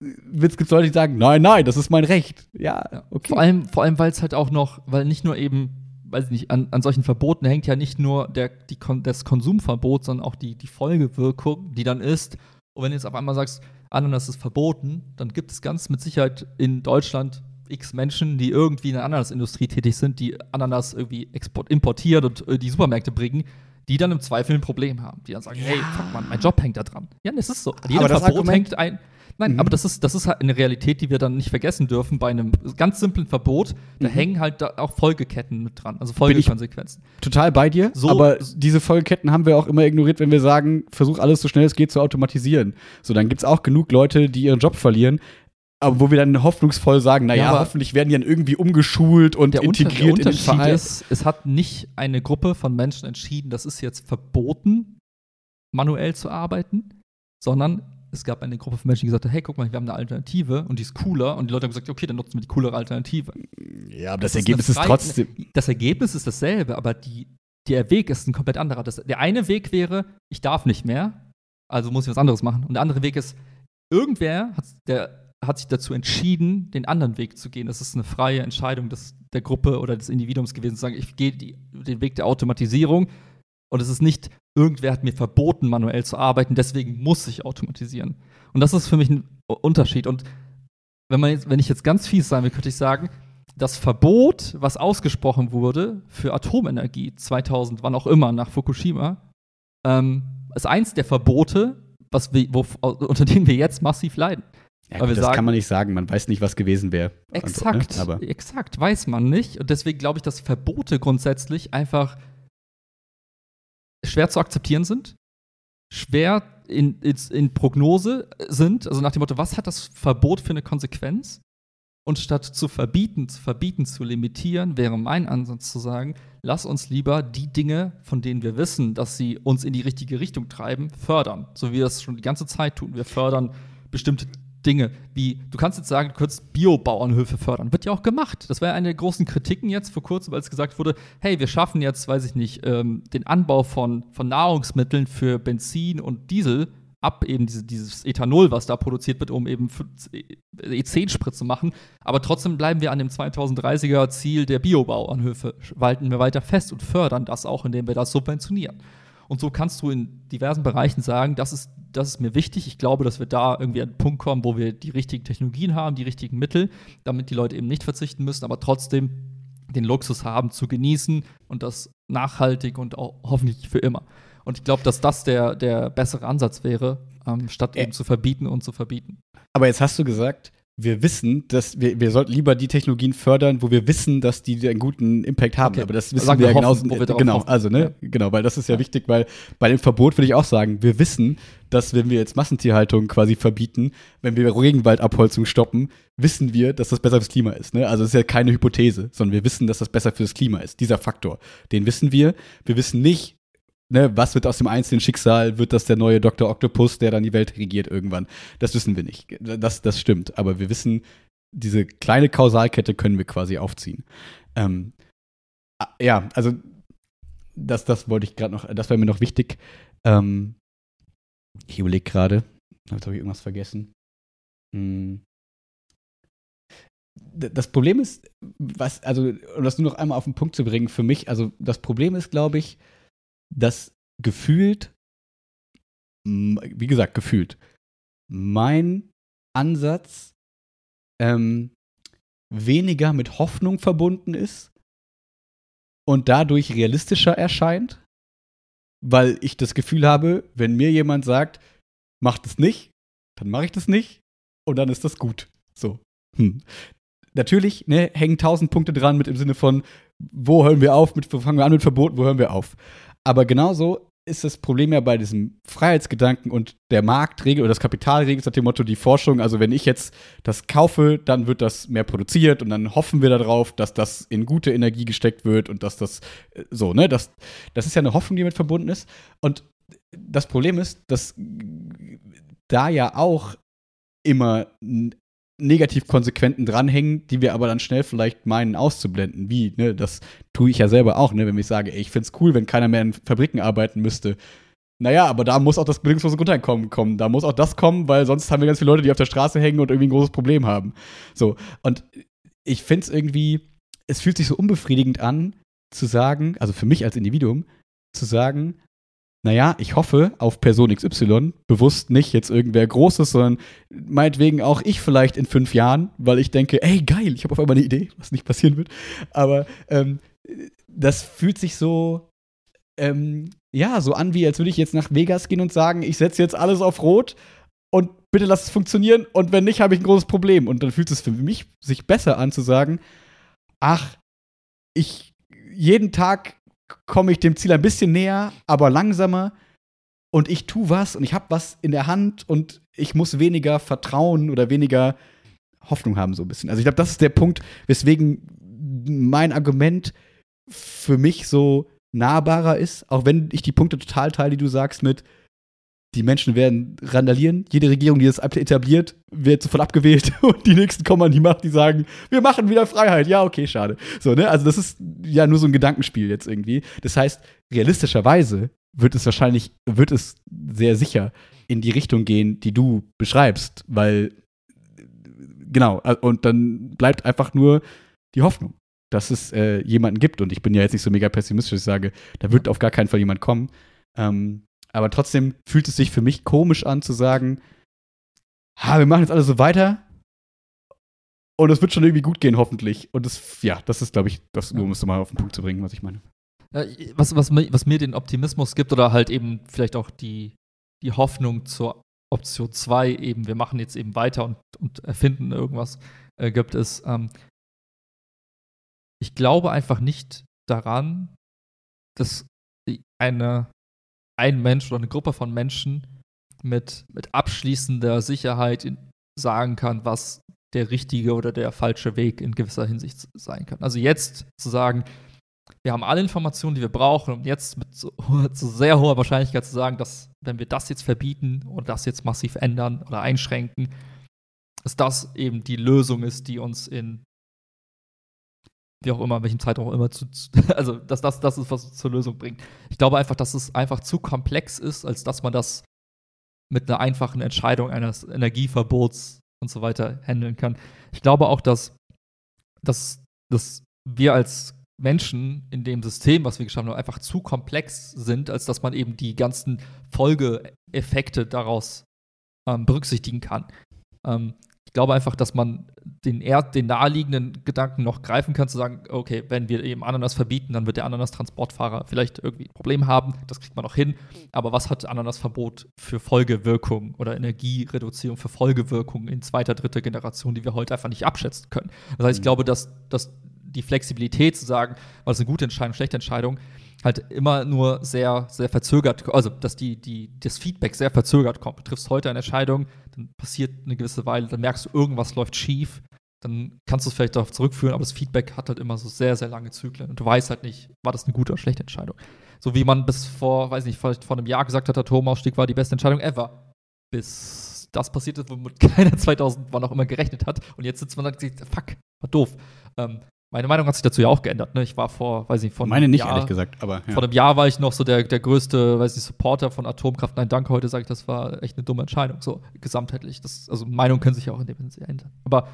gibt es Leute, die sagen, nein, nein, das ist mein Recht. Ja, okay. Vor allem, vor allem weil es halt auch noch, weil nicht nur eben, weiß ich nicht, an, an solchen Verboten hängt ja nicht nur der, die, das Konsumverbot, sondern auch die, die Folgewirkung, die dann ist. Und wenn du jetzt auf einmal sagst, Ananas ist verboten, dann gibt es ganz mit Sicherheit in Deutschland x Menschen, die irgendwie in der Ananasindustrie tätig sind, die Ananas irgendwie export, importieren und äh, die Supermärkte bringen, die dann im Zweifel ein Problem haben. Die dann sagen, ja. hey, fuck man, mein Job hängt da dran. Ja, das ist so. An jedem Verbot hängt ein Nein, mhm. aber das ist, das ist halt eine Realität, die wir dann nicht vergessen dürfen. Bei einem ganz simplen Verbot, da mhm. hängen halt da auch Folgeketten mit dran, also Folgekonsequenzen. total bei dir, so, aber diese Folgeketten haben wir auch immer ignoriert, wenn wir sagen, versuch alles so schnell es geht zu automatisieren. So, dann gibt es auch genug Leute, die ihren Job verlieren. Aber wo wir dann hoffnungsvoll sagen, naja, ja, hoffentlich werden die dann irgendwie umgeschult und integriert in den Verein. Ist, es hat nicht eine Gruppe von Menschen entschieden, das ist jetzt verboten, manuell zu arbeiten, sondern es gab eine Gruppe von Menschen, die gesagt haben, hey, guck mal, wir haben eine Alternative und die ist cooler. Und die Leute haben gesagt, okay, dann nutzen wir die coolere Alternative. Ja, aber das, das Ergebnis ist, ist, trotzdem. Das Ergebnis ist dasselbe, aber die, der Weg ist ein komplett anderer. Das, der eine Weg wäre, ich darf nicht mehr, also muss ich was anderes machen. Und der andere Weg ist, irgendwer hat, der, hat sich dazu entschieden, den anderen Weg zu gehen. Das ist eine freie Entscheidung des, der Gruppe oder des Individuums gewesen, zu sagen, ich gehe den Weg der Automatisierung und es ist nicht, irgendwer hat mir verboten, manuell zu arbeiten, deswegen muss ich automatisieren. Und das ist für mich ein Unterschied. Und wenn, man jetzt, wenn ich jetzt ganz fies sein will, könnte ich sagen, das Verbot, was ausgesprochen wurde für Atomenergie 2000, wann auch immer, nach Fukushima, ähm, ist eins der Verbote, was wir, wo, unter denen wir jetzt massiv leiden. Ja, gut, das sagen, kann man nicht sagen, man weiß nicht, was gewesen wäre. Exakt, also, ne? exakt, weiß man nicht. Und deswegen glaube ich, dass Verbote grundsätzlich einfach schwer zu akzeptieren sind, schwer in, in, in, Prognose sind, also nach dem Motto, was hat das Verbot für eine Konsequenz? Und statt zu verbieten, zu verbieten, zu limitieren, wäre mein Ansatz zu sagen, lass uns lieber die Dinge, von denen wir wissen, dass sie uns in die richtige Richtung treiben, fördern. So wie wir das schon die ganze Zeit tun. Wir fördern bestimmte Dinge, wie du kannst jetzt sagen, du könntest Biobauernhöfe fördern. Wird ja auch gemacht. Das war ja eine der großen Kritiken jetzt vor kurzem, als gesagt wurde, hey, wir schaffen jetzt, weiß ich nicht, ähm, den Anbau von, von Nahrungsmitteln für Benzin und Diesel ab, eben diese, dieses Ethanol, was da produziert wird, um eben E10-Sprit zu machen. Aber trotzdem bleiben wir an dem 2030er Ziel der Biobauernhöfe, walten wir weiter fest und fördern das auch, indem wir das subventionieren. Und so kannst du in diversen Bereichen sagen, das ist, das ist mir wichtig. Ich glaube, dass wir da irgendwie an einen Punkt kommen, wo wir die richtigen Technologien haben, die richtigen Mittel, damit die Leute eben nicht verzichten müssen, aber trotzdem den Luxus haben zu genießen und das nachhaltig und auch hoffentlich für immer. Und ich glaube, dass das der, der bessere Ansatz wäre, ähm, statt eben zu verbieten und zu verbieten. Aber jetzt hast du gesagt, wir wissen, dass wir, wir sollten lieber die Technologien fördern, wo wir wissen, dass die einen guten Impact haben. Okay. Aber das wissen Sagen wir ja genauso. Wir genau, hoffen. also, ne, ja. genau, weil das ist ja, ja, wichtig, weil bei dem Verbot würde ich auch sagen, wir wissen, dass wenn wir jetzt Massentierhaltung quasi verbieten, wenn wir Regenwaldabholzung stoppen, wissen wir, dass das besser fürs Klima ist. Ne? Also es ist ja keine Hypothese, sondern wir wissen, dass das besser fürs Klima ist. Dieser Faktor, den wissen wir. Wir wissen nicht, ne, was wird aus dem einzelnen Schicksal? Wird das der neue Dr. Octopus, der dann die Welt regiert irgendwann? Das wissen wir nicht. Das, das stimmt. Aber wir wissen, diese kleine Kausalkette können wir quasi aufziehen. Ähm, ja, also das, das wollte ich gerade noch, das wäre mir noch wichtig. Ähm, ich überlege gerade, jetzt habe ich irgendwas vergessen. Hm. Das Problem ist, was, also, um das nur noch einmal auf den Punkt zu bringen, für mich, also das Problem ist, glaube ich, dass gefühlt, wie gesagt, gefühlt, mein Ansatz ähm, weniger mit Hoffnung verbunden ist und dadurch realistischer erscheint, weil ich das Gefühl habe, wenn mir jemand sagt, mach das nicht, dann mache ich das nicht und dann ist das gut. So. Hm. Natürlich ne, hängen tausend Punkte dran mit im Sinne von, wo hören wir auf, mit, wo fangen wir an mit Verboten, wo hören wir auf. Aber genauso ist das Problem ja bei diesem Freiheitsgedanken und der Marktregel oder das Kapitalregel ist nach dem Motto die Forschung. Also wenn ich jetzt das kaufe, dann wird das mehr produziert und dann hoffen wir darauf, dass das in gute Energie gesteckt wird und dass das äh, so, ne, das, das ist ja eine Hoffnung, die damit verbunden ist. Und das Problem ist, dass da ja auch immer Negativkonsequenten dranhängen, die wir aber dann schnell vielleicht meinen auszublenden. Wie, ne, das tue ich ja selber auch, ne, wenn ich sage, ey, ich find's cool, wenn keiner mehr in Fabriken arbeiten müsste. Naja, aber da muss auch das bedingungslose Grundeinkommen kommen. Da muss auch das kommen, weil sonst haben wir ganz viele Leute, die auf der Straße hängen und irgendwie ein großes Problem haben. So, und ich find's irgendwie, es fühlt sich so unbefriedigend an, zu sagen, also für mich als Individuum, zu sagen, naja, ich hoffe auf Person XY, bewusst nicht jetzt irgendwer Großes, sondern meinetwegen auch ich vielleicht in fünf Jahren, weil ich denke, ey, geil, ich habe auf einmal eine Idee, was nicht passieren wird. Aber ähm, das fühlt sich so, ähm, ja, so an, wie als würde ich jetzt nach Vegas gehen und sagen, ich setze jetzt alles auf Rot und bitte lass es funktionieren und wenn nicht, habe ich ein großes Problem. Und dann fühlt es für mich sich besser an zu sagen, ach, ich jeden Tag komme ich dem Ziel ein bisschen näher, aber langsamer. Und ich tue was und ich habe was in der Hand und ich muss weniger Vertrauen oder weniger Hoffnung haben, so ein bisschen. Also ich glaube, das ist der Punkt, weswegen mein Argument für mich so nahbarer ist, auch wenn ich die Punkte total teile, die du sagst mit, die Menschen werden randalieren. Jede Regierung, die das etabliert, wird sofort abgewählt und die nächsten kommen an die Macht, die sagen, wir machen wieder Freiheit. Ja, okay, schade. So, ne? Also das ist ja nur so ein Gedankenspiel jetzt irgendwie. Das heißt, realistischerweise wird es wahrscheinlich, wird es sehr sicher in die Richtung gehen, die du beschreibst, weil genau, und dann bleibt einfach nur die Hoffnung, dass es äh, jemanden gibt. Und ich bin ja jetzt nicht so mega pessimistisch, ich sage, da wird auf gar keinen Fall jemand kommen. Ähm, aber trotzdem fühlt es sich für mich komisch an zu sagen, ha, wir machen jetzt alles so weiter und es wird schon irgendwie gut gehen, hoffentlich. Und das, ja, das ist, glaube ich, das nur um es mal auf den Punkt zu bringen, was ich meine. Was, was, was mir den Optimismus gibt oder halt eben vielleicht auch die, die Hoffnung zur Option 2, eben, wir machen jetzt eben weiter und, und erfinden irgendwas, äh, gibt es, ähm, ich glaube einfach nicht daran, dass eine ein Mensch oder eine Gruppe von Menschen mit, mit abschließender Sicherheit in, sagen kann, was der richtige oder der falsche Weg in gewisser Hinsicht sein kann. Also jetzt zu sagen, wir haben alle Informationen, die wir brauchen, um jetzt mit so, zu sehr hoher Wahrscheinlichkeit zu sagen, dass wenn wir das jetzt verbieten oder das jetzt massiv ändern oder einschränken, dass das eben die Lösung ist, die uns in wie auch immer, welchem Zeitraum immer zu, also dass das das ist, was zur Lösung bringt. Ich glaube einfach, dass es einfach zu komplex ist, als dass man das mit einer einfachen Entscheidung eines Energieverbots und so weiter handeln kann. Ich glaube auch, dass, dass, dass wir als Menschen in dem System, was wir geschaffen haben, einfach zu komplex sind, als dass man eben die ganzen Folgeeffekte daraus ähm, berücksichtigen kann. Ähm, ich glaube einfach, dass man den, eher, den naheliegenden Gedanken noch greifen kann, zu sagen, okay, wenn wir eben Ananas verbieten, dann wird der Ananas-Transportfahrer vielleicht irgendwie ein Problem haben, das kriegt man noch hin. Aber was hat Ananas-Verbot für Folgewirkung oder Energiereduzierung für Folgewirkung in zweiter, dritter Generation, die wir heute einfach nicht abschätzen können? Das heißt, ich mhm. glaube, dass, dass die Flexibilität zu sagen, was eine gute Entscheidung, schlechte Entscheidung, halt immer nur sehr, sehr verzögert, also dass die, die, das Feedback sehr verzögert kommt. Du triffst heute eine Entscheidung, dann passiert eine gewisse Weile, dann merkst du, irgendwas läuft schief, dann kannst du es vielleicht darauf zurückführen, aber das Feedback hat halt immer so sehr, sehr lange Zyklen und du weißt halt nicht, war das eine gute oder schlechte Entscheidung. So wie man bis vor, weiß nicht, vielleicht vor einem Jahr gesagt hat, der Atomausstieg war die beste Entscheidung ever. Bis das passiert ist, womit keiner 2000 wann auch immer gerechnet hat und jetzt sitzt man da und sagt, fuck, war doof. Ähm, meine Meinung hat sich dazu ja auch geändert. Ne? Ich war vor, weiß nicht, von Meine nicht, Jahr, ehrlich gesagt, aber. Ja. Vor einem Jahr war ich noch so der, der größte, weiß nicht, Supporter von Atomkraft. Nein, danke, heute sage ich, das war echt eine dumme Entscheidung, so gesamtheitlich. Das, also Meinungen können sich ja auch in dem Sinne ändern. Aber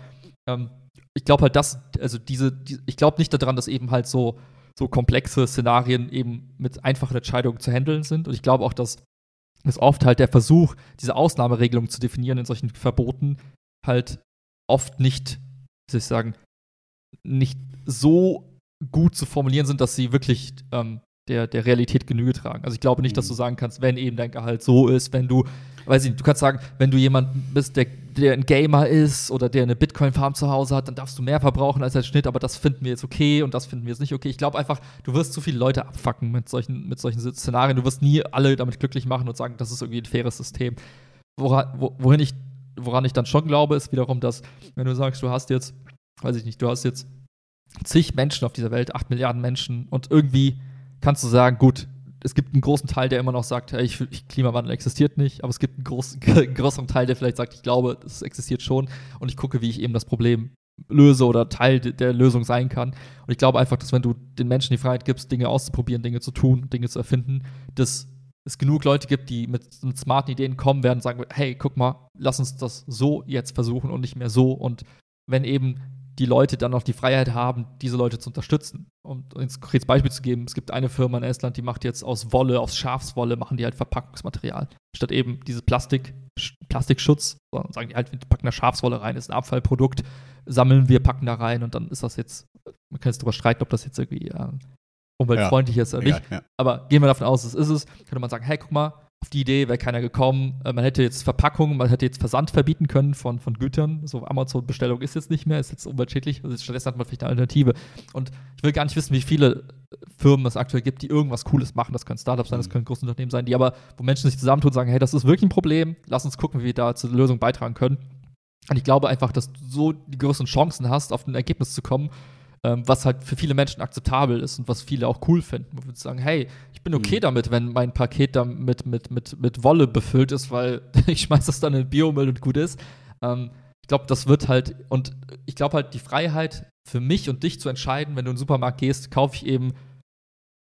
ähm, ich glaube halt, dass, also diese, die, ich glaube nicht daran, dass eben halt so, so komplexe Szenarien eben mit einfachen Entscheidungen zu handeln sind. Und ich glaube auch, dass es oft halt der Versuch, diese Ausnahmeregelung zu definieren in solchen Verboten, halt oft nicht, wie soll ich sagen, nicht so gut zu formulieren sind, dass sie wirklich ähm, der, der Realität Genüge tragen. Also ich glaube nicht, dass du mhm. sagen kannst, wenn eben dein Gehalt so ist, wenn du, weiß ich nicht, du kannst sagen, wenn du jemand bist, der, der ein Gamer ist oder der eine Bitcoin-Farm zu Hause hat, dann darfst du mehr verbrauchen als der Schnitt, aber das finden wir jetzt okay und das finden wir jetzt nicht okay. Ich glaube einfach, du wirst zu viele Leute abfacken mit solchen, mit solchen Szenarien. Du wirst nie alle damit glücklich machen und sagen, das ist irgendwie ein faires System. Woran, wo, wohin ich, woran ich dann schon glaube, ist wiederum, dass, wenn du sagst, du hast jetzt weiß ich nicht, du hast jetzt zig Menschen auf dieser Welt, acht Milliarden Menschen und irgendwie kannst du sagen, gut, es gibt einen großen Teil, der immer noch sagt, hey, ich, ich, Klimawandel existiert nicht, aber es gibt einen, großen, einen größeren Teil, der vielleicht sagt, ich glaube, es existiert schon und ich gucke, wie ich eben das Problem löse oder Teil der Lösung sein kann. Und ich glaube einfach, dass wenn du den Menschen die Freiheit gibst, Dinge auszuprobieren, Dinge zu tun, Dinge zu erfinden, dass es genug Leute gibt, die mit, mit smarten Ideen kommen werden und sagen, hey, guck mal, lass uns das so jetzt versuchen und nicht mehr so. Und wenn eben die Leute dann noch die Freiheit haben, diese Leute zu unterstützen. Um ein konkretes Beispiel zu geben, es gibt eine Firma in Estland, die macht jetzt aus Wolle, aus Schafswolle, machen die halt Verpackungsmaterial. Statt eben diese Plastik, Plastikschutz, sagen die halt, wir packen da Schafswolle rein, ist ein Abfallprodukt, sammeln wir, packen da rein und dann ist das jetzt, man kann jetzt darüber streiten, ob das jetzt irgendwie äh, umweltfreundlich ja, ist oder nicht. Ja. Aber gehen wir davon aus, es ist es, könnte man sagen, hey, guck mal, auf die Idee wäre keiner gekommen. Äh, man hätte jetzt Verpackungen, man hätte jetzt Versand verbieten können von, von Gütern. So Amazon-Bestellung ist jetzt nicht mehr, ist jetzt umweltschädlich. Also stattdessen hat man vielleicht eine Alternative. Und ich will gar nicht wissen, wie viele Firmen es aktuell gibt, die irgendwas Cooles machen. Das können Startups sein, das mhm. können große Unternehmen sein, die aber, wo Menschen sich zusammentun und sagen, hey, das ist wirklich ein Problem, lass uns gucken, wie wir da zur Lösung beitragen können. Und ich glaube einfach, dass du so die größeren Chancen hast, auf ein Ergebnis zu kommen, ähm, was halt für viele Menschen akzeptabel ist und was viele auch cool finden. Wo wir sagen, hey, ich bin okay mhm. damit, wenn mein Paket da mit, mit, mit, mit Wolle befüllt ist, weil ich schmeiß das dann in Biomüll und gut ist. Ähm, ich glaube, das wird halt, und ich glaube halt, die Freiheit für mich und dich zu entscheiden, wenn du in den Supermarkt gehst, kaufe ich eben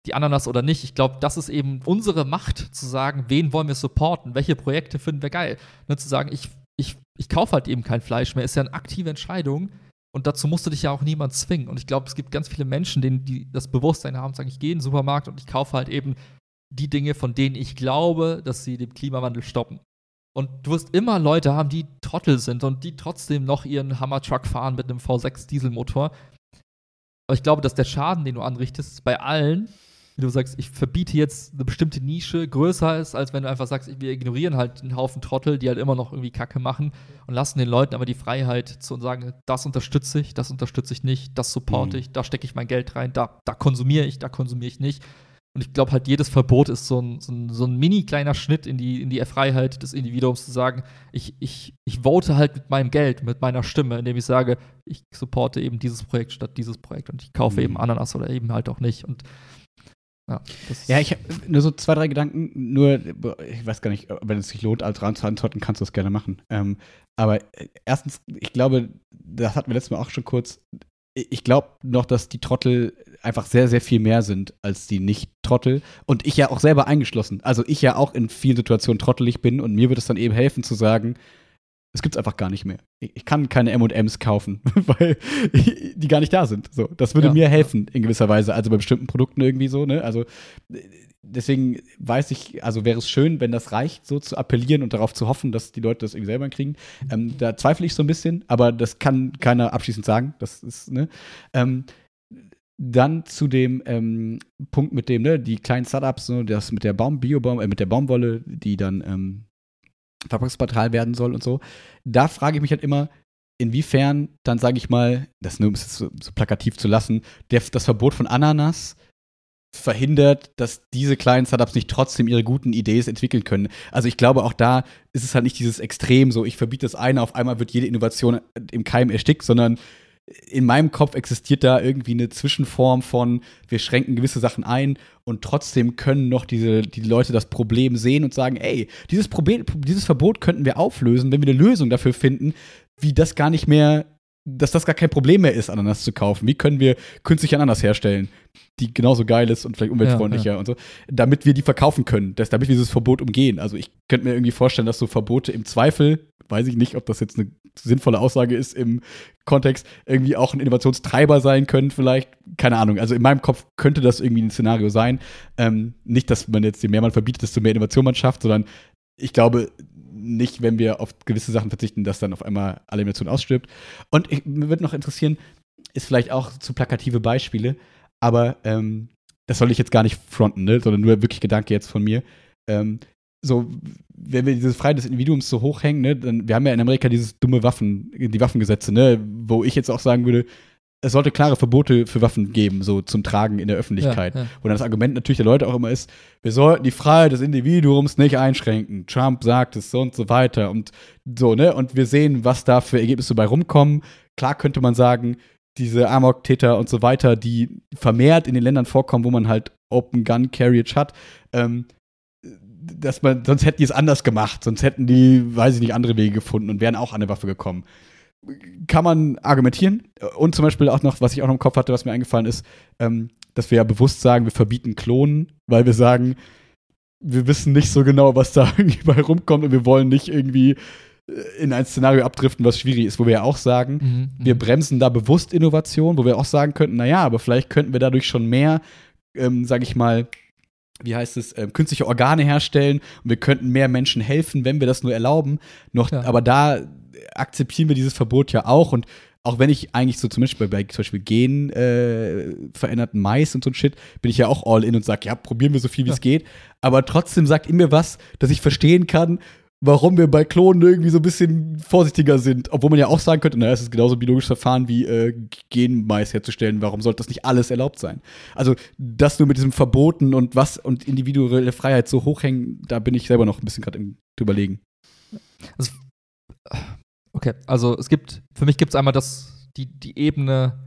die Ananas oder nicht. Ich glaube, das ist eben unsere Macht, zu sagen, wen wollen wir supporten, welche Projekte finden wir geil. Ne, zu sagen, ich, ich, ich kaufe halt eben kein Fleisch mehr, ist ja eine aktive Entscheidung, und dazu musste dich ja auch niemand zwingen. Und ich glaube, es gibt ganz viele Menschen, denen die das Bewusstsein haben, sagen, ich gehe in den Supermarkt und ich kaufe halt eben die Dinge, von denen ich glaube, dass sie den Klimawandel stoppen. Und du wirst immer Leute haben, die Trottel sind und die trotzdem noch ihren Hammer-Truck fahren mit einem V6-Dieselmotor. Aber ich glaube, dass der Schaden, den du anrichtest, bei allen wenn du sagst, ich verbiete jetzt eine bestimmte Nische, größer ist, als wenn du einfach sagst, wir ignorieren halt einen Haufen Trottel, die halt immer noch irgendwie Kacke machen und lassen den Leuten aber die Freiheit zu sagen, das unterstütze ich, das unterstütze ich nicht, das supporte mhm. ich, da stecke ich mein Geld rein, da, da konsumiere ich, da konsumiere ich nicht. Und ich glaube halt, jedes Verbot ist so ein, so ein, so ein mini kleiner Schnitt in die, in die Freiheit des Individuums zu sagen, ich, ich, ich vote halt mit meinem Geld, mit meiner Stimme, indem ich sage, ich supporte eben dieses Projekt statt dieses Projekt und ich kaufe mhm. eben Ananas oder eben halt auch nicht. Und ja, ja ich habe nur so zwei, drei Gedanken. Nur, ich weiß gar nicht, wenn es sich lohnt, als zu antworten, kannst du das gerne machen. Ähm, aber äh, erstens, ich glaube, das hatten wir letztes Mal auch schon kurz. Ich glaube noch, dass die Trottel einfach sehr, sehr viel mehr sind als die Nicht-Trottel. Und ich ja auch selber eingeschlossen. Also ich ja auch in vielen Situationen trottelig bin und mir wird es dann eben helfen zu sagen, Es gibt es einfach gar nicht mehr. Ich, ich kann keine M&Ms kaufen, weil die gar nicht da sind. So, das würde ja. mir helfen in gewisser Weise, also bei bestimmten Produkten irgendwie so, ne? Also deswegen weiß ich, also wäre es schön, wenn das reicht, so zu appellieren und darauf zu hoffen, dass die Leute das irgendwie selber kriegen. Ähm, da zweifle ich so ein bisschen, aber das kann keiner abschließend sagen. Das ist, ne? Ähm, dann zu dem ähm, Punkt mit dem, ne, die kleinen Startups, ne, das mit der Baum, Biobaum, äh, mit der Baumwolle, die dann Verpackungsmaterial werden soll und so. Da frage ich mich halt immer, inwiefern dann, sage ich mal, das nur um es so, so plakativ zu lassen, der, das Verbot von Ananas verhindert, dass diese kleinen Startups nicht trotzdem ihre guten Ideen entwickeln können. Also ich glaube, auch da ist es halt nicht dieses Extrem, so ich verbiete das eine, auf einmal wird jede Innovation im Keim erstickt, sondern in meinem Kopf existiert da irgendwie eine Zwischenform von, wir schränken gewisse Sachen ein und trotzdem können noch diese, die Leute das Problem sehen und sagen, ey, dieses Problem, dieses Verbot könnten wir auflösen, wenn wir eine Lösung dafür finden, wie das gar nicht mehr, dass das gar kein Problem mehr ist, Ananas zu kaufen. Wie können wir künstlich Ananas herstellen, die genauso geil ist und vielleicht umweltfreundlicher ja, ja. und so, damit wir die verkaufen können, dass, damit wir dieses Verbot umgehen. Also ich könnte mir irgendwie vorstellen, dass so Verbote im Zweifel weiß ich nicht, ob das jetzt eine sinnvolle Aussage ist im Kontext, irgendwie auch ein Innovationstreiber sein können, vielleicht. Keine Ahnung. Also in meinem Kopf könnte das irgendwie ein Szenario sein. Ähm, nicht, dass man jetzt je mehr man verbietet, desto mehr Innovation man schafft, sondern ich glaube nicht, wenn wir auf gewisse Sachen verzichten, dass dann auf einmal alle Innovation ausstirbt. Und ich, mir würde noch interessieren, ist vielleicht auch zu plakative Beispiele, aber ähm, das soll ich jetzt gar nicht fronten, ne? sondern nur wirklich Gedanke jetzt von mir. Ähm, so, wenn wir diese Freiheit des Individuums so hochhängen, ne, dann, wir haben ja in Amerika dieses dumme Waffen, die Waffengesetze, ne, wo ich jetzt auch sagen würde, es sollte klare Verbote für Waffen geben, so zum Tragen in der Öffentlichkeit. Ja, ja. Dann das Argument natürlich der Leute auch immer ist, wir sollten die Freiheit des Individuums nicht einschränken. Trump sagt es so und so weiter und so, ne? Und wir sehen, was da für Ergebnisse bei rumkommen. Klar könnte man sagen, diese Amok-Täter und so weiter, die vermehrt in den Ländern vorkommen, wo man halt Open Gun Carriage hat, ähm, dass man, sonst hätten die es anders gemacht, sonst hätten die, weiß ich nicht, andere Wege gefunden und wären auch an eine Waffe gekommen. Kann man argumentieren. Und zum Beispiel auch noch, was ich auch noch im Kopf hatte, was mir eingefallen ist, ähm, dass wir ja bewusst sagen, wir verbieten Klonen, weil wir sagen, wir wissen nicht so genau, was da irgendwie bei rumkommt und wir wollen nicht irgendwie äh, in ein Szenario abdriften, was schwierig ist, wo wir ja auch sagen, mhm, mhm, wir bremsen da bewusst Innovation, wo wir auch sagen könnten, naja, aber vielleicht könnten wir dadurch schon mehr, ähm, sag ich mal, wie heißt es, äh, künstliche Organe herstellen und wir könnten mehr Menschen helfen, wenn wir das nur erlauben. Noch, ja. aber da akzeptieren wir dieses Verbot ja auch und auch wenn ich eigentlich so zum Beispiel bei, bei zum Beispiel Gen äh, veränderten Mais und so ein Shit, bin ich ja auch all in und sage, ja, probieren wir so viel wie es ja. geht. Aber trotzdem sagt in mir was, dass ich verstehen kann, warum wir bei Klonen irgendwie so ein bisschen vorsichtiger sind. Obwohl man ja auch sagen könnte, naja, es ist genauso biologisches Verfahren wie äh, Genmais herzustellen. Warum sollte das nicht alles erlaubt sein? Also, das nur mit diesem Verboten und was und individuelle Freiheit so hochhängen, da bin ich selber noch ein bisschen gerade im Überlegen. Also, okay, also es gibt, für mich gibt es einmal das, die, die Ebene,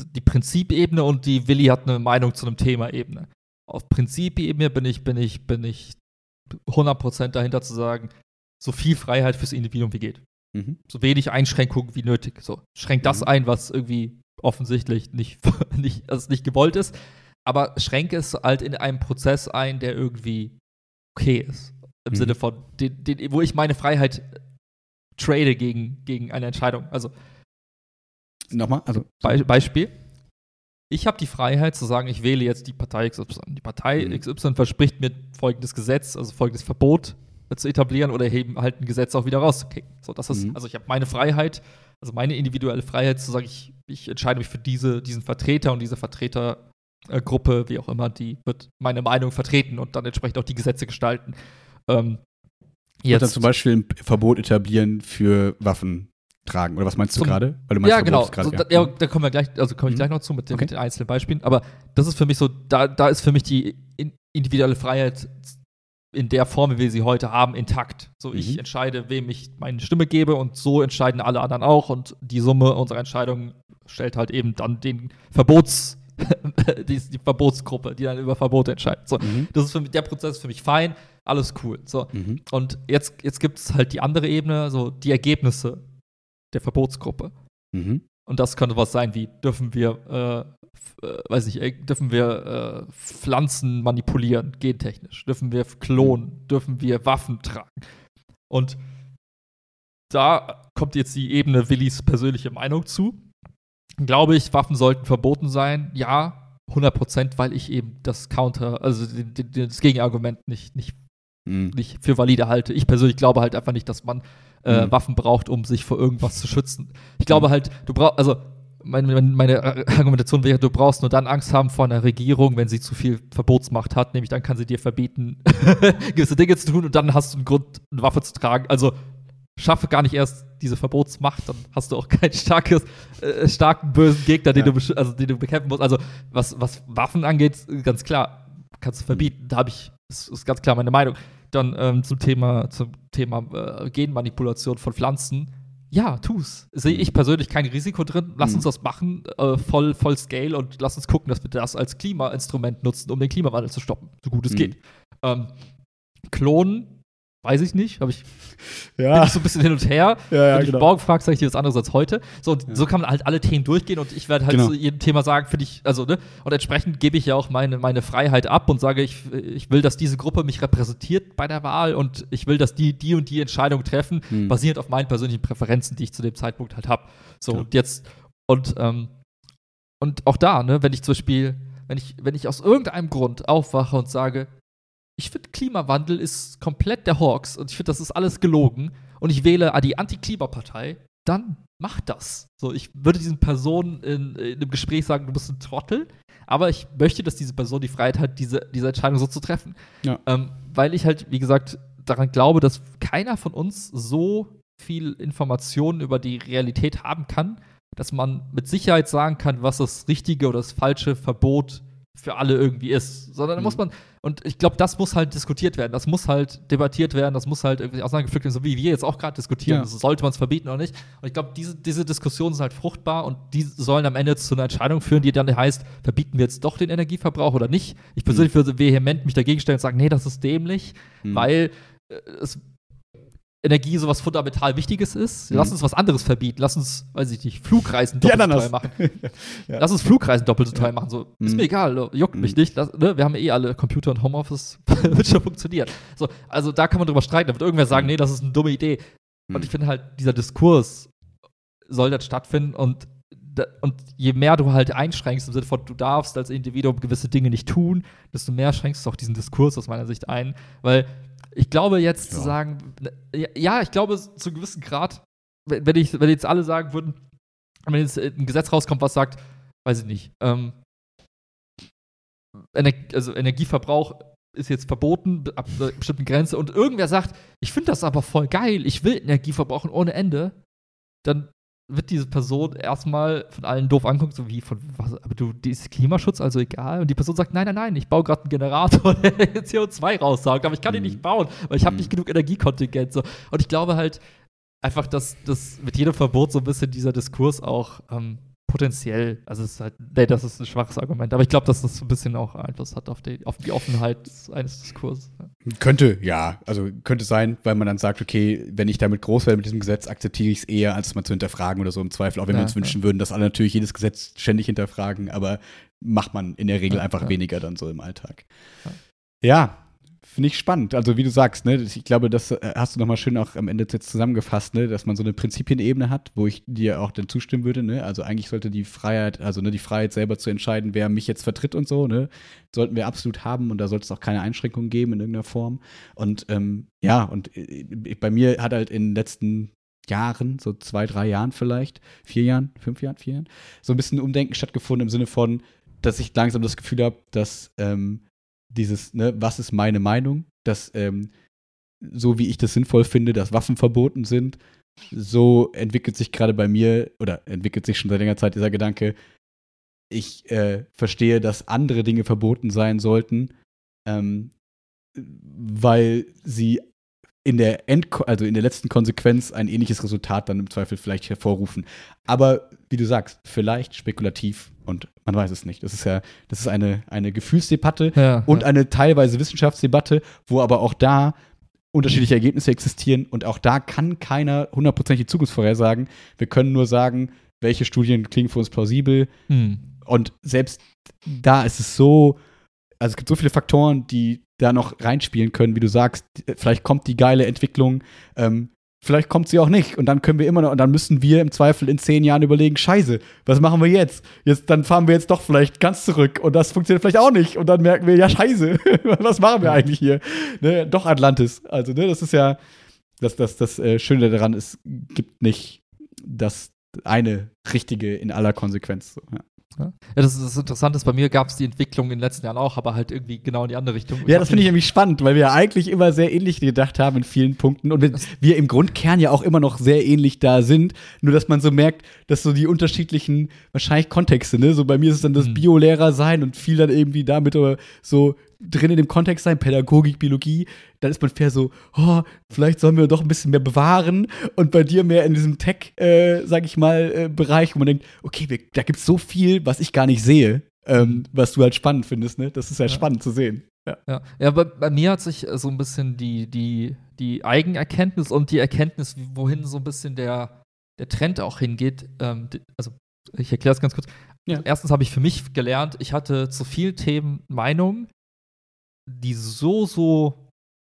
die Prinzipebene und die Willi hat eine Meinung zu einem Thema-Ebene. Auf Prinzipebene bin ich, bin ich, bin ich 100% dahinter zu sagen, so viel Freiheit fürs Individuum wie geht. Mhm. So wenig Einschränkungen wie nötig. So, schränkt das mhm. ein, was irgendwie offensichtlich nicht, nicht, also nicht gewollt ist. Aber schränke es halt in einem Prozess ein, der irgendwie okay ist. Im mhm. Sinne von, den, den, wo ich meine Freiheit trade gegen, gegen eine Entscheidung. Also. Nochmal, also. Be Beispiel. Ich habe die Freiheit zu sagen, ich wähle jetzt die Partei XY. Die Partei mhm. XY verspricht mir folgendes Gesetz, also folgendes Verbot zu etablieren oder eben halt ein Gesetz auch wieder rauszukicken. So, das ist, mhm. also ich habe meine Freiheit, also meine individuelle Freiheit zu sagen, ich, ich entscheide mich für diese, diesen Vertreter und diese Vertretergruppe, wie auch immer, die wird meine Meinung vertreten und dann entsprechend auch die Gesetze gestalten. Ähm, jetzt dann zum Beispiel ein Verbot etablieren für Waffen tragen. Oder was meinst du gerade? Ja, genau. Grad, so, ja. Da, ja, da kommen wir gleich, also komme ich mhm. gleich noch zu mit den, okay. mit den, einzelnen Beispielen. Aber das ist für mich so, da, da ist für mich die individuelle Freiheit in der Form, wie wir sie heute haben, intakt. So, mhm. ich entscheide, wem ich meine Stimme gebe und so entscheiden alle anderen auch und die Summe unserer Entscheidungen stellt halt eben dann den Verbots, die, die, Verbotsgruppe, die dann über Verbote entscheidet. So, mhm. das ist für mich, der Prozess ist für mich fein, alles cool. So, mhm. und jetzt, jetzt gibt es halt die andere Ebene, so die Ergebnisse der Verbotsgruppe. Mhm. Und das könnte was sein wie, dürfen wir äh, weiß ich, äh, dürfen wir äh, Pflanzen manipulieren, gentechnisch? Dürfen wir klonen? Dürfen wir Waffen tragen? Und da kommt jetzt die Ebene Willis persönliche Meinung zu. Glaube ich, Waffen sollten verboten sein? Ja, 100 Prozent, weil ich eben das Counter, also das Gegenargument nicht, nicht, mhm. nicht für valide halte. Ich persönlich glaube halt einfach nicht, dass man äh, mhm. Waffen braucht, um sich vor irgendwas zu schützen. Ich glaube mhm. halt, du brauchst, also meine, meine, Argumentation wäre, du brauchst nur dann Angst haben vor einer Regierung, wenn sie zu viel Verbotsmacht hat, nämlich dann kann sie dir verbieten, gewisse Dinge zu tun und dann hast du einen Grund, eine Waffe zu tragen. Also schaffe gar nicht erst diese Verbotsmacht, dann hast du auch keinen starkes, äh, starken bösen Gegner, den, ja. du, also, den du bekämpfen musst. Also was, was Waffen angeht, ganz klar, kannst du verbieten. Da habe ich, das ist ganz klar meine Meinung. Dann ähm, zum Thema, zum Thema äh, Genmanipulation von Pflanzen ja, tu's. Sehe ich persönlich kein Risiko drin. Lass mhm. uns das machen, äh, voll, voll Scale und lass uns gucken, dass wir das als Klimainstrument nutzen, um den Klimawandel zu stoppen, so gut es mhm. geht. Ähm, Klonen Weiß ich nicht, habe ich ja. bin ich so ein bisschen hin und her. Ja, ja, Wenn ich genau. morgen frage, sage ich dir was anderes als heute. So, ja. so kann man halt alle Themen durchgehen und ich werde halt genau. zu jedem Thema sagen, finde ich, also, ne? Und entsprechend gebe ich ja auch meine, meine Freiheit ab und sage, ich, ich will, dass diese Gruppe mich repräsentiert bei der Wahl und ich will, dass die die und die Entscheidung treffen, hm. basierend auf meinen persönlichen Präferenzen, die ich zu dem Zeitpunkt halt habe. So, genau. und jetzt, und, ähm, und auch da, ne, wenn ich zum Beispiel, wenn ich, wenn ich aus irgendeinem Grund aufwache und sage, ich finde, Klimawandel ist komplett der Hawks und ich finde, das ist alles gelogen und ich wähle die Anti-Klimapartei, dann mach das. So, ich würde diesen Personen in, in einem Gespräch sagen, du bist ein Trottel, aber ich möchte, dass diese Person die Freiheit hat, diese, diese Entscheidung so zu treffen. Ja. Ähm, weil ich halt, wie gesagt, daran glaube, dass keiner von uns so viel Informationen über die Realität haben kann, dass man mit Sicherheit sagen kann, was das richtige oder das falsche Verbot ist für alle irgendwie ist, sondern da mhm. muss man, und ich glaube, das muss halt diskutiert werden, das muss halt debattiert werden, das muss halt irgendwie auseinandergepflückt werden, so wie wir jetzt auch gerade diskutieren, ja. sollte man es verbieten oder nicht. Und ich glaube, diese, diese Diskussionen sind halt fruchtbar und die sollen am Ende zu einer Entscheidung führen, die dann heißt, verbieten wir jetzt doch den Energieverbrauch oder nicht. Ich persönlich mhm. würde vehement mich dagegen stellen und sagen, nee, das ist dämlich, mhm. weil äh, es Energie sowas fundamental Wichtiges ist. Mhm. Lass uns was anderes verbieten. Lass uns, weiß ich nicht, Flugreisen doppelt so teuer machen. ja. Lass uns Flugreisen doppelt so teuer machen. So, mhm. ist mir egal, juckt mhm. mich nicht. Lass, ne? Wir haben eh alle Computer und Homeoffice, wird schon funktionieren. So, also da kann man drüber streiten. Da wird irgendwer sagen, mhm. nee, das ist eine dumme Idee. Und mhm. ich finde halt, dieser Diskurs soll dann stattfinden und und je mehr du halt einschränkst, im Sinne von, du darfst als Individuum gewisse Dinge nicht tun, desto mehr schränkst du auch diesen Diskurs aus meiner Sicht ein. Weil ich glaube jetzt ja. zu sagen, ja, ich glaube zu einem gewissen Grad, wenn, ich, wenn jetzt alle sagen würden, wenn jetzt ein Gesetz rauskommt, was sagt, weiß ich nicht, ähm, Ener also Energieverbrauch ist jetzt verboten ab einer bestimmten Grenze und irgendwer sagt, ich finde das aber voll geil, ich will Energie verbrauchen ohne Ende, dann wird diese Person erstmal von allen doof angucken, so wie von was, aber du, die ist Klimaschutz also egal. Und die Person sagt, nein, nein, nein, ich baue gerade einen Generator, der CO2 raussaugt, aber ich kann ihn nicht mhm. bauen, weil ich habe nicht mhm. genug Energiekontingent. So. Und ich glaube halt einfach, dass, dass mit jedem Verbot so ein bisschen dieser Diskurs auch ähm, potenziell, also es ist halt, nee, das ist ein schwaches Argument, aber ich glaube, dass das so ein bisschen auch Einfluss hat auf die, auf die Offenheit eines Diskurses. Könnte, ja, also könnte sein, weil man dann sagt, okay, wenn ich damit groß werde mit diesem Gesetz, akzeptiere ich es eher, als mal zu hinterfragen oder so im Zweifel, auch wenn ja, wir uns ja. wünschen würden, dass alle natürlich jedes Gesetz ständig hinterfragen, aber macht man in der Regel ja, einfach weniger dann so im Alltag. Ja, Finde ich spannend. Also wie du sagst, ne, ich glaube, das äh, hast du nochmal schön auch am Ende jetzt zusammengefasst, ne, dass man so eine Prinzipienebene hat, wo ich dir auch dann zustimmen würde. Ne? Also eigentlich sollte die Freiheit, also ne, die Freiheit selber zu entscheiden, wer mich jetzt vertritt und so, ne, sollten wir absolut haben und da sollte es auch keine Einschränkungen geben in irgendeiner Form. Und ähm, ja, und äh, bei mir hat halt in den letzten Jahren, so zwei, drei Jahren vielleicht, vier Jahren, fünf Jahren, vier Jahren, so ein bisschen Umdenken stattgefunden im Sinne von, dass ich langsam das Gefühl habe, dass ähm, dieses, ne, was ist meine Meinung, dass ähm, so wie ich das sinnvoll finde, dass Waffen verboten sind, so entwickelt sich gerade bei mir oder entwickelt sich schon seit längerer Zeit dieser Gedanke, ich äh, verstehe, dass andere Dinge verboten sein sollten, ähm, weil sie in der End also in der letzten Konsequenz ein ähnliches Resultat dann im Zweifel vielleicht hervorrufen. Aber wie du sagst, vielleicht spekulativ und man weiß es nicht. Das ist ja, das ist eine, eine Gefühlsdebatte ja, und ja. eine teilweise Wissenschaftsdebatte, wo aber auch da unterschiedliche Ergebnisse existieren und auch da kann keiner hundertprozentig die Zukunft vorhersagen. Wir können nur sagen, welche Studien klingen für uns plausibel. Hm. Und selbst da ist es so, also es gibt so viele Faktoren, die da noch reinspielen können, wie du sagst. Vielleicht kommt die geile Entwicklung, ähm, vielleicht kommt sie auch nicht. Und dann können wir immer noch, und dann müssen wir im Zweifel in zehn Jahren überlegen, scheiße, was machen wir jetzt? Jetzt, dann fahren wir jetzt doch vielleicht ganz zurück und das funktioniert vielleicht auch nicht. Und dann merken wir, ja, scheiße, was machen wir eigentlich hier? Ne? Doch Atlantis. Also, ne, das ist ja, das, das, das äh, Schöne daran, es gibt nicht das eine richtige in aller Konsequenz. So, ja. Ja, das ist interessant. Ist, bei mir gab es die Entwicklung in den letzten Jahren auch, aber halt irgendwie genau in die andere Richtung. Ja, das finde ich nämlich spannend, weil wir ja eigentlich immer sehr ähnlich gedacht haben in vielen Punkten und wir, wir, im Grundkern ja auch immer noch sehr ähnlich da sind. Nur, dass man so merkt, dass so die unterschiedlichen, wahrscheinlich Kontexte, ne? So bei mir ist es dann das mhm. Biolehrer sein und viel dann irgendwie damit aber so drin in dem Kontext sein, Pädagogik, Biologie, dann ist man fair so, oh, vielleicht sollen wir doch ein bisschen mehr bewahren und bei dir mehr in diesem Tech, äh, sag ich mal, äh, Bereich, wo man denkt, okay, wir, da gibt es so viel, was ich gar nicht sehe, ähm, was du halt spannend findest, ne? Das ist ja, ja. spannend zu sehen. Ja, ja. ja bei, bei, mir hat sich so ein bisschen die, die, die Eigenerkenntnis und die Erkenntnis, wohin so ein bisschen der, der Trend auch hingeht, ähm, also ich erkläre es ganz kurz. Ja. Erstens habe ich für mich gelernt, ich hatte zu vielen Themen Meinungen, die so, so,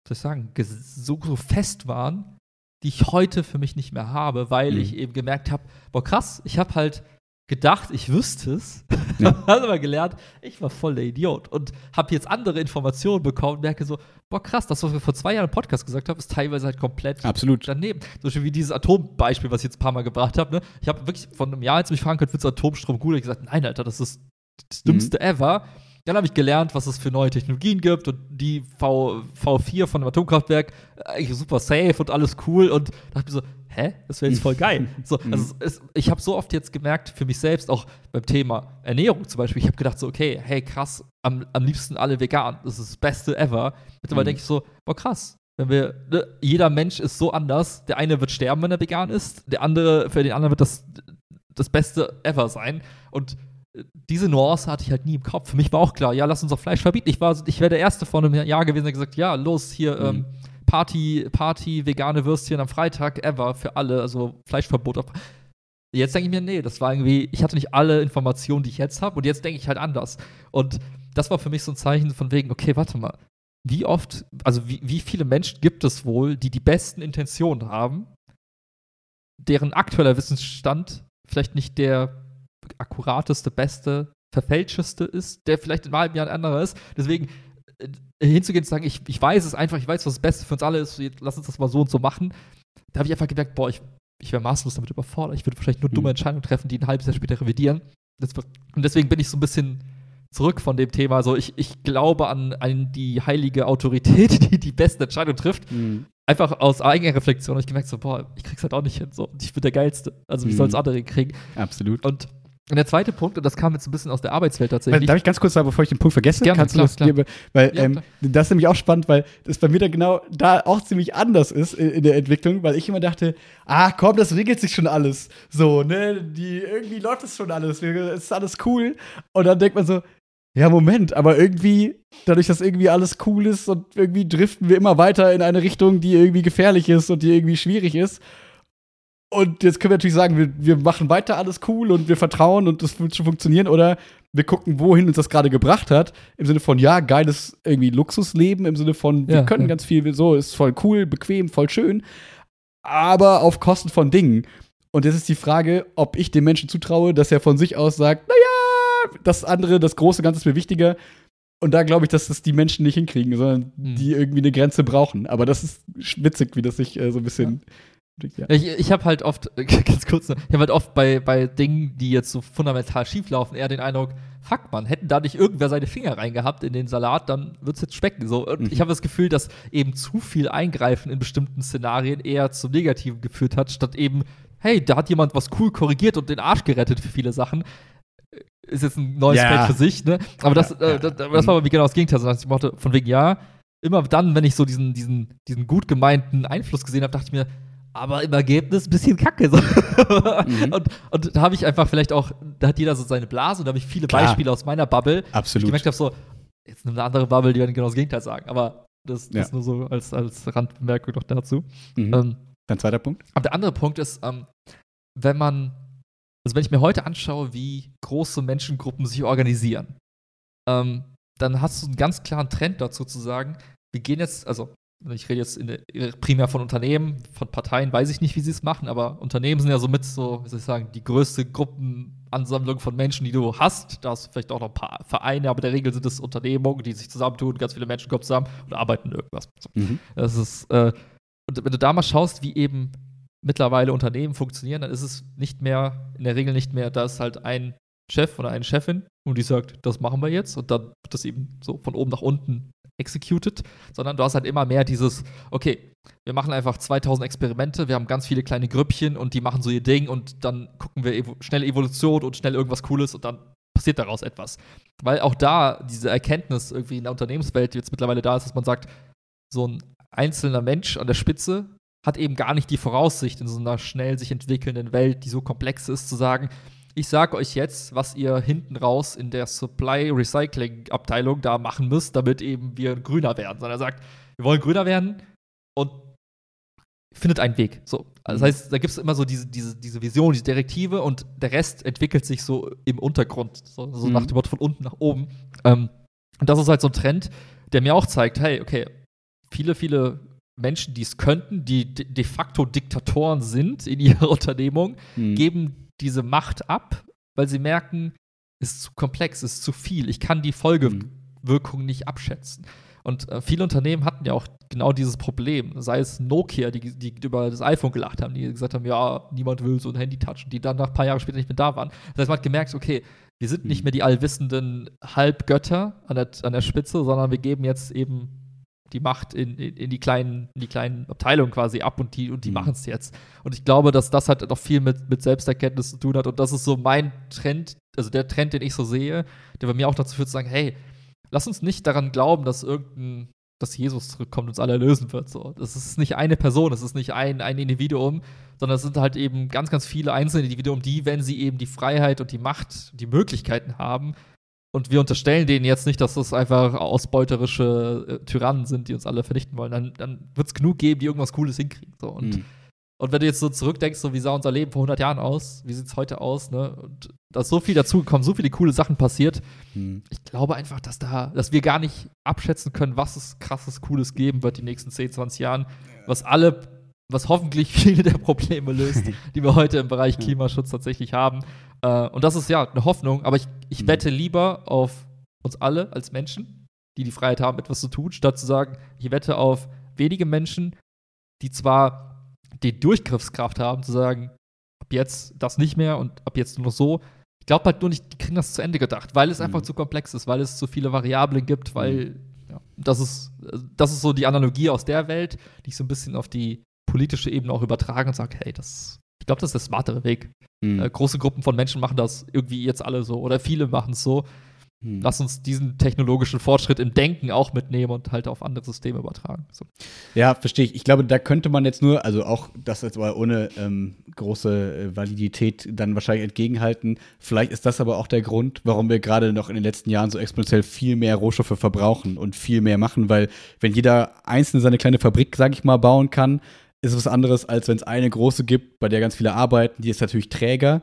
soll ich sagen, so, so fest waren, die ich heute für mich nicht mehr habe, weil mhm. ich eben gemerkt habe, boah krass, ich habe halt gedacht, ich wüsste es, ja. habe aber gelernt, ich war voll der Idiot und habe jetzt andere Informationen bekommen und merke so, boah krass, das, was wir vor zwei Jahren im Podcast gesagt haben, ist teilweise halt komplett Absolut. daneben. Zum Beispiel wie dieses Atombeispiel, was ich jetzt ein paar Mal gebracht habe. Ne? Ich habe wirklich von einem Jahr, als mich fragen könnt, findest du Atomstrom gut? Ich gesagt, nein, Alter, das ist das Dümmste mhm. ever. Dann habe ich gelernt, was es für neue Technologien gibt und die v, V4 von dem Atomkraftwerk, eigentlich super safe und alles cool. Und dachte mir so, hä, das wäre jetzt voll geil. so, also es, ich habe so oft jetzt gemerkt, für mich selbst, auch beim Thema Ernährung zum Beispiel, ich habe gedacht so, okay, hey, krass, am, am liebsten alle vegan, das ist das Beste ever. Mittlerweile mhm. denke ich so, boah, krass, wenn wir, ne, jeder Mensch ist so anders. Der eine wird sterben, wenn er vegan ist, der andere, für den anderen wird das das Beste ever sein. Und diese Nuance hatte ich halt nie im Kopf. Für mich war auch klar, ja, lass uns auch Fleisch verbieten. Ich, war, ich wäre der Erste vor einem Jahr gewesen, der gesagt, ja, los, hier, mhm. ähm, Party, Party, vegane Würstchen am Freitag, ever, für alle, also Fleischverbot. Auf Jetzt denke ich mir, nee, das war irgendwie, ich hatte nicht alle Informationen, die ich jetzt habe, und jetzt denke ich halt anders. Und das war für mich so ein Zeichen von wegen, okay, warte mal, wie oft, also wie, wie viele Menschen gibt es wohl, die die besten Intentionen haben, deren aktueller Wissensstand vielleicht nicht der akkurateste, beste, verfälschteste ist, der vielleicht in einem halben Jahr ein anderer ist. Deswegen äh, hinzugehen und zu sagen, ich, ich weiß es einfach, ich weiß, was das Beste für uns alle ist, lass uns das mal so und so machen. Da habe ich einfach gemerkt, boah, ich, ich wäre maßlos damit überfordert. Ich würde wahrscheinlich nur dumme mhm. Entscheidungen treffen, die ein halbes Jahr später revidieren. und deswegen bin ich so ein bisschen zurück von dem Thema. Also ich, ich glaube an, an die heilige Autorität, die die beste Entscheidung trifft. Mhm. Einfach aus eigener Reflexion habe ich gemerkt, so, boah, ich krieg's halt auch nicht hin. So, ich bin der Geilste. Also, wie mhm. soll es andere kriegen? Absolut. Und und der zweite Punkt, und das kam jetzt ein bisschen aus der Arbeitswelt tatsächlich. Darf ich ganz kurz sagen, bevor ich den Punkt vergesse? Gerne, Kannst klar, du das klar. Weil ja, ähm, das ist nämlich auch spannend, weil das bei mir da genau da auch ziemlich anders ist in, in, der Entwicklung, weil ich immer dachte, ah komm, das regelt sich schon alles. So, ne, die, irgendwie läuft das schon alles, es ist alles cool. Und dann denkt man so, ja, Moment, aber irgendwie, dadurch, dass irgendwie alles cool ist und irgendwie driften wir immer weiter in eine Richtung, die irgendwie gefährlich ist und die irgendwie schwierig ist. Und jetzt können wir natürlich sagen, wir, wir machen weiter alles cool und wir vertrauen und das wird schon funktionieren. Oder wir gucken, wohin uns das gerade gebracht hat. Im Sinne von, ja, geiles irgendwie Luxusleben, im Sinne von, wir ja, können ja. ganz viel, so, ist voll cool, bequem, voll schön. Aber auf Kosten von Dingen. Und jetzt ist die Frage, ob ich dem Menschen zutraue, dass er von sich aus sagt, naja, das andere, das große Ganze ist mir wichtiger. Und da glaube ich, dass das die Menschen nicht hinkriegen, sondern hm. die irgendwie eine Grenze brauchen. Aber das ist witzig, wie das sich äh, so ein bisschen. Ja ja. Ich, ich habe halt oft, ganz kurz, ich habe halt oft bei, bei Dingen, die jetzt so fundamental schief laufen, eher den Eindruck, fuck man, hätten da nicht irgendwer seine Finger reingehabt in den Salat, dann wird es jetzt schmecken. So. Und mhm. ich habe das Gefühl, dass eben zu viel Eingreifen in bestimmten Szenarien eher zum Negativen geführt hat, statt eben, hey, da hat jemand was cool korrigiert und den Arsch gerettet für viele Sachen. Ist jetzt ein neues ja. Feld für sich, ne? Aber das, ja, äh, das, das, war aber wie genau das Gegenteil. Also ich mochte von wegen, ja, immer dann, wenn ich so diesen, diesen, diesen gut gemeinten Einfluss gesehen habe, dachte ich mir, aber im Ergebnis ein bisschen kacke. So. Mhm. Und, und da habe ich einfach vielleicht auch, da hat jeder so seine Blase und da habe ich viele Klar. Beispiele aus meiner Bubble. Absolut. Ich gemerkt habe, so, jetzt eine andere Bubble, die werden genau das Gegenteil sagen. Aber das, das ja. ist nur so als, als Randbemerkung noch dazu. Mhm. Ähm, Dein zweiter Punkt? Aber der andere Punkt ist, ähm, wenn man, also wenn ich mir heute anschaue, wie große Menschengruppen sich organisieren, ähm, dann hast du einen ganz klaren Trend dazu zu sagen, wir gehen jetzt, also ich rede jetzt der, primär von Unternehmen, von Parteien weiß ich nicht, wie sie es machen, aber Unternehmen sind ja somit so, wie soll ich sagen, die größte Gruppenansammlung von Menschen, die du hast. Da hast du vielleicht auch noch ein paar Vereine, aber in der Regel sind es Unternehmungen, die sich zusammentun, ganz viele Menschen kommen zusammen und arbeiten irgendwas. Mhm. Das ist, äh, und wenn du da mal schaust, wie eben mittlerweile Unternehmen funktionieren, dann ist es nicht mehr, in der Regel nicht mehr, da ist halt ein Chef oder eine Chefin und die sagt, das machen wir jetzt und dann wird das eben so von oben nach unten executed, sondern du hast halt immer mehr dieses, okay, wir machen einfach 2000 Experimente, wir haben ganz viele kleine Grüppchen und die machen so ihr Ding und dann gucken wir evo schnell Evolution und schnell irgendwas Cooles und dann passiert daraus etwas. Weil auch da diese Erkenntnis irgendwie in der Unternehmenswelt, jetzt mittlerweile da ist, dass man sagt, so ein einzelner Mensch an der Spitze hat eben gar nicht die Voraussicht in so einer schnell sich entwickelnden Welt, die so komplex ist, zu sagen, ich sage euch jetzt, was ihr hinten raus in der Supply Recycling Abteilung da machen müsst, damit eben wir grüner werden. Sondern er sagt, wir wollen grüner werden und findet einen Weg. So. Also das mhm. heißt, da gibt es immer so diese, diese, diese Vision, diese Direktive und der Rest entwickelt sich so im Untergrund. So, so mhm. nach dem Motto von unten nach oben. Ähm, und das ist halt so ein Trend, der mir auch zeigt, hey, okay, viele, viele Menschen, die es könnten, die de facto Diktatoren sind in ihrer Unternehmung, mhm. geben diese Macht ab, weil sie merken, es ist zu komplex, ist zu viel. Ich kann die Folgewirkung mhm. nicht abschätzen. Und äh, viele Unternehmen hatten ja auch genau dieses Problem. Sei es Nokia, die, die über das iPhone gelacht haben, die gesagt haben, ja, niemand will so ein Handy touchen, die dann nach ein paar Jahren später nicht mehr da waren. Das heißt, man hat gemerkt, okay, wir sind mhm. nicht mehr die allwissenden Halbgötter an der, an der Spitze, sondern wir geben jetzt eben die Macht in, in, in, die kleinen, in die kleinen Abteilungen quasi ab und die, und die mhm. machen es jetzt. Und ich glaube, dass das halt noch viel mit, mit Selbsterkenntnis zu tun hat. Und das ist so mein Trend, also der Trend, den ich so sehe, der bei mir auch dazu führt zu sagen, hey, lass uns nicht daran glauben, dass irgendein, dass Jesus zurückkommt und uns alle erlösen wird. So. Das ist nicht eine Person, das ist nicht ein, ein Individuum, sondern es sind halt eben ganz, ganz viele einzelne Individuen, die, wenn sie eben die Freiheit und die Macht, die Möglichkeiten haben, und wir unterstellen denen jetzt nicht, dass das einfach ausbeuterische äh, Tyrannen sind, die uns alle vernichten wollen, dann, dann wird es genug geben, die irgendwas Cooles hinkriegen. So. Und, mhm. und wenn du jetzt so zurückdenkst, so wie sah unser Leben vor 100 Jahren aus, wie sieht es heute aus, ne? Und da ist so viel dazugekommen, so viele coole Sachen passiert. Mhm. Ich glaube einfach, dass da, dass wir gar nicht abschätzen können, was es krasses, cooles geben wird die nächsten 10, 20 Jahren, was alle was hoffentlich viele der Probleme löst, die wir heute im Bereich Klimaschutz tatsächlich haben. Äh, und das ist ja eine Hoffnung, aber ich, ich mhm. wette lieber auf uns alle als Menschen, die die Freiheit haben, etwas zu tun, statt zu sagen, ich wette auf wenige Menschen, die zwar die Durchgriffskraft haben, zu sagen, ab jetzt das nicht mehr und ab jetzt nur noch so. Ich glaube halt nur nicht, die kriegen das zu Ende gedacht, weil es mhm. einfach zu komplex ist, weil es zu viele Variablen gibt, weil mhm. ja, das ist, das ist so die Analogie aus der Welt, die ich so ein bisschen auf die politische Ebene auch übertragen und sage, hey, das, ich glaube, das ist der smartere Weg. Mhm. Äh, große Gruppen von Menschen machen das irgendwie jetzt alle so oder viele machen es so. Mhm. Lass uns diesen technologischen Fortschritt im Denken auch mitnehmen und halt auf andere Systeme übertragen. So. Ja, verstehe ich. Ich glaube, da könnte man jetzt nur, also auch das jetzt mal ohne ähm, große äh, Validität dann wahrscheinlich entgegenhalten. Vielleicht ist das aber auch der Grund, warum wir gerade noch in den letzten Jahren so exponentiell viel mehr Rohstoffe verbrauchen und viel mehr machen, weil wenn jeder einzelne seine kleine Fabrik, sag ich mal, bauen kann, ist was anderes, als wenn es eine große gibt, bei der ganz viele arbeiten. Die ist natürlich träger,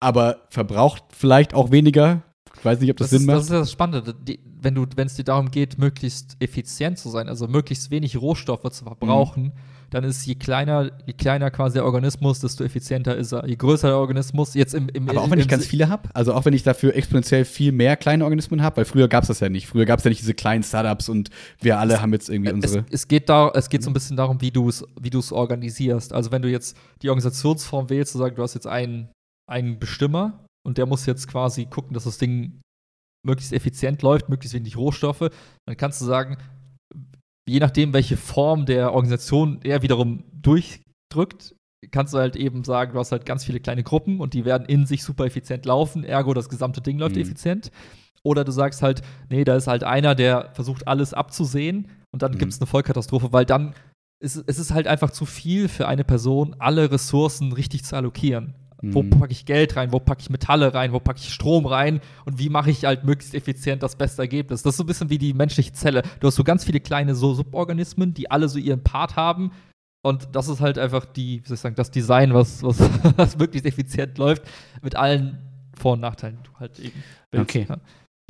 aber verbraucht vielleicht auch weniger. Ich weiß nicht, ob das, das Sinn ist, macht. Das ist das Spannende. Die, wenn es dir darum geht, möglichst effizient zu sein, also möglichst wenig Rohstoffe zu verbrauchen, mhm dann ist je kleiner, je kleiner quasi der Organismus, desto effizienter ist er. Je größer der Organismus, jetzt im, im Aber auch wenn ich ganz viele habe, also auch wenn ich dafür exponentiell viel mehr kleine Organismen habe, weil früher gab es das ja nicht. Früher gab es ja nicht diese kleinen Startups und wir alle es, haben jetzt irgendwie unsere. Es, es, geht da, es geht so ein bisschen darum, wie du es wie organisierst. Also wenn du jetzt die Organisationsform wählst, zu sagen, du hast jetzt einen, einen Bestimmer und der muss jetzt quasi gucken, dass das Ding möglichst effizient läuft, möglichst wenig Rohstoffe, dann kannst du sagen, je nachdem, welche Form der Organisation er wiederum durchdrückt, kannst du halt eben sagen, du hast halt ganz viele kleine Gruppen und die werden in sich super effizient laufen, ergo das gesamte Ding läuft mhm. effizient. Oder du sagst halt, nee, da ist halt einer, der versucht alles abzusehen und dann mhm. gibt es eine Vollkatastrophe, weil dann ist es ist halt einfach zu viel für eine Person, alle Ressourcen richtig zu allokieren. Wo mhm. packe ich Geld rein? Wo packe ich Metalle rein? Wo packe ich Strom rein? Und wie mache ich halt möglichst effizient das beste Ergebnis? Das ist so ein bisschen wie die menschliche Zelle. Du hast so ganz viele kleine so Suborganismen, die alle so ihren Part haben. Und das ist halt einfach die, wie soll ich sagen, das Design, was, was, was möglichst effizient läuft, mit allen Vor- und Nachteilen, die du halt eben willst. Okay. Ja.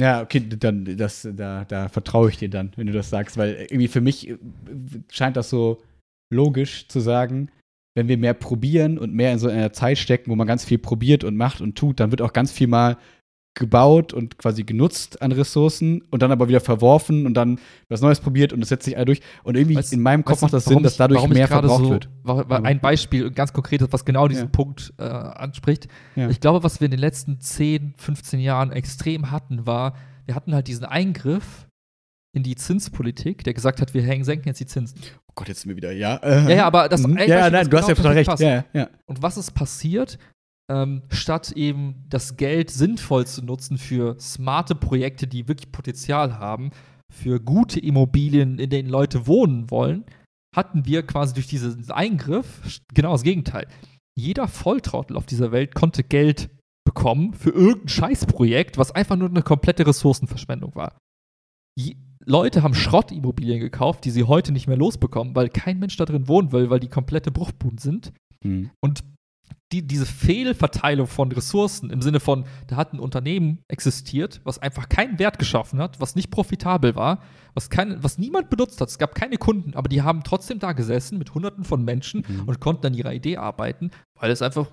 Ja, okay, dann das, da, da vertraue ich dir dann, wenn du das sagst, weil irgendwie für mich äh, scheint das so logisch zu sagen, wenn wir mehr probieren und mehr in so einer Zeit stecken, wo man ganz viel probiert und macht und tut, dann wird auch ganz viel mal gebaut und quasi genutzt an Ressourcen und dann aber wieder verworfen und dann was Neues probiert und das setzt sich alle durch. Und irgendwie weißt, in meinem Kopf macht das Sinn, dass dadurch mehr verbraucht so, wird. War, war ein Beispiel, ganz konkretes, was genau diesen ja. Punkt äh, anspricht. Ja. Ich glaube, was wir in den letzten 10, 15 Jahren extrem hatten, war, wir hatten halt diesen Eingriff in die Zinspolitik, der gesagt hat, wir hängen, senken jetzt die Zinsen. Oh Gott, jetzt sind wir wieder, ja. Äh, ja, ja, aber das mhm. Ja, nein, du hast ja genau total recht. Ja, ja. Und was ist passiert? ähm, statt eben das Geld sinnvoll zu nutzen für smarte Projekte, die wirklich Potenzial haben, für gute Immobilien, in denen Leute wohnen wollen, hatten wir quasi durch diesen Eingriff genau das Gegenteil. Jeder Volltrottel auf dieser Welt konnte Geld bekommen für irgendein Scheißprojekt, was einfach nur eine komplette Ressourcenverschwendung war. Je Leute haben Schrottimmobilien gekauft, die sie heute nicht mehr losbekommen, weil kein Mensch da drin wohnen will, weil die komplette Bruchbuden sind. Mhm. Und die, diese Fehlverteilung von Ressourcen im Sinne von, da hat ein Unternehmen existiert, was einfach keinen Wert geschaffen hat, was nicht profitabel war, was, kein, was niemand benutzt hat. Es gab keine Kunden, aber die haben trotzdem da gesessen mit Hunderten von Menschen mhm. und konnten an ihrer Idee arbeiten, weil es einfach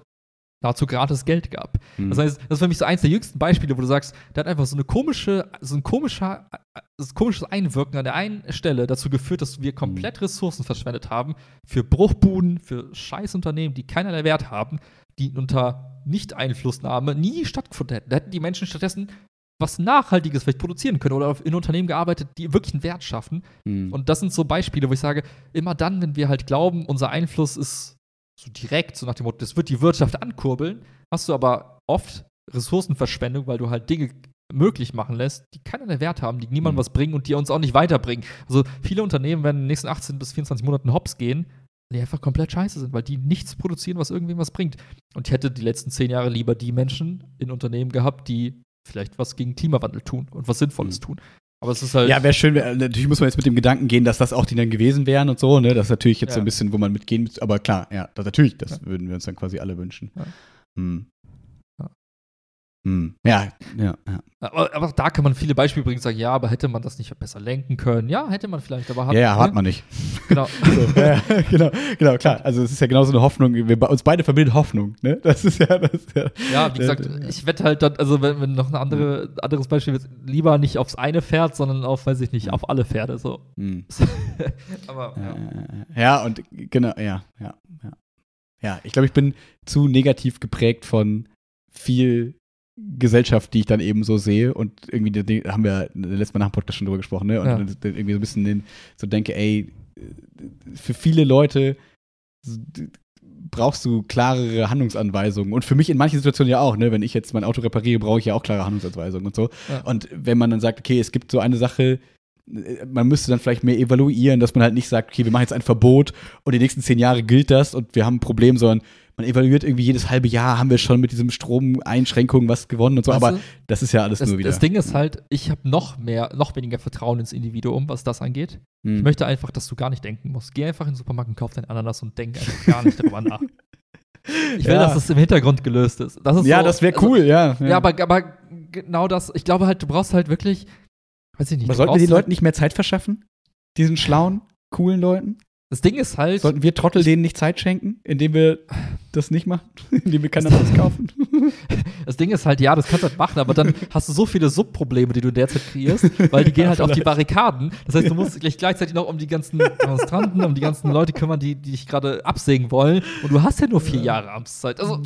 dazu gratis Geld gab. Mhm. Das heißt, das ist für mich so eins der jüngsten Beispiele, wo du sagst, der hat einfach so eine komische, so ein komischer, so ein komisches Einwirken an der einen Stelle dazu geführt, dass wir komplett mhm. Ressourcen verschwendet haben für Bruchbuden, für Scheißunternehmen, die keinerlei Wert haben, die unter Nicht-Einflussnahme nie stattgefunden hätten. Da hätten die Menschen stattdessen was Nachhaltiges vielleicht produzieren können oder in Unternehmen gearbeitet, die wirklich einen Wert schaffen. Mhm. Und das sind so Beispiele, wo ich sage, immer dann, wenn wir halt glauben, unser Einfluss ist so direkt, so nach dem Motto, das wird die Wirtschaft ankurbeln, hast du aber oft Ressourcenverschwendung, weil du halt Dinge möglich machen lässt, die keinen Wert haben, die niemandem mhm. was bringen und die uns auch nicht weiterbringen. Also viele Unternehmen werden in den nächsten 18 bis 24 Monaten hops gehen, die einfach komplett scheiße sind, weil die nichts produzieren, was irgendwem was bringt. Und ich hätte die letzten zehn Jahre lieber die Menschen in Unternehmen gehabt, die vielleicht was gegen Klimawandel tun und was Sinnvolles mhm. tun. Aber es ist halt. Ja, wäre schön, wär, natürlich muss man jetzt mit dem Gedanken gehen, dass das auch die dann gewesen wären und so, ne? Das ist natürlich jetzt ja. so ein bisschen, wo man mitgehen muss. Aber klar, ja, das natürlich, das ja. würden wir uns dann quasi alle wünschen. Ja. Hm. Hm. Ja, ja, ja. Aber, aber, da kann man viele Beispiele bringen und sagen, ja, aber hätte man das nicht besser lenken können? Ja, hätte man vielleicht, aber hat Ja, ja hat ne? man nicht. Genau. so, ja, genau, genau, klar. Also es ist ja genauso eine Hoffnung, wir uns beide verbinden Hoffnung, ne? Das ist ja das ist ja, ja, wie gesagt, ich wette halt dann, also wenn, wenn noch ein andere, anderes Beispiel ist, lieber nicht aufs eine Pferd, sondern auf, weiß ich nicht, hm. auf alle Pferde. So. Hm. aber ja. ja, und genau, ja, ja, ja. Ja, ich glaube, ich bin zu negativ geprägt von viel Gesellschaft, die ich dann eben so sehe und irgendwie, da haben wir letztes Mal nach dem Podcast schon drüber gesprochen, ne? Und ja. irgendwie so ein bisschen den, so denke, ey, für viele Leute brauchst du klarere Handlungsanweisungen. Und für mich in manchen Situationen ja auch, ne? Wenn ich jetzt mein Auto repariere, brauche ich ja auch klare Handlungsanweisungen und so. Ja. Und wenn man dann sagt, okay, es gibt so eine Sache, man müsste dann vielleicht mehr evaluieren, dass man halt nicht sagt, okay, wir machen jetzt ein Verbot und die nächsten zehn Jahre gilt das und wir haben ein Problem, sondern man evaluiert irgendwie jedes halbe Jahr, haben wir schon mit diesem Stromeinschränkungen was gewonnen und so, weißt aber du, das ist ja alles das, nur wieder. Das Ding ist halt, ich habe noch mehr, noch weniger Vertrauen ins Individuum, was das angeht. Hm. Ich möchte einfach, dass du gar nicht denken musst. Geh einfach in den Supermarkt und kauf dein Ananas und denk einfach gar nicht darüber nach. Ich will, ja. dass das im Hintergrund gelöst ist. ist ja, so, das wäre also, cool, also, ja, ja. Ja, aber, aber genau das, ich glaube halt, du brauchst halt wirklich, weiß ich nicht. Aber sollten wir den Leuten nicht mehr Zeit verschaffen? Diesen schlauen, coolen Leuten? Das Ding ist halt. Sollten wir Trottel denen nicht Zeit schenken, indem wir das nicht machen? indem wir Cannabis kaufen? Das Ding ist halt, ja, das kannst du halt machen, aber dann hast du so viele Subprobleme, die du derzeit kreierst, weil die gehen halt auf die Barrikaden. Das heißt, du musst dich gleichzeitig noch um die ganzen Demonstranten, um die ganzen Leute kümmern, die, die dich gerade absägen wollen. Und du hast ja nur vier Jahre Amtszeit. Also,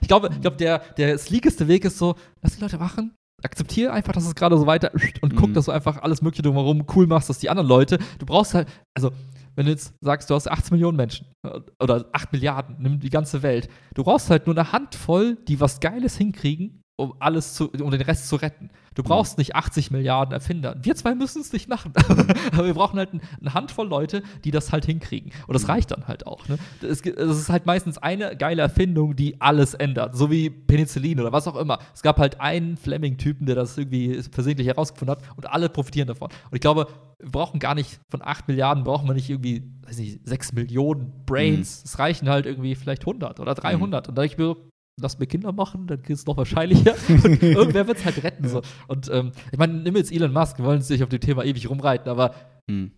ich glaube, ich glaube der, der sleekeste Weg ist so, lass die Leute machen, akzeptiere einfach, dass es gerade so weiter und guck, mhm. dass du einfach alles Mögliche drumherum cool machst, dass die anderen Leute, du brauchst halt, also wenn du jetzt sagst, du hast 8 Millionen Menschen äh, oder 8 Milliarden, nimm die ganze Welt, du brauchst halt nur eine Handvoll, die was Geiles hinkriegen, um alles zu, um den Rest zu retten. Du mhm. brauchst nicht 80 Milliarden Erfinder. Wir zwei müssen es nicht machen. Aber wir brauchen halt eine Handvoll Leute, die das halt hinkriegen. Und das mhm. reicht dann halt auch. Ne? Es, ist halt meistens eine geile Erfindung, die alles ändert. So wie Penicillin oder was auch immer. Es gab halt einen Fleming-Typen, der das irgendwie versehentlich herausgefunden hat und alle profitieren davon. Und ich glaube, wir brauchen gar nicht von 8 Milliarden, brauchen wir nicht irgendwie, weiß nicht, 6 Millionen Brains. Mhm. Es reichen halt irgendwie vielleicht 100 oder 300. Mhm. Und da ich mir lass mir Kinder machen, dann geht es noch wahrscheinlicher. und irgendwer wird es halt retten. So. Und ähm, ich meine, nimm jetzt Elon Musk, wir wollen uns nicht auf dem Thema ewig rumreiten, aber hm.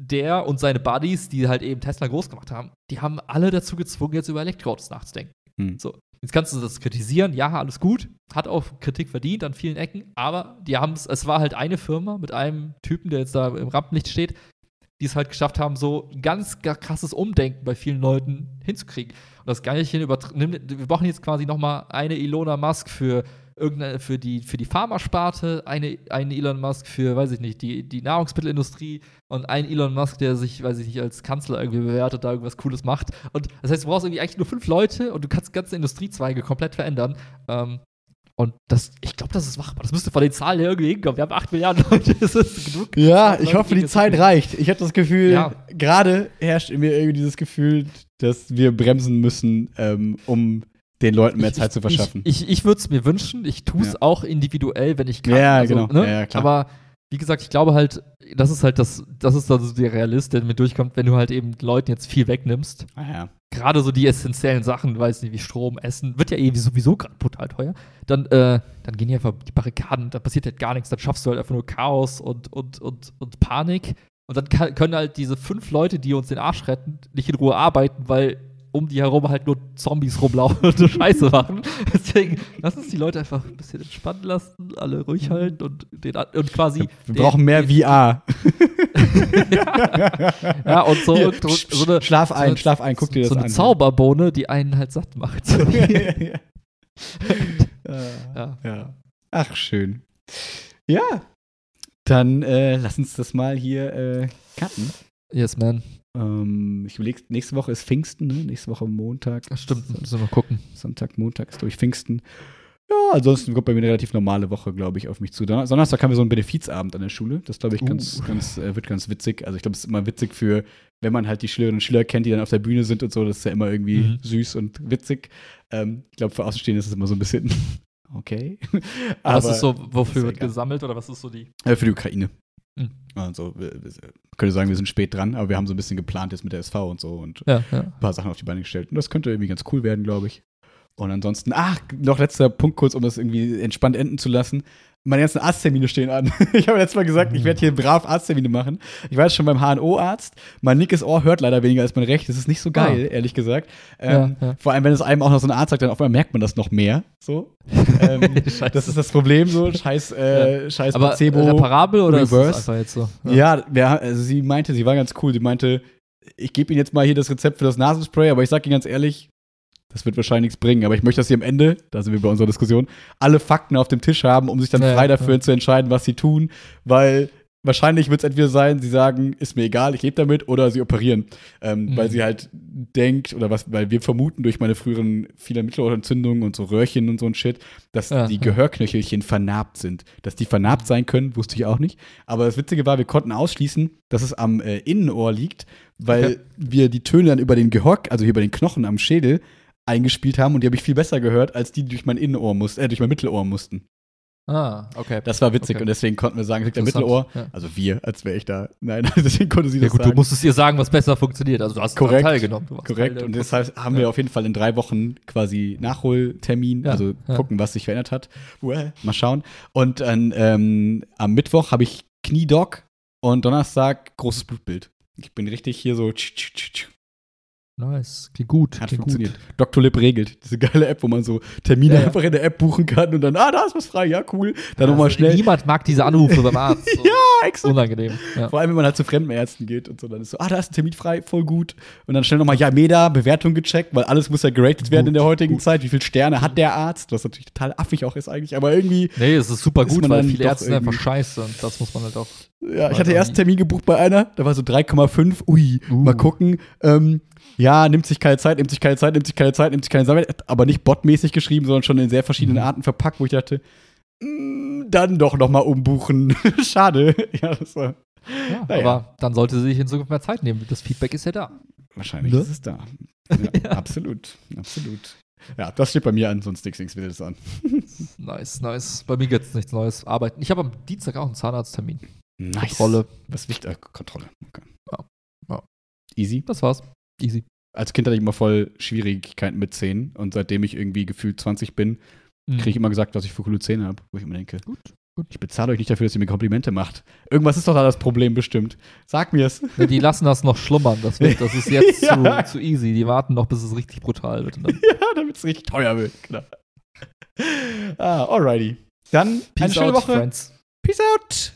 der und seine Buddies, die halt eben Tesla groß gemacht haben, die haben alle dazu gezwungen, jetzt über Elektroautos nachzudenken. Hm. So. Jetzt kannst du das kritisieren, ja, alles gut, hat auch Kritik verdient an vielen Ecken, aber die haben es, es war halt eine Firma mit einem Typen, der jetzt da im Rampenlicht steht, die es halt geschafft haben, so ein ganz krasses Umdenken bei vielen Leuten hinzukriegen. Und das Geilchen übernimmt, wir brauchen jetzt quasi noch mal eine Ilona Musk für irgendeine, für die, für die Pharmasparte, eine, eine Elon Musk für, weiß ich nicht, die, die Nahrungsmittelindustrie und ein Elon Musk, der sich, weiß ich nicht, als Kanzler irgendwie bewertet, da irgendwas Cooles macht. Und das heißt, du brauchst irgendwie eigentlich nur fünf Leute und du kannst ganze Industriezweige komplett verändern. Ähm, und das, ich glaube, das ist machbar. Das müsste von den Zahlen her irgendwie hinkommen. Wir haben 8 Milliarden Leute. Das ist genug. Ja, ich hoffe, die Zeit reicht. Ich habe das Gefühl, ja. gerade herrscht in mir irgendwie dieses Gefühl, dass wir bremsen müssen, ähm, um den Leuten mehr ich, Zeit zu verschaffen. Ich, ich, ich würde es mir wünschen. Ich tue es ja. auch individuell, wenn ich kann. Ja, also, genau. Ne? Ja, klar. Aber wie gesagt, ich glaube halt, das ist halt das, das ist also der Realist, der mir durchkommt, wenn du halt eben Leuten jetzt viel wegnimmst. Ah, ja. Gerade so die essentiellen Sachen, weiß nicht, wie Strom, Essen, wird ja eh sowieso gerade brutal teuer. Dann, äh, dann gehen die einfach die Barrikaden, da passiert halt gar nichts, dann schaffst du halt einfach nur Chaos und, und, und, und Panik. Und dann kann, können halt diese fünf Leute, die uns den Arsch retten, nicht in Ruhe arbeiten, weil um die herum halt nur Zombies rumlaufen und so Scheiße machen. Deswegen, lass uns die Leute einfach ein bisschen entspannen lassen, alle ruhig halten und, den, und quasi. Wir den, brauchen mehr den, VR. ja. ja, und so, Hier, und, so eine. Schlaf ein, so, schlaf ein, guck dir das an. So eine Zauberbohne, die einen halt satt macht. ja. ja. ja. Ach, schön. Ja. Dann äh, lass uns das mal hier äh, cutten. Yes, man. Ähm, ich überlege, nächste Woche ist Pfingsten, ne? Nächste Woche Montag. Ach, stimmt, müssen wir mal gucken. Sonntag, Montag ist, glaube ich, Pfingsten. Ja, ansonsten kommt bei mir eine relativ normale Woche, glaube ich, auf mich zu. Donnerstag haben wir so einen Benefizabend an der Schule. Das, glaube ich, uh. ganz, ganz, äh, wird ganz witzig. Also ich glaube, es ist immer witzig für, wenn man halt die Schülerinnen und Schüler kennt, die dann auf der Bühne sind und so. Das ist ja immer irgendwie mhm. süß und witzig. Ähm, ich glaube, für Außenstehende ist es immer so ein bisschen okay. Aber was ist so, wofür wird gesammelt oder was ist so die? Äh, für die Ukraine. Mhm. Also, wir, wir, könnte sagen, wir sind spät dran, aber wir haben so ein bisschen geplant jetzt mit der SV und so und ja, ja. ein paar Sachen auf die Beine gestellt. Und das könnte irgendwie ganz cool werden, glaube ich. Und ansonsten, ach, noch letzter Punkt kurz, um das irgendwie entspannt enden zu lassen meine ganzen Arzttermine stehen an. ich habe letztes Mal gesagt, ich werde hier brav Arzttermine machen. Ich war jetzt schon beim HNO-Arzt. Mein linkes Ohr hört leider weniger als mein recht. Das ist nicht so geil, ah. ehrlich gesagt. Ähm, ja, ja. Vor allem, wenn es einem auch noch so ein Arzt sagt, dann auf einmal merkt man das noch mehr. So. ähm, das ist das Problem so. Scheiß, äh, ja. scheiß Aber Placebo. Reparabel oder Reverse. ist das jetzt so? Ja, ja also sie meinte, sie war ganz cool. Sie meinte, ich gebe Ihnen jetzt mal hier das Rezept für das Nasenspray, aber ich sage Ihnen ganz ehrlich, das wird wahrscheinlich nichts bringen, aber ich möchte, dass sie am Ende, da sind wir bei unserer Diskussion, alle Fakten auf dem Tisch haben, um sich dann ja, frei dafür ja. zu entscheiden, was sie tun, weil wahrscheinlich wird es entweder sein, sie sagen, ist mir egal, ich lebe damit, oder sie operieren, ähm, mhm. weil sie halt denkt, oder was, weil wir vermuten durch meine früheren vielen Mittelohrentzündungen und so Röhrchen und so ein Shit, dass ja, die Gehörknöchelchen vernarbt sind. Dass die vernarbt sein können, wusste ich auch nicht. Aber das Witzige war, wir konnten ausschließen, dass es am äh, Innenohr liegt, weil okay. wir die Töne dann über den Gehör, also hier über den Knochen am Schädel, eingespielt haben und die habe ich viel besser gehört, als die, die durch mein Innenohr mussten, äh, durch mein Mittelohr mussten. Ah, okay. Das war witzig okay. und deswegen konnten wir sagen, es liegt am Mittelohr. Ja. Also wir, als wäre ich da. Nein, deswegen konnte sie ja, das gut, sagen. Du musstest ihr sagen, was besser funktioniert. Also du hast korrekt, teilgenommen. korrekt. Und deshalb haben wir auf jeden Fall in drei Wochen quasi Nachholtermin, ja, also gucken, was sich verändert hat. Well, mal schauen. Und dann ähm, am Mittwoch habe ich Kniedog und Donnerstag großes Blutbild. Ich bin richtig hier so tsch, tsch, tsch, Nice, klingt gut. Hat klingt funktioniert. Gut. Dr. Lip regelt. Diese geile App, wo man so Termine ja, einfach in der App buchen kann und dann, ah, da ist was frei, ja, cool. Dann nochmal also, schnell. Niemand mag diese Anrufe beim Arzt. So. ja, exakt. Unangenehm. Ja. Vor allem, wenn man halt zu fremden Ärzten geht und so, dann ist so, ah, da ist ein Termin frei, voll gut. Und dann schnell nochmal, ja, Meda, Bewertung gecheckt, weil alles muss ja geratet werden in der heutigen gut. Zeit. Wie viele Sterne hat der Arzt? Was natürlich total affig auch ist eigentlich, aber irgendwie. Nee, es ist super gut, weil viele Ärzte sind einfach scheiße und das muss man halt auch. Ja, ich hatte erst einen Termin gebucht bei einer, da war so 3,5, ui, uh. mal gucken. Ähm, ja, nimmt sich keine Zeit, nimmt sich keine Zeit, nimmt sich keine Zeit, nimmt sich keine Zeit, aber nicht botmäßig geschrieben, sondern schon in sehr verschiedenen mhm. Arten verpackt, wo ich dachte, mm, dann doch noch mal umbuchen. Schade. Ja, das war. Ja, naja. Aber dann sollte sie sich in Zukunft mehr Zeit nehmen. Das Feedback ist ja da. Wahrscheinlich ne? ist es da. Ja, ja. Absolut, absolut. Ja, das steht bei mir an, sonst nichts, nichts Wildes an. nice, nice. Bei mir gibt es nichts Neues. Arbeiten. Ich habe am Dienstag auch einen Zahnarzttermin. Nice. Kontrolle. Was wichtig? Äh, Kontrolle. Okay. Ja. ja. Easy. Das war's. Easy. als Kind hatte ich immer voll Schwierigkeiten mit Zähnen und seitdem ich irgendwie gefühlt 20 bin, Mhm. kriege ich immer gesagt, dass ich für coole Zähne habe, wo ich immer denke, Gut, gut. ich bezahle euch nicht dafür, dass ihr mir Komplimente macht. Irgendwas ist doch da das Problem bestimmt. Sag mir's. Ne, die lassen das noch schlummern. Das, wird, das ist jetzt Ja. zu, zu easy. Die warten noch, bis es richtig brutal wird. Ja, damit es richtig teuer wird. Genau. ah, alrighty. Dann eine Peace schöne out, Woche. friends. Peace out.